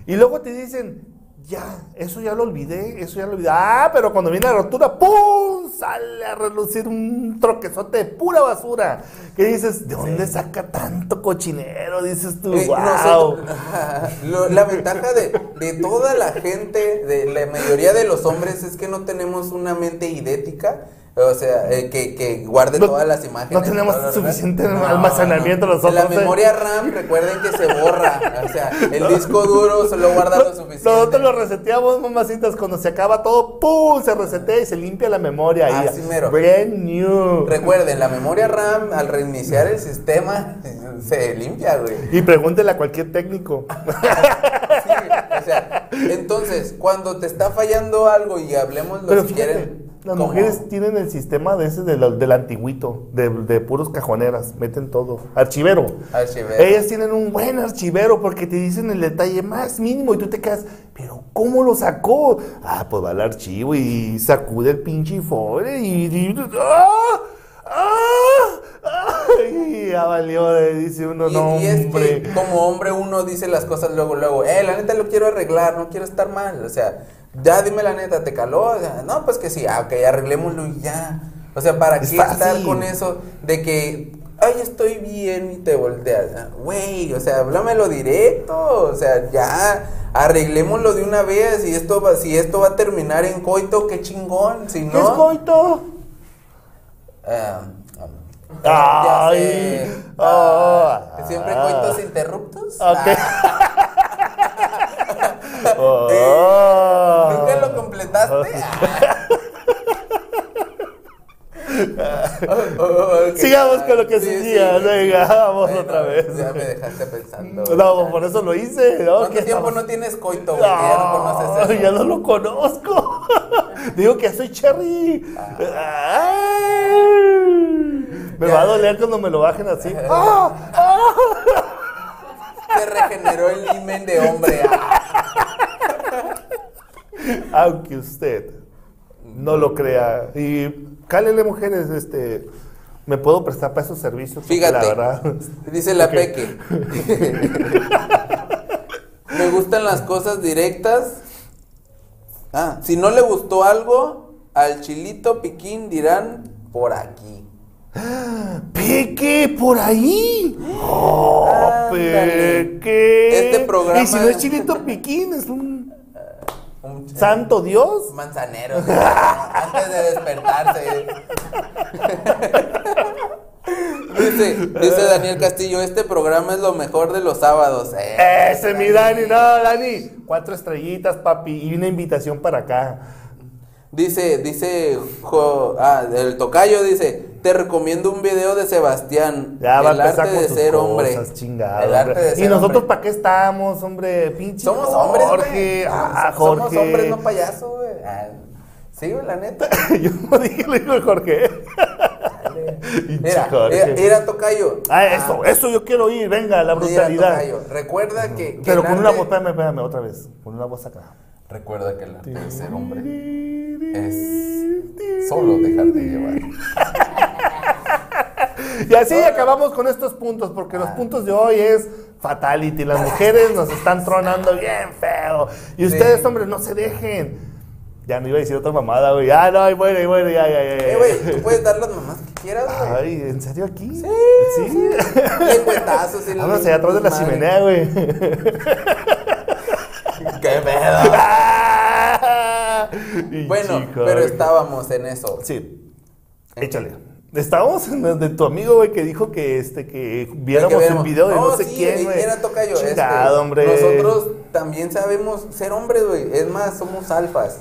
Y luego te dicen, ya, eso ya lo olvidé, eso ya lo olvidé. Ah, pero cuando viene la rotura, ¡pum! Sale a relucir un troquezote de pura basura. Que dices, ¿de dónde saca tanto cochinero? Dices tú, Eh, wow. nosotros- *laughs* Lo- la ventaja de, de toda la gente, de la mayoría de los hombres, es que no tenemos una mente idética. O sea, eh, que, que guarde No- todas las imágenes. no tenemos lo suficiente almacenamiento nosotros, La eh. memoria RAM, recuerden que se borra. O sea, el disco duro solo guarda lo suficiente. Nosotros lo reseteamos, mamacitas, cuando se acaba todo, ¡pum! Se resetea y se limpia la memoria. Así mero. Brand new. Recuerden, la memoria RAM, al reiniciar el sistema, *laughs* se limpia, güey. Y pregúntele a cualquier técnico. *laughs* Sí, o sea, entonces, cuando te está fallando algo y hablemos Pero si quieren. Las mujeres tienen el sistema de ese de la- del antiguito, de, de puros cajoneras, meten todo. Archivero. Archivero. Ellas tienen un buen archivero porque te dicen el detalle más mínimo y tú te quedas, pero ¿cómo lo sacó? Ah, pues va al archivo y sacude el pinche fore y... y- ¡Ah! ¡Ah! *laughs* ¡Ay! Ya valió, dice uno, Y, no, y es hombre. que como hombre uno dice las cosas luego, luego, eh, la neta lo quiero arreglar, no quiero estar mal, o sea, ya dime la neta, ¿te caló? O sea, no, pues que sí, ah, ok, arreglémoslo y ya. O sea, ¿para Es qué fácil. estar con eso de que, ay, estoy bien y te volteas? Ah, Güey, o sea, háblamelo directo, o sea, ya, arreglémoslo de una vez y esto va, si esto va a terminar en coito, qué chingón, si no... ¿Qué es coito? Ah, ah, ya Ay. sé. Ah. Ah, Siempre coitos interruptos. Ok. Ah, Oh. ¿Nunca lo completaste? Ah. *laughs* Oh, oh. Sigamos con lo que Sí, seguía, sí. venga, vamos Bueno, otra vez. Ya me dejaste pensando. No, por eso lo hice. ¿no? ¿Cuánto ¿Qué tiempo estamos- no tienes coito, güey? Ya no conoces Ay, eso. ya no lo conozco. *laughs* Digo que soy cherry. Ay. Me Ya. va a doler cuando me lo bajen así. *laughs* ¡Ah! ¡Ah! Regeneró el imen de hombre. *laughs* Aunque usted no lo crea. Y cálele, mujeres, este. ¿Me puedo prestar para esos servicios? Fíjate, La verdad. dice la Ok. Peque. *laughs* Me gustan las cosas directas. Ah, si no le gustó algo, al chilito piquín dirán por aquí. Peque, por ahí. Oh, Ándale. Peque. Este programa- Y si no es chilito piquín, es un Un santo Dios. manzanero. antes de despertarse. *laughs* Dice, dice Daniel Castillo, este programa es lo mejor de los sábados. Eh, Ese mi Dani, no, Dani. Cuatro estrellitas, papi, y una invitación para acá. Dice, dice, jo- ah, el tocayo dice, te recomiendo un video de Sebastián. Ya va el arte de cosas, hombre. chingado, El arte hombre. de ser ¿Y nosotros hombre. para qué estamos, hombre? Pinche Somos hombres, güey. Jorge. Ah, Somos Jorge. hombres, no payasos, güey. Ah, sí, güey, la neta. *laughs* Yo no dije lo dijo el Jorge. Mira, mira, tocayo. Ah, eso, eso yo quiero oír, venga, la Mira, brutalidad. tocayo, Recuerda que. que Pero con una arte- voz, espérame, espérame, otra vez. Con una voz acá. Recuerda que el arte de ser hombre es solo dejarte llevar. Y así acabamos con estos puntos, porque Ah. los puntos de hoy es fatality. Las mujeres nos están tronando bien feo. Y ustedes, Sí. hombres, no se dejen. Ya no iba a decir otra mamada, güey. Ah, no, ay, bueno, ay, bueno, ya, ya, ya. Eh, güey, tú puedes dar las mamás que quieras, güey. Ay, ¿en serio aquí? Sí, sí. Lengüetazos y Vámonos allá atrás de la madre. chimenea, güey. *laughs* Bueno, chico, pero estábamos en eso. Sí. Échale. Estábamos en el de tu amigo, güey, que dijo que este que viéramos el video de no, sé sí, quién, güey. Era tocayo. este, Chingado, hombre. Nosotros también sabemos ser hombres, güey. Es más, somos alfas.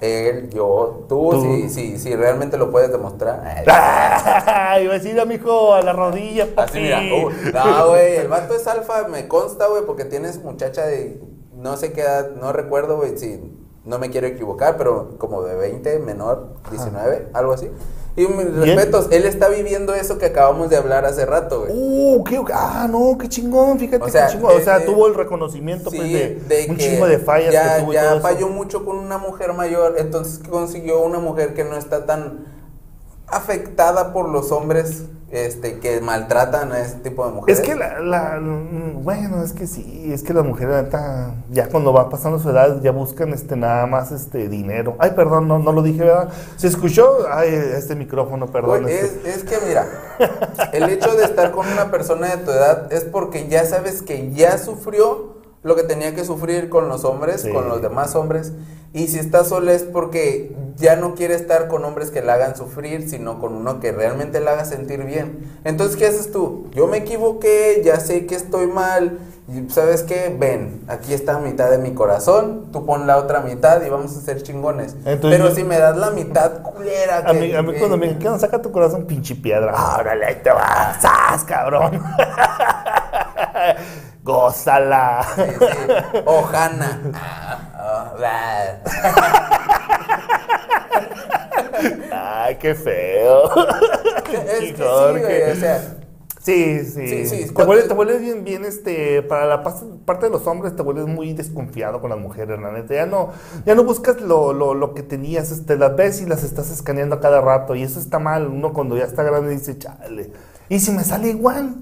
Él, yo, tú, Tú. Si, si, si realmente lo puedes demostrar. *laughs* Iba a decir a mi hijo a la rodilla, papi. Así mira, uh, no, güey, el vato es alfa, me consta, güey, porque tienes muchacha de no sé qué edad, no recuerdo, güey, si no me quiero equivocar, pero como de 20, menor, 19, algo así. Y mis respetos, él está viviendo eso que acabamos de hablar hace rato, güey. Uh, qué, ah, no, qué chingón, fíjate O sea, qué chingón. O sea, tuvo el reconocimiento Sí, pues, de, de un chingo de fallas ya, que tuvo ya todo eso. falló mucho con una mujer mayor, entonces consiguió una mujer que no está tan afectada por los hombres este que maltratan a ese tipo de mujeres. Es que la, la- bueno, es que sí, es que las mujeres ya cuando va pasando su edad ya buscan este nada más este dinero. Ay, perdón, no, no lo dije, ¿verdad? ¿Se escuchó? Ay, este micrófono, perdón. Este- es, es que mira, el hecho de estar con una persona de tu edad es porque ya sabes que ya sufrió lo que tenía que sufrir con los hombres, Sí. con los demás hombres. Y si está sola es porque ya no quiere estar con hombres que la hagan sufrir, sino con uno que realmente la haga sentir bien. Entonces, ¿qué haces tú? Yo me equivoqué, ya sé que estoy mal. Y ¿Sabes qué? Ven, aquí está mitad de mi corazón, tú pon la otra mitad y vamos a ser chingones. Entonces Pero si me das la mitad culera A que- mí, a mí que- cuando me dijeron, saca tu corazón, pinche piedra. Órale, ahí te vas, ¡zas, cabrón! *laughs* Gózala. Sí. Ojana. Ay, qué feo. Es que sí, güey, o sea, Sí, sí. Sí, sí, Te vuelves, te vuelves bien, bien, este, para la parte de los hombres te vuelves muy desconfiado con las mujeres, la neta. Ya no, ya no buscas lo, lo, lo que tenías, este, las ves y las estás escaneando a cada rato. Y eso está mal. Uno cuando ya está grande dice, chale. Y si me sale igual.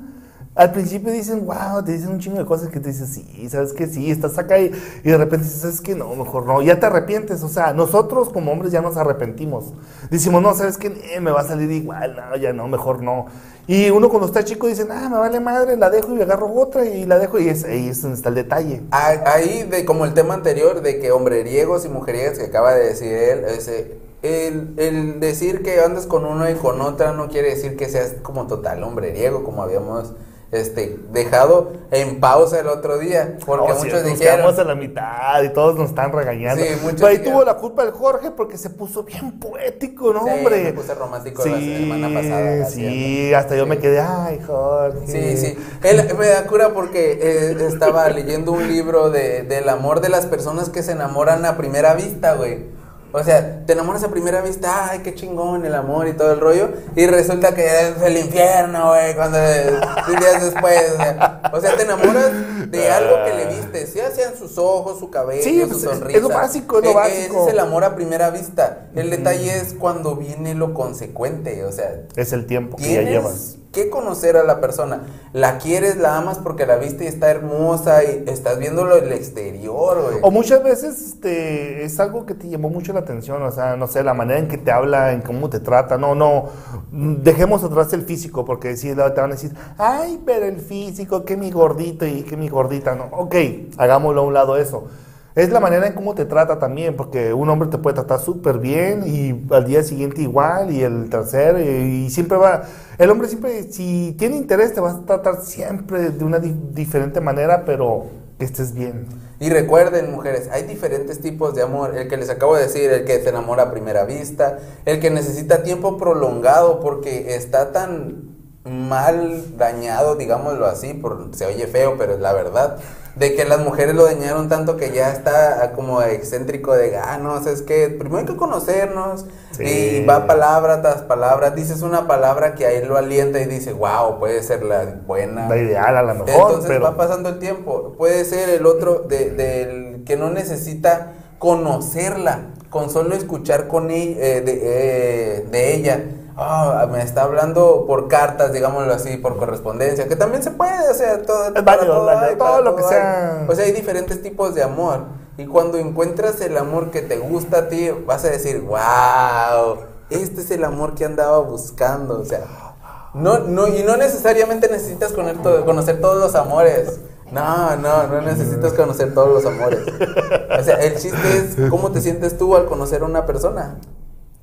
Al principio dicen, wow, te dicen un chingo de cosas que te dices, sí, sabes que sí, estás acá y, de repente dices, sabes que no, mejor no. Ya te arrepientes, o sea, nosotros como hombres ya nos arrepentimos. Decimos, no, sabes que me va a salir igual, no, ya no, mejor no. Y uno cuando está chico dice, ah, me vale madre, la dejo y agarro otra y la dejo y es, ahí es donde está el detalle. ahí de como el tema anterior de que hombreriegos y mujeriegas que acaba de decir él, el, el decir que andas con uno y con otra no quiere decir que seas como total hombreriego, como habíamos este dejado en pausa el otro día, porque sí, muchos nos dijeron, a la mitad y todos nos están regañando. Sí, Pero ahí tuvo la culpa el Jorge porque se puso bien poético, ¿no, Sí, hombre? me puse romántico la semana pasada, Sí, hasta yo me quedé, ay, Jorge. Sí, sí. Él me da cura porque eh, estaba leyendo un libro de, del amor de las personas que se enamoran a primera vista, güey. O sea, te enamoras a primera vista, ay, qué chingón el amor y todo el rollo. Y resulta que es el infierno, güey, cuando días después. O sea, o sea, te enamoras de algo que le viste, ya sean sus ojos, su cabello, Sí, su pues, es- sonrisa. es lo básico, es lo básico. Ese es el amor a primera vista. El detalle es cuando viene lo consecuente, o sea, Es el tiempo que ya llevas. Que conocer a la persona. La quieres, la amas porque la viste y está hermosa y estás viéndolo el exterior. O muchas veces este, es algo que te llamó mucho la atención, o sea, no sé, la manera en que te habla, en cómo te trata, no, no, dejemos atrás el físico, porque si te van a decir, ay, pero el físico, que mi gordito y que mi gordita, no, ok, hagámoslo a un lado eso. Es la manera en cómo te trata también, porque un hombre te puede tratar súper bien y al día siguiente igual y el tercer y, siempre va, el hombre siempre, si tiene interés te va a tratar siempre de una di- diferente manera, pero que estés bien. Y recuerden, mujeres, hay diferentes tipos de amor. El que les acabo de decir, el que se enamora a primera vista, el que necesita tiempo prolongado porque está tan mal dañado, digámoslo así, por, se oye feo, pero es la verdad, de que las mujeres lo dañaron tanto que ya está como excéntrico de, ah, no, es que primero hay que conocernos Sí. y va palabra tras palabra, dices una palabra que a él lo alienta y dice, wow, puede ser la buena. La ideal a lo mejor, Entonces pero va pasando el tiempo. Puede ser el otro de- del que no necesita conocerla, con solo escuchar con ella, eh, de, eh, de ella. Ah, me está hablando por cartas, digámoslo así, por correspondencia, que también se puede, o sea, todo, Es válido, válido, hay, todo para lo que hay. sea. O sea, hay diferentes tipos de amor. Y cuando encuentras el amor que te gusta a ti, vas a decir, wow, este es el amor que andaba buscando. O sea, no, no, y no necesariamente necesitas conocer, todo- conocer todos los amores. No, no, no necesitas conocer todos los amores. O sea, el chiste es cómo te sientes tú al conocer a una persona.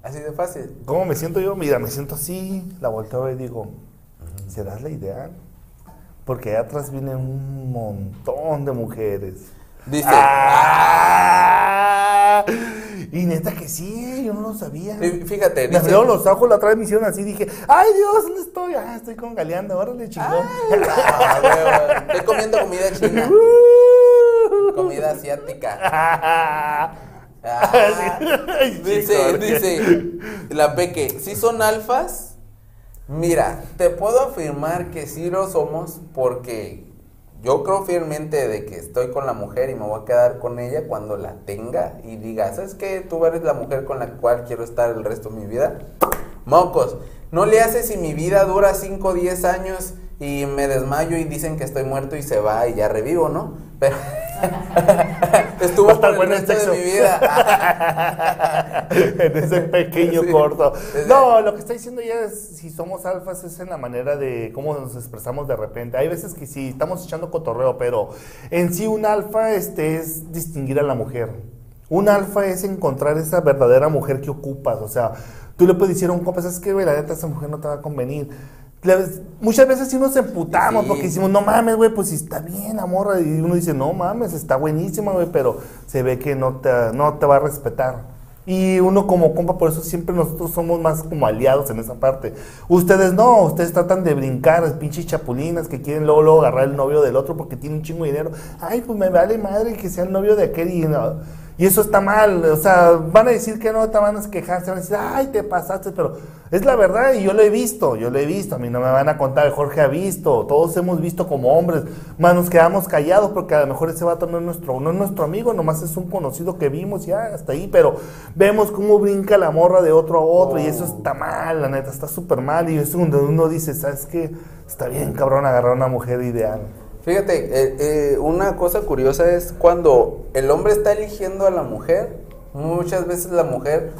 Así de fácil. ¿cómo me siento yo? Mira, me siento así, la volteo y digo, ¿serás la ideal? Porque allá atrás vienen un montón de mujeres. Dice, ¡Ah! Y neta que sí, yo no lo sabía. fíjate, Me dice, abrieron los ojos la me hicieron así, dije, ¡ay Dios, ¿dónde estoy? Ah, estoy con Galeando, órale chingón. "Ah, huevo, *laughs* estoy comiendo comida china, *laughs* comida asiática. *laughs* Ah, *laughs* sí, dice, dice la Peque, si son alfas, mira, te puedo afirmar que sí lo somos porque yo creo fielmente de que estoy con la mujer y me voy a quedar con ella cuando la tenga y diga, ¿sabes qué? Tú eres la mujer con la cual quiero estar el resto de mi vida. Mocos, no le haces si mi vida dura 5 o 10 años y me desmayo y dicen que estoy muerto y se va y ya revivo, ¿no? Pero *laughs* estuvo Va a estar por el bueno resto de mi vida. *laughs* en ese pequeño *laughs* Sí. corto. No, lo que está diciendo ya es, si somos alfas, es en la manera de cómo nos expresamos de repente. Hay veces que sí, estamos echando cotorreo, pero en sí un alfa este, es distinguir a la mujer. Un alfa es encontrar esa verdadera mujer que ocupas. O sea, tú le puedes decir a un compa, es que, güey, la neta, esa mujer no te va a convenir. Muchas veces sí nos emputamos Sí. porque decimos, no mames, güey, pues si está bien, amor. Y uno dice, no mames, está buenísima, güey, pero se ve que no te, no te va a respetar. Y uno como compa, por eso siempre nosotros somos más como aliados en esa parte. Ustedes no, ustedes tratan de brincar, pinches chapulinas que quieren luego, luego agarrar el novio del otro porque tiene un chingo de dinero. Ay, pues me vale madre que sea el novio de aquel y no. Y eso está mal, o sea, van a decir que no, te van a quejarse, van a decir, ay, te pasaste, pero es la verdad y yo lo he visto, yo lo he visto, a mí no me van a contar, Jorge ha visto, todos hemos visto como hombres, más nos quedamos callados porque a lo mejor ese vato no es nuestro, no es nuestro amigo, nomás es un conocido que vimos ya hasta ahí, pero vemos cómo brinca la morra de otro a otro y eso está mal, la neta, está súper mal y es donde uno dice, ¿sabes qué? Está bien cabrón agarrar una mujer ideal. Fíjate, eh, eh, una cosa curiosa es cuando el hombre está eligiendo a la mujer, muchas veces la mujer,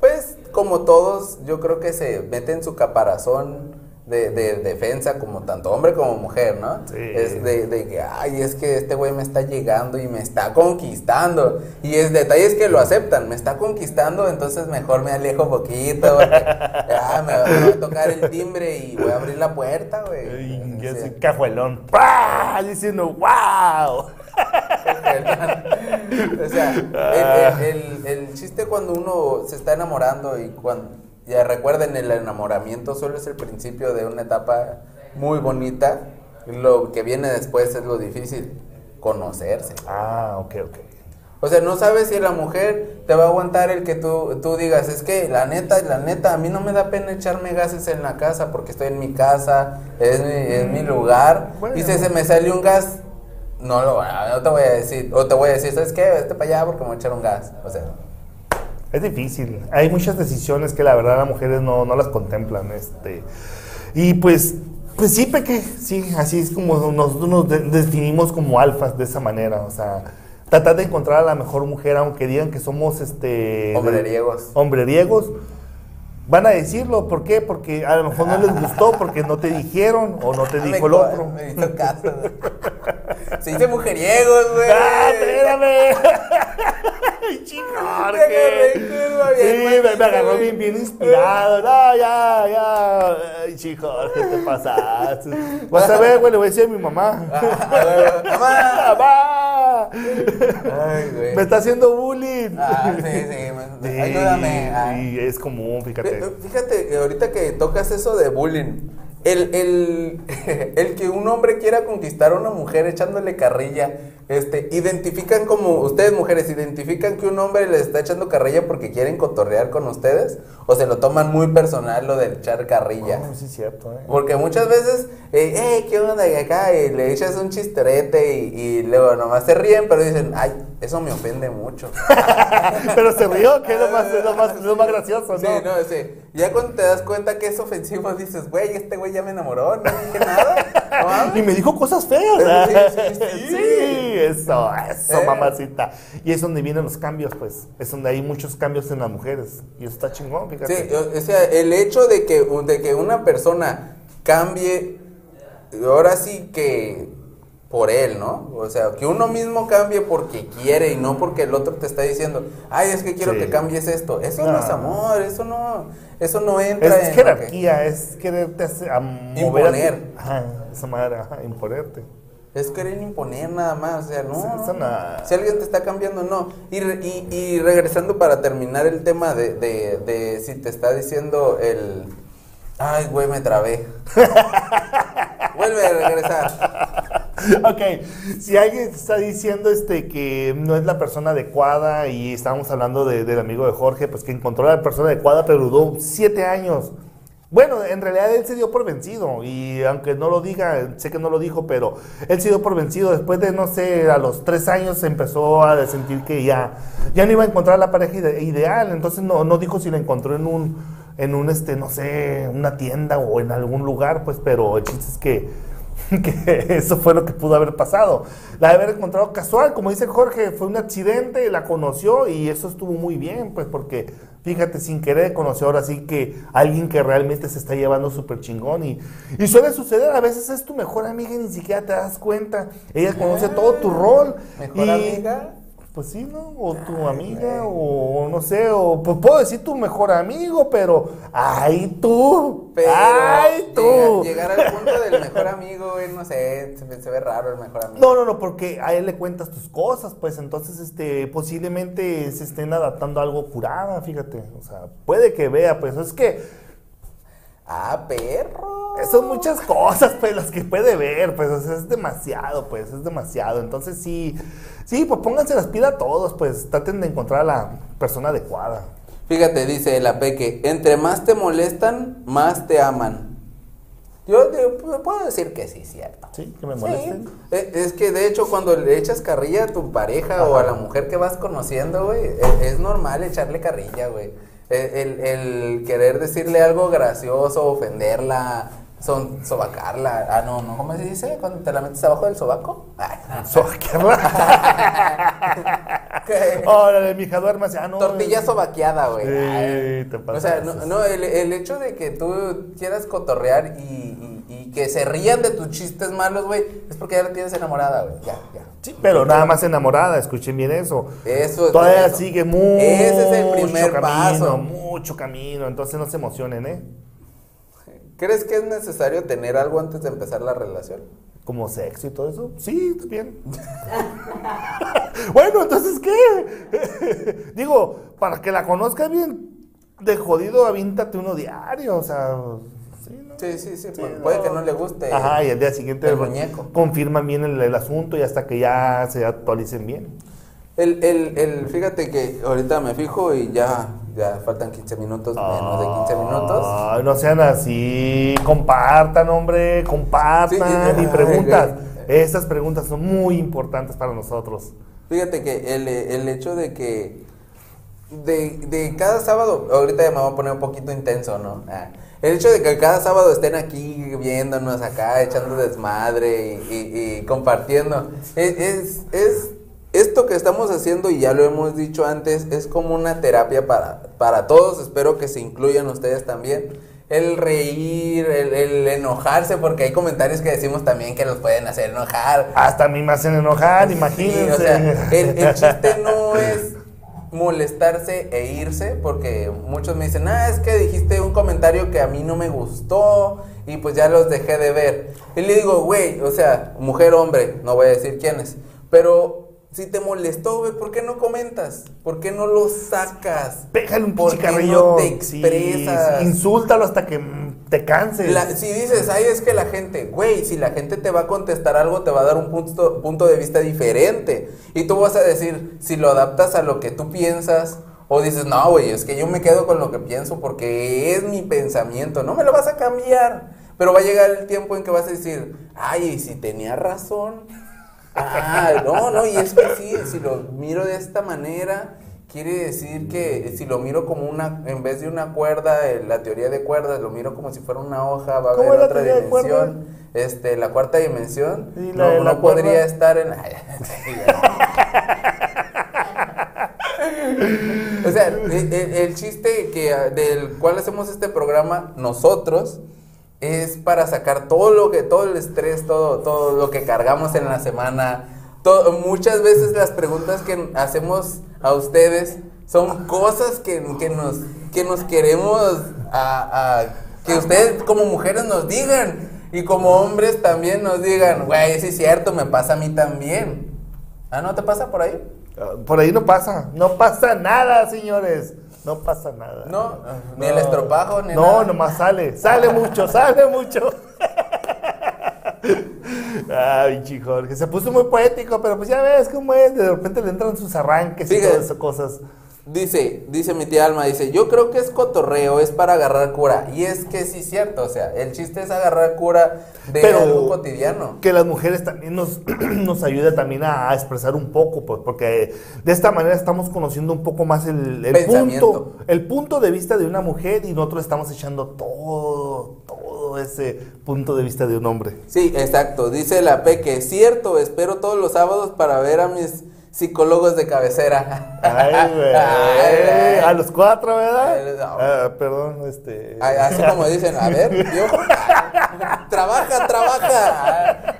pues como todos, yo creo que se mete en su caparazón de, de defensa, como tanto hombre como mujer, ¿no? Sí. Es de, de que, ay, es que este güey me está llegando y me está conquistando. Y es detalles que lo aceptan, me está conquistando, entonces mejor me alejo poquito, porque, *laughs* ah, me, me va a tocar el timbre y voy a abrir la puerta, güey. Ay, O ya sea, ese cajuelón, ¡pah! diciendo, ¡wow! *laughs* o sea, el, el- el- el chiste cuando uno se está enamorando y cuando, ya recuerden, el enamoramiento solo es el principio de una etapa muy bonita. Lo que viene después es lo difícil, conocerse. Ah, ok, ok. O sea, no sabes si la mujer te va a aguantar el que tú, tú digas, es que la neta, la neta, a mí no me da pena echarme gases en la casa porque estoy en mi casa, es mi, es mi lugar. Bueno. Y si se me sale un gas, no, lo, no te voy a decir, o te voy a decir, ¿sabes qué? Vete para allá porque me voy a echar un gas. O sea, Es difícil. Hay muchas decisiones que la verdad las mujeres no, no las contemplan. Este. Y pues, pues sí, Peque, sí, así es como nosotros nos de- definimos como alfas de esa manera. O sea, tratar de encontrar a la mejor mujer, aunque digan que somos este. hombreriegos. Hombreriegos. Van a decirlo, ¿por qué? Porque a lo mejor no les gustó, porque no te *laughs* dijeron o no te dijo el otro. Me hizo caso. güey. Se dice mujeriegos, güey. *laughs* ¡Ah, espérame! *laughs* Bien Sí, me, me agarró bien, bien inspirado. No, ya, ya. Ay, chico, ¿qué te pasaste? Vas a ver, güey, le voy a decir a mi mamá. Ah, Mamá. ¡Mamá! Ay, güey. Me está haciendo bullying. Ah, sí, Sí, Ayúdame. ah. sí, es común, fíjate. Fí- Fíjate, ahorita que tocas eso de bullying, el, el, *laughs* el que un hombre quiera conquistar a una mujer echándole carrilla, este, identifican como, ustedes mujeres, identifican que un hombre les está echando carrilla porque quieren cotorrear con ustedes, o se lo toman muy personal lo de echar carrilla. No, sí, es cierto, ¿eh? Porque muchas veces, eh, "Eh, ¿qué onda? Y acá y le echas un chisterete y, y luego nomás se ríen, pero dicen, ay, eso me ofende mucho. *laughs* Pero se rió, que es lo más, es lo más, lo más gracioso, ¿no? Sí, no, sí. Ya cuando te das cuenta que es ofensivo, dices, güey, este güey ya me enamoró, no dije nada. *laughs* No. Y me dijo cosas feas. Sí, sí, sí. Sí, eso, eso, Eh. mamacita. Y es donde vienen los cambios, pues. Es donde hay muchos cambios en las mujeres. Y eso está chingón, fíjate. Sí, o sea, el hecho de que, de que una persona cambie, ahora sí que por él, ¿no? O sea, que uno mismo cambie porque quiere y no porque el otro te está diciendo, ay, es que quiero Sí. que cambies esto. Eso no, No. es amor, eso no, eso no entra Es, en que- jerarquía, es quererte hacer, a mover a- Imponer. Ajá, esa madre, ajá, imponerte. Es querer imponer nada más, o sea, no. Sí. Si alguien te está cambiando, no. Y, re- y, y regresando para terminar el tema de, de, de si te está diciendo el... Ay, güey, me trabé. *laughs* Vuelve a regresar. Ok, si alguien está diciendo este que no es la persona adecuada y estábamos hablando de- del amigo de Jorge, pues que encontró a la persona adecuada pero dudó siete años. Bueno, en realidad él se dio por vencido y aunque no lo diga, sé que no lo dijo, pero él se dio por vencido. Después de, no sé, a los tres años empezó a sentir que ya, ya no iba a encontrar la pareja ide- ideal. Entonces no, no dijo si la encontró en un, en un, este, no sé, una tienda o en algún lugar, pues, pero el chiste es que *laughs* que eso fue lo que pudo haber pasado. La de haber encontrado casual, como dice Jorge, fue un accidente, la conoció y eso estuvo muy bien, pues porque fíjate, sin querer conoció ahora sí que alguien que realmente se está llevando súper chingón y, y suele suceder, a veces es tu mejor amiga y ni siquiera te das cuenta, ella conoce todo tu rol. Mejor y- amiga. Pues sí, ¿no? O tu amiga, o no sé, o pues puedo decir tu mejor amigo, pero ¡ay tú! Pero ¡Ay tú! Llegar, al punto del mejor amigo, güey, no sé, se, ve- se ve raro el mejor amigo. No, no, no, porque a él le cuentas tus cosas, pues entonces este posiblemente se estén adaptando a algo curada, fíjate. O sea, puede que vea, pues es que Ah, perro. son muchas cosas, pues, las que puede ver, pues, o sea, es demasiado, pues, es demasiado. Entonces sí, sí, pues pónganse las pilas todos, pues, traten de encontrar a la persona adecuada. Fíjate, dice la Peque, entre más te molestan, más te aman. Yo te- puedo decir que sí, cierto. Sí, que me molesten. Eh, Es que de hecho cuando le echas carrilla a tu pareja o a la mujer que vas conociendo, güey, e- es, normal echarle carrilla, güey. El, el querer decirle algo gracioso, ofenderla, son, sobacarla. Ah, no, no, ¿cómo se dice? Cuando te la metes abajo del sobaco. Ay, *laughs* Sobaquearla. *laughs* Órale, mija, duérmase. Ah, no. Tortilla sobaqueada, güey. Sí, te O sea, no, no, el, el hecho de que tú quieras cotorrear y, y- y que se rían de tus chistes malos, güey, es porque ya la tienes enamorada, güey. Ya, ya. Sí, pero nada más enamorada, escuchen bien eso. Eso Todavía eso. sigue mucho Ese es el primer camino, paso. mucho camino, entonces no se emocionen, ¿eh? ¿Crees que es necesario tener algo antes de empezar la relación? Como sexo y todo eso. Sí, bien. *laughs* bueno, entonces, ¿qué? *laughs* Digo, para que la conozcas bien, de jodido, avíntate uno diario, o sea, sí. Sí, sí, sí. Sí, pu- puede no. que no le guste. Ajá, y al día siguiente el muñeco. confirman bien el, el asunto y hasta que ya se actualicen bien. El, el, el, fíjate que ahorita me fijo y ya, ya faltan 15 minutos, menos de 15 minutos. Ay, no sean así. Compartan, hombre, compartan Sí, y preguntas. Estas preguntas son muy importantes para nosotros. Fíjate que el, el hecho de que de, de cada sábado, ahorita ya me voy a poner un poquito intenso, ¿no? Ah, el hecho de que cada sábado estén aquí viéndonos acá, echando desmadre y, y- y compartiendo, es, es, es esto que estamos haciendo, y ya lo hemos dicho antes, es como una terapia para, para todos. Espero que se incluyan ustedes también. El reír, el, el enojarse, porque hay comentarios que decimos también que los pueden hacer enojar. Hasta a mí me hacen enojar, Sí, imagínense. o sea, el, el chiste no *laughs* es molestarse e irse, porque muchos me dicen, ah, es que dijiste un comentario que a mí no me gustó y pues ya los dejé de ver. Y le digo, güey, o sea, mujer, hombre, no voy a decir quiénes, pero si te molestó, güey, ¿por qué no comentas? ¿Por qué no lo sacas? Pégale un ¿Por pinche qué carrillo. no te expresas? sí, insúltalo hasta que te canses. Si dices, ay, es que la gente, güey, si la gente te va a contestar algo, te va a dar un punto, punto de vista diferente. Y tú vas a decir, si lo adaptas a lo que tú piensas, o dices, no, güey, es que yo me quedo con lo que pienso porque es mi pensamiento, no me lo vas a cambiar. Pero va a llegar el tiempo en que vas a decir, ay, si tenía razón. Ah, no, no, y es que sí, si lo miro de esta manera, quiere decir que si lo miro como una, en vez de una cuerda, eh, la teoría de cuerdas, lo miro como si fuera una hoja, va a ¿Cómo haber otra dimensión. Este, la cuarta dimensión, Y la no, podría estar en... *laughs* o sea, el, el- el chiste que, ah, del cual hacemos este programa nosotros es para sacar todo lo que, todo el estrés, todo, todo lo que cargamos en la semana. To- muchas veces las preguntas que hacemos a ustedes son cosas que, que nos, que nos queremos a, a- que ustedes como mujeres nos digan y como hombres también nos digan, güey, sí es cierto, me pasa a mí también. Ah, ¿no te pasa por ahí? Ah, Por ahí no pasa. No pasa nada, señores. No pasa nada. No, ni el estropajo, ni No, nada. nomás sale. Sale mucho, sale mucho. *laughs* Ay, pinche Jorge. Se puso muy poético, pero pues ya ves cómo es. De repente le entran sus arranques y todas esas cosas. Dice, dice mi tía Alma, dice, yo creo que es cotorreo, es para agarrar cura. Y es que sí es cierto, o sea, el chiste es agarrar cura de Pero- algo cotidiano. Que las mujeres también nos, *clears throat* nos ayuda también a, expresar un poco, pues, porque de esta manera estamos conociendo un poco más el, punto, el punto de vista de una mujer y nosotros estamos echando todo, todo ese punto de vista de un hombre. Sí, exacto, dice la Peque, es cierto, espero todos los sábados para ver a mis psicólogos de cabecera. *laughs* Ay, güey. A los cuatro, ¿verdad? No. Ah, perdón, este. Ay, Así como dicen, a ver, yo, *laughs* trabaja, trabaja.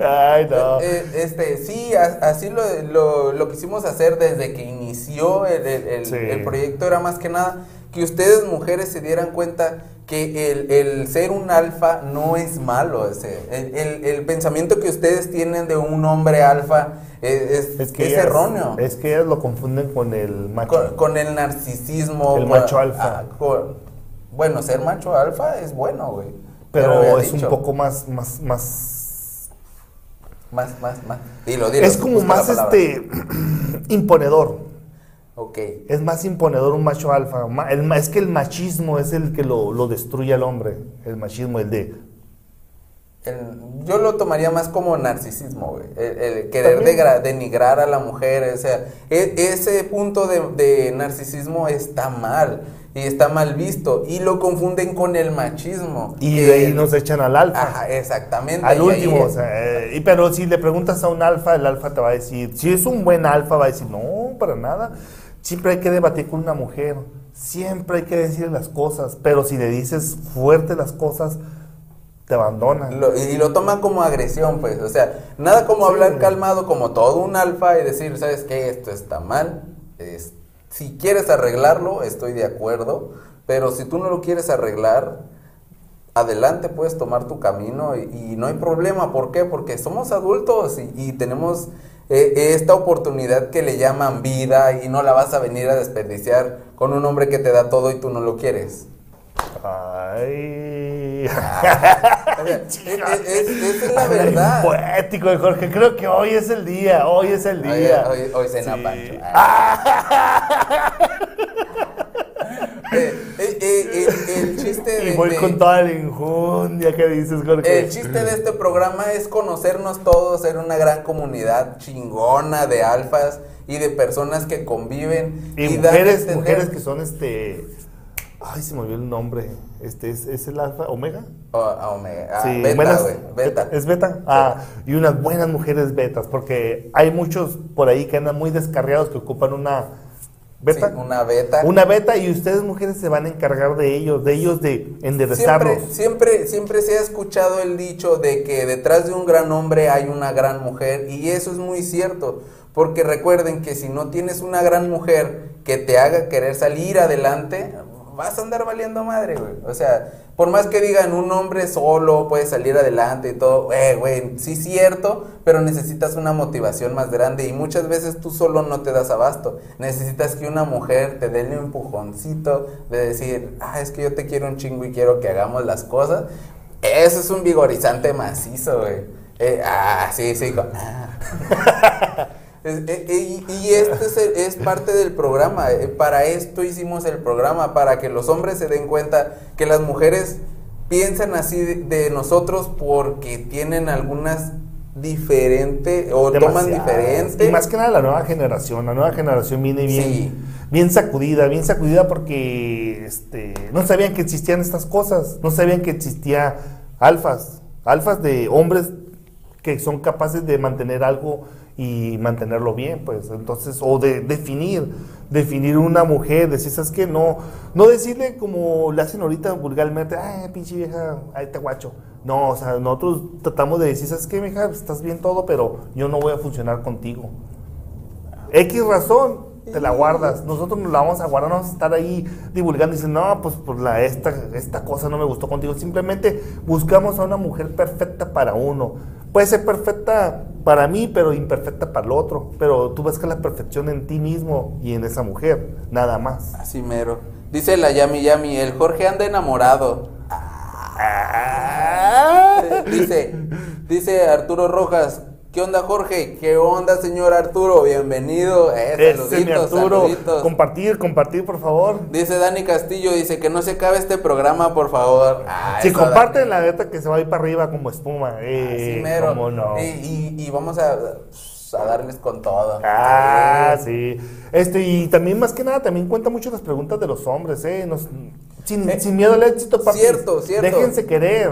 Ay, no. Eh, este, sí, así lo, lo, lo quisimos hacer desde que inició el, el- el- Sí. el proyecto. Era más que nada que ustedes, mujeres, se dieran cuenta que el, el ser un alfa no es malo. ese, el, el- el pensamiento que ustedes tienen de un hombre alfa es, es, es ellas- erróneo. Es que ellas lo confunden con el macho. con, con el narcisismo. El con- macho alfa. con- bueno, ser macho alfa es bueno, güey. Pero es dicho. un poco más, más, más. Más, más, más. Dilo, dilo. es como más este *clears throat* imponedor. Ok. Es más imponedor un macho alfa. Es que el machismo es el que lo, lo destruye al hombre. El machismo, el de. El- yo lo tomaría más como narcisismo, güey. El, el querer degra- denigrar a la mujer. O sea, e- ese punto de, de narcisismo está mal. Y está mal visto. Y lo confunden con el machismo. Y de ahí nos echan al alfa. Ajá, exactamente. Al y último, es- o sea, eh, pero si le preguntas a un alfa, el alfa te va a decir, si es un buen alfa, va a decir, no, para nada. Siempre hay que debatir con una mujer, siempre hay que decir las cosas, pero si le dices fuerte las cosas, te abandona. Lo- y lo toma como agresión, pues. O sea, nada como Sí. hablar calmado como todo un alfa y decir, ¿sabes qué? Esto está mal. Es- si quieres arreglarlo, estoy de acuerdo. Pero si tú no lo quieres arreglar, adelante puedes tomar tu camino y, y no hay problema. ¿Por qué? Porque somos adultos y, y tenemos esta oportunidad que le llaman vida y no la vas a venir a desperdiciar con un hombre que te da todo y tú no lo quieres. Ay. O sea, es, es- es- es la Ay, verdad. Poético de Jorge, creo que hoy es el día, hoy es el Hoy, día. hoy, hoy cena Sí. Pancho. *laughs* Ah. Eh, eh, eh, el, chiste de, Y voy de- con toda la injundia que dices, Jorge. el chiste de este programa es conocernos todos, ser una gran comunidad chingona de alfas y de personas que conviven Y a mujeres, mujeres que son este Ay, se me olvidó el nombre. Este, ¿es, es el alfa omega? Omega. Ah, Sí, beta, buenas-. Beta. ¿Es beta? Ah, y unas buenas mujeres betas, porque hay muchos por ahí que andan muy descarriados que ocupan una beta. Sí, una beta. Una beta y ustedes mujeres se van a encargar de ellos, de ellos de enderezarlos. Siempre, siempre, siempre se ha escuchado el dicho de que detrás de un gran hombre hay una gran mujer y eso es muy cierto, porque recuerden que si no tienes una gran mujer que te haga querer salir adelante, vas a andar valiendo madre, güey. O sea, por más que digan un hombre solo puede salir adelante y todo, eh, güey, sí cierto, pero necesitas una motivación más grande y muchas veces tú solo no te das abasto. Necesitas que una mujer te dé el empujoncito de decir, ah, es que yo te quiero un chingo y quiero que hagamos las cosas. Eso es un vigorizante macizo, güey. Eh, ah, sí, sí. co- ah. *laughs* Es- eh, eh, y, y esto es, parte del programa. eh, Para esto hicimos el programa, para que los hombres se den cuenta que las mujeres piensan así de, de nosotros porque tienen algunas diferentes o toman Demasiadas. diferente. Y más que nada la nueva generación. La nueva generación viene bien, Sí. bien sacudida, bien sacudida porque este, no sabían que existían estas cosas. No sabían que existía alfas. Alfas de hombres que son capaces de mantener algo y mantenerlo bien, pues. Entonces, o de definir, definir una mujer, decir, ¿sabes qué? No, no decirle como le hacen ahorita vulgarmente, ay, pinche vieja, ahí te guacho. No, o sea, nosotros tratamos de decir, ¿sabes qué, vieja? Estás bien todo, pero yo no voy a funcionar contigo. X razón, te la guardas. Nosotros nos la vamos a guardar, no vamos a estar ahí divulgando y diciendo, no, pues por la, esta, esta cosa no me gustó contigo. Simplemente buscamos a una mujer perfecta para uno. Puede ser perfecta para mí, pero imperfecta para el otro. Pero tú ves que la perfección en ti mismo y en esa mujer, nada más. Así mero. Dice la Yami Yami, el Jorge anda enamorado. Dice, dice Arturo Rojas, ¿qué onda Jorge? ¿Qué onda señor Arturo? Bienvenido. Eh, mi saluditos, Arturo, saluditos. compartir, compartir, por favor. Dice Dani Castillo, dice que no se acabe este programa, por favor. Ah, si comparten, Dani. la neta que se va a ir para arriba como espuma. Eh, Así mero. cómo no. Y, y- y vamos a, a darles con todo. Ah, Eh. sí. Este, y también, más que nada, también cuenta mucho las preguntas de los hombres, ¿eh? Nos- sin, Eh, sin miedo al éxito, papi. cierto, cierto. Déjense querer.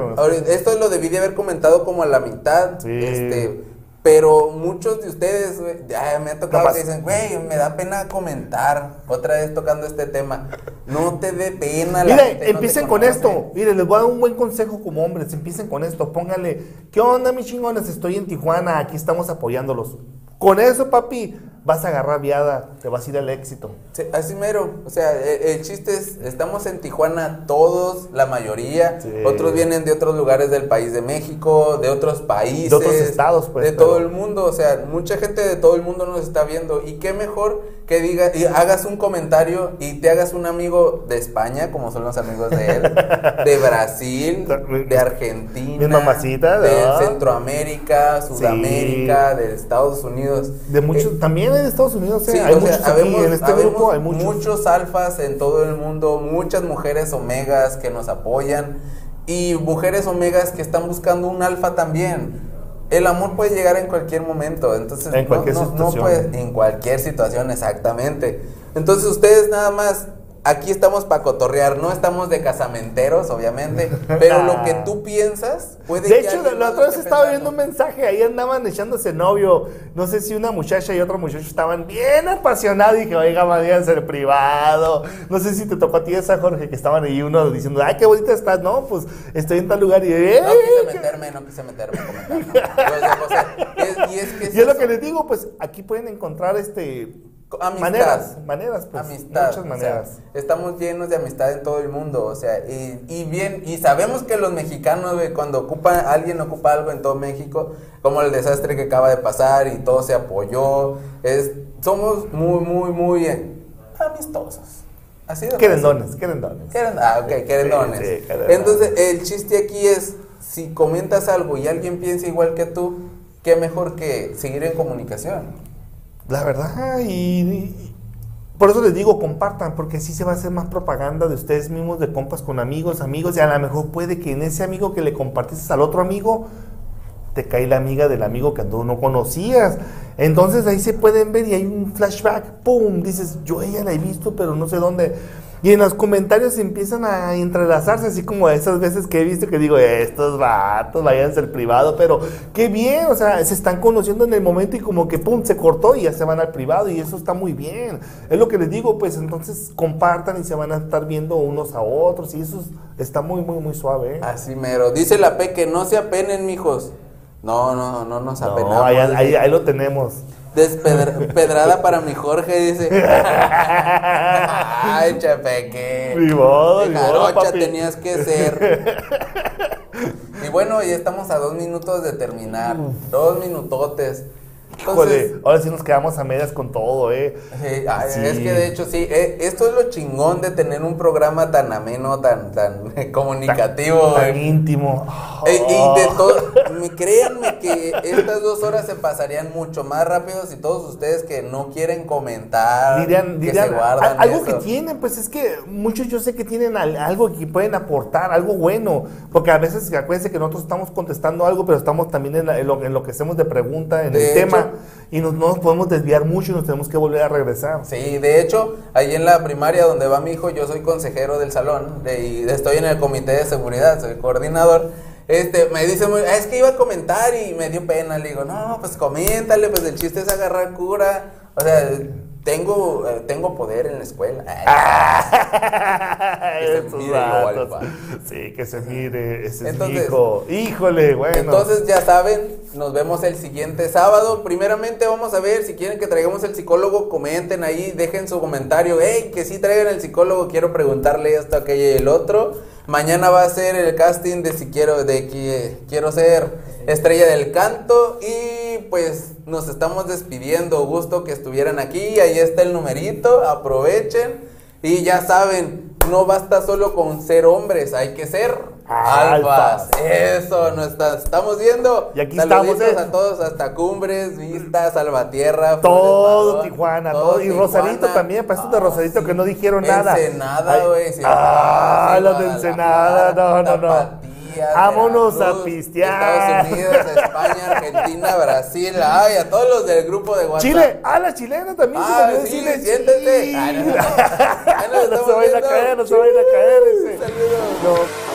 Esto lo debí de haber comentado como a la mitad. Sí. Este, pero muchos de ustedes, güey, ya me ha tocado que dicen, güey, me da pena comentar. Otra vez tocando este tema. No te dé pena. la Mire, gente no empiecen con esto. Mire, les voy a dar un buen consejo como hombres. Empiecen con esto. Pónganle, ¿qué onda, mis chingones? Estoy en Tijuana, aquí estamos apoyándolos. Con eso, papi, vas a agarrar viada, te vas a ir al éxito. Sí, así mero. O sea, e- el, chiste es, estamos en Tijuana todos, la mayoría. Sí. Otros vienen de otros lugares del país de México, de otros países. De otros estados, pues, De pero- todo el mundo. O sea, mucha gente de todo el mundo nos está viendo. Y qué mejor que diga, y hagas un comentario y te hagas un amigo de España, como son los amigos de él, *laughs* de Brasil, de Argentina, Mis mamacitas, de ¿no? Centroamérica, Sudamérica, de Estados Unidos. De muchos, Eh, también en Estados Unidos, ¿eh? Sí, hay o sea, muchos aquí, en este grupo hay muchos. muchos alfas en todo el mundo, muchas mujeres omegas que nos apoyan y mujeres omegas que están buscando un alfa también. El amor puede llegar en cualquier momento, entonces En cualquier no, no situación. puede- en cualquier situación, exactamente. Entonces ustedes nada más aquí estamos para cotorrear, no estamos de casamenteros, obviamente, pero lo que tú piensas puede De que hecho, la otra vez estaba pensando. viendo un mensaje, ahí andaban echándose novio. No sé si una muchacha y otro muchacho estaban bien apasionados. Y dije, oiga, María, ser privado. No sé si te tocó a ti esa, Jorge, que estaban ahí uno diciendo, ay, qué bonita estás. No, pues estoy en tal lugar. Y, "Eh, No quise qué-". meterme, no quise meterme a comentar. no. Yo, yo, o sea, es- y es que es Y es lo que les digo, pues aquí pueden encontrar este Amistad. maneras, maneras, pues, amistad. muchas o sea, maneras. estamos llenos de amistad en todo el mundo, o sea, y, y bien, y sabemos que los mexicanos, güey, cuando ocupa, alguien ocupa algo en todo México, como el desastre que acaba de pasar y todo se apoyó, es, somos muy, muy, muy eh, amistosos. Así de Querendones, querendones. Queren- ah, ok, querendones. Sí, sí, querendones. Entonces, el chiste aquí es, si comentas algo y alguien piensa igual que tú, qué mejor que seguir en comunicación. La verdad, y, por eso les digo, compartan, porque así se va a hacer más propaganda de ustedes mismos, de compas con amigos, amigos, y a lo mejor puede que en ese amigo que le compartiste al otro amigo, te cae la amiga del amigo que tú no conocías. Entonces ahí se pueden ver y hay un flashback, ¡pum! Dices, yo ella la he visto, pero no sé dónde. Y en los comentarios empiezan a entrelazarse, así como esas veces que he visto que digo, estos vatos, váyanse al privado, pero qué bien, o sea, se están conociendo en el momento y como que pum, se cortó y ya se van al privado y eso está muy bien. Es lo que les digo, pues entonces compartan y se van a estar viendo unos a otros y eso está muy, muy, muy suave. ¿eh? Así mero. Dice la P que no se apenen, mijos. No, no, no nos apenamos. No, ahí, ahí, ahí lo tenemos. Despedrada *laughs* para mi Jorge, dice. *laughs* Ay, chepeque. Mi modo, mi modo, papi. tenías que ser. *laughs* y bueno, ya estamos a dos minutos de terminar. Dos minutotes. Entonces, Híjole, ahora sí nos quedamos a medias con todo, ¿eh? Sí, Es que de hecho sí, eh, esto es lo chingón de tener un programa tan ameno, tan, tan *laughs* comunicativo. Tan, tan íntimo. Eh, y de todo, créanme que estas dos horas se pasarían mucho más rápido si todos ustedes que no quieren comentar, dirían, que dirían, se guardan algo eso. que tienen, pues es que muchos yo sé que tienen al- algo que pueden aportar, algo bueno, porque a veces acuérdense que nosotros estamos contestando algo, pero estamos también en, la- en lo, en lo que hacemos de pregunta, en De el tema, y nos, no nos podemos desviar mucho y nos tenemos que volver a regresar. Sí, de hecho, ahí en la primaria donde va mi hijo, yo soy consejero del salón y estoy en el comité de seguridad, soy coordinador. Este, me dice muy, "Ah, es que iba a comentar y me dio pena. Le digo, no, pues coméntale, pues el chiste es agarrar cura. O sea, tengo, eh, tengo poder en la escuela. *laughs* Que se mire alfa. Sí, que se mire, ese Entonces- hijo. Híjole, bueno. Entonces ya saben, nos vemos el siguiente sábado. Primeramente vamos a ver si quieren que traigamos el psicólogo, comenten ahí, dejen su comentario. Hey, que sí traigan el psicólogo, quiero preguntarle esto, aquello y el otro. Mañana va a ser el casting de si quiero, de que quiero ser estrella del canto y pues nos estamos despidiendo. Gusto que estuvieran aquí, ahí está el numerito, aprovechen y ya saben, no basta solo con ser hombres, hay que ser alfas. Alfas. Eso, nos está- estamos viendo. Y aquí Saluditos estamos, ¿eh? a todos, hasta Cumbres, Vista, Salvatierra. Todo Tijuana, todo. Y Rosarito Tijuana. también, para estos de Rosarito sí. que no dijeron nada. Ensenada, güey. Ah, los de Ensenada, no, no, no. Vámonos a pistear. Estados Unidos, España, Argentina, *laughs* Brasil. Ay, a todos los del grupo de WhatsApp. Chile, ah, la chilena también. Ah, sí, decirle, siéntate. sí. Ay, no, Ahí nos *laughs* no se vayan a caer, no se vayan a caer. ese. Saludos. No.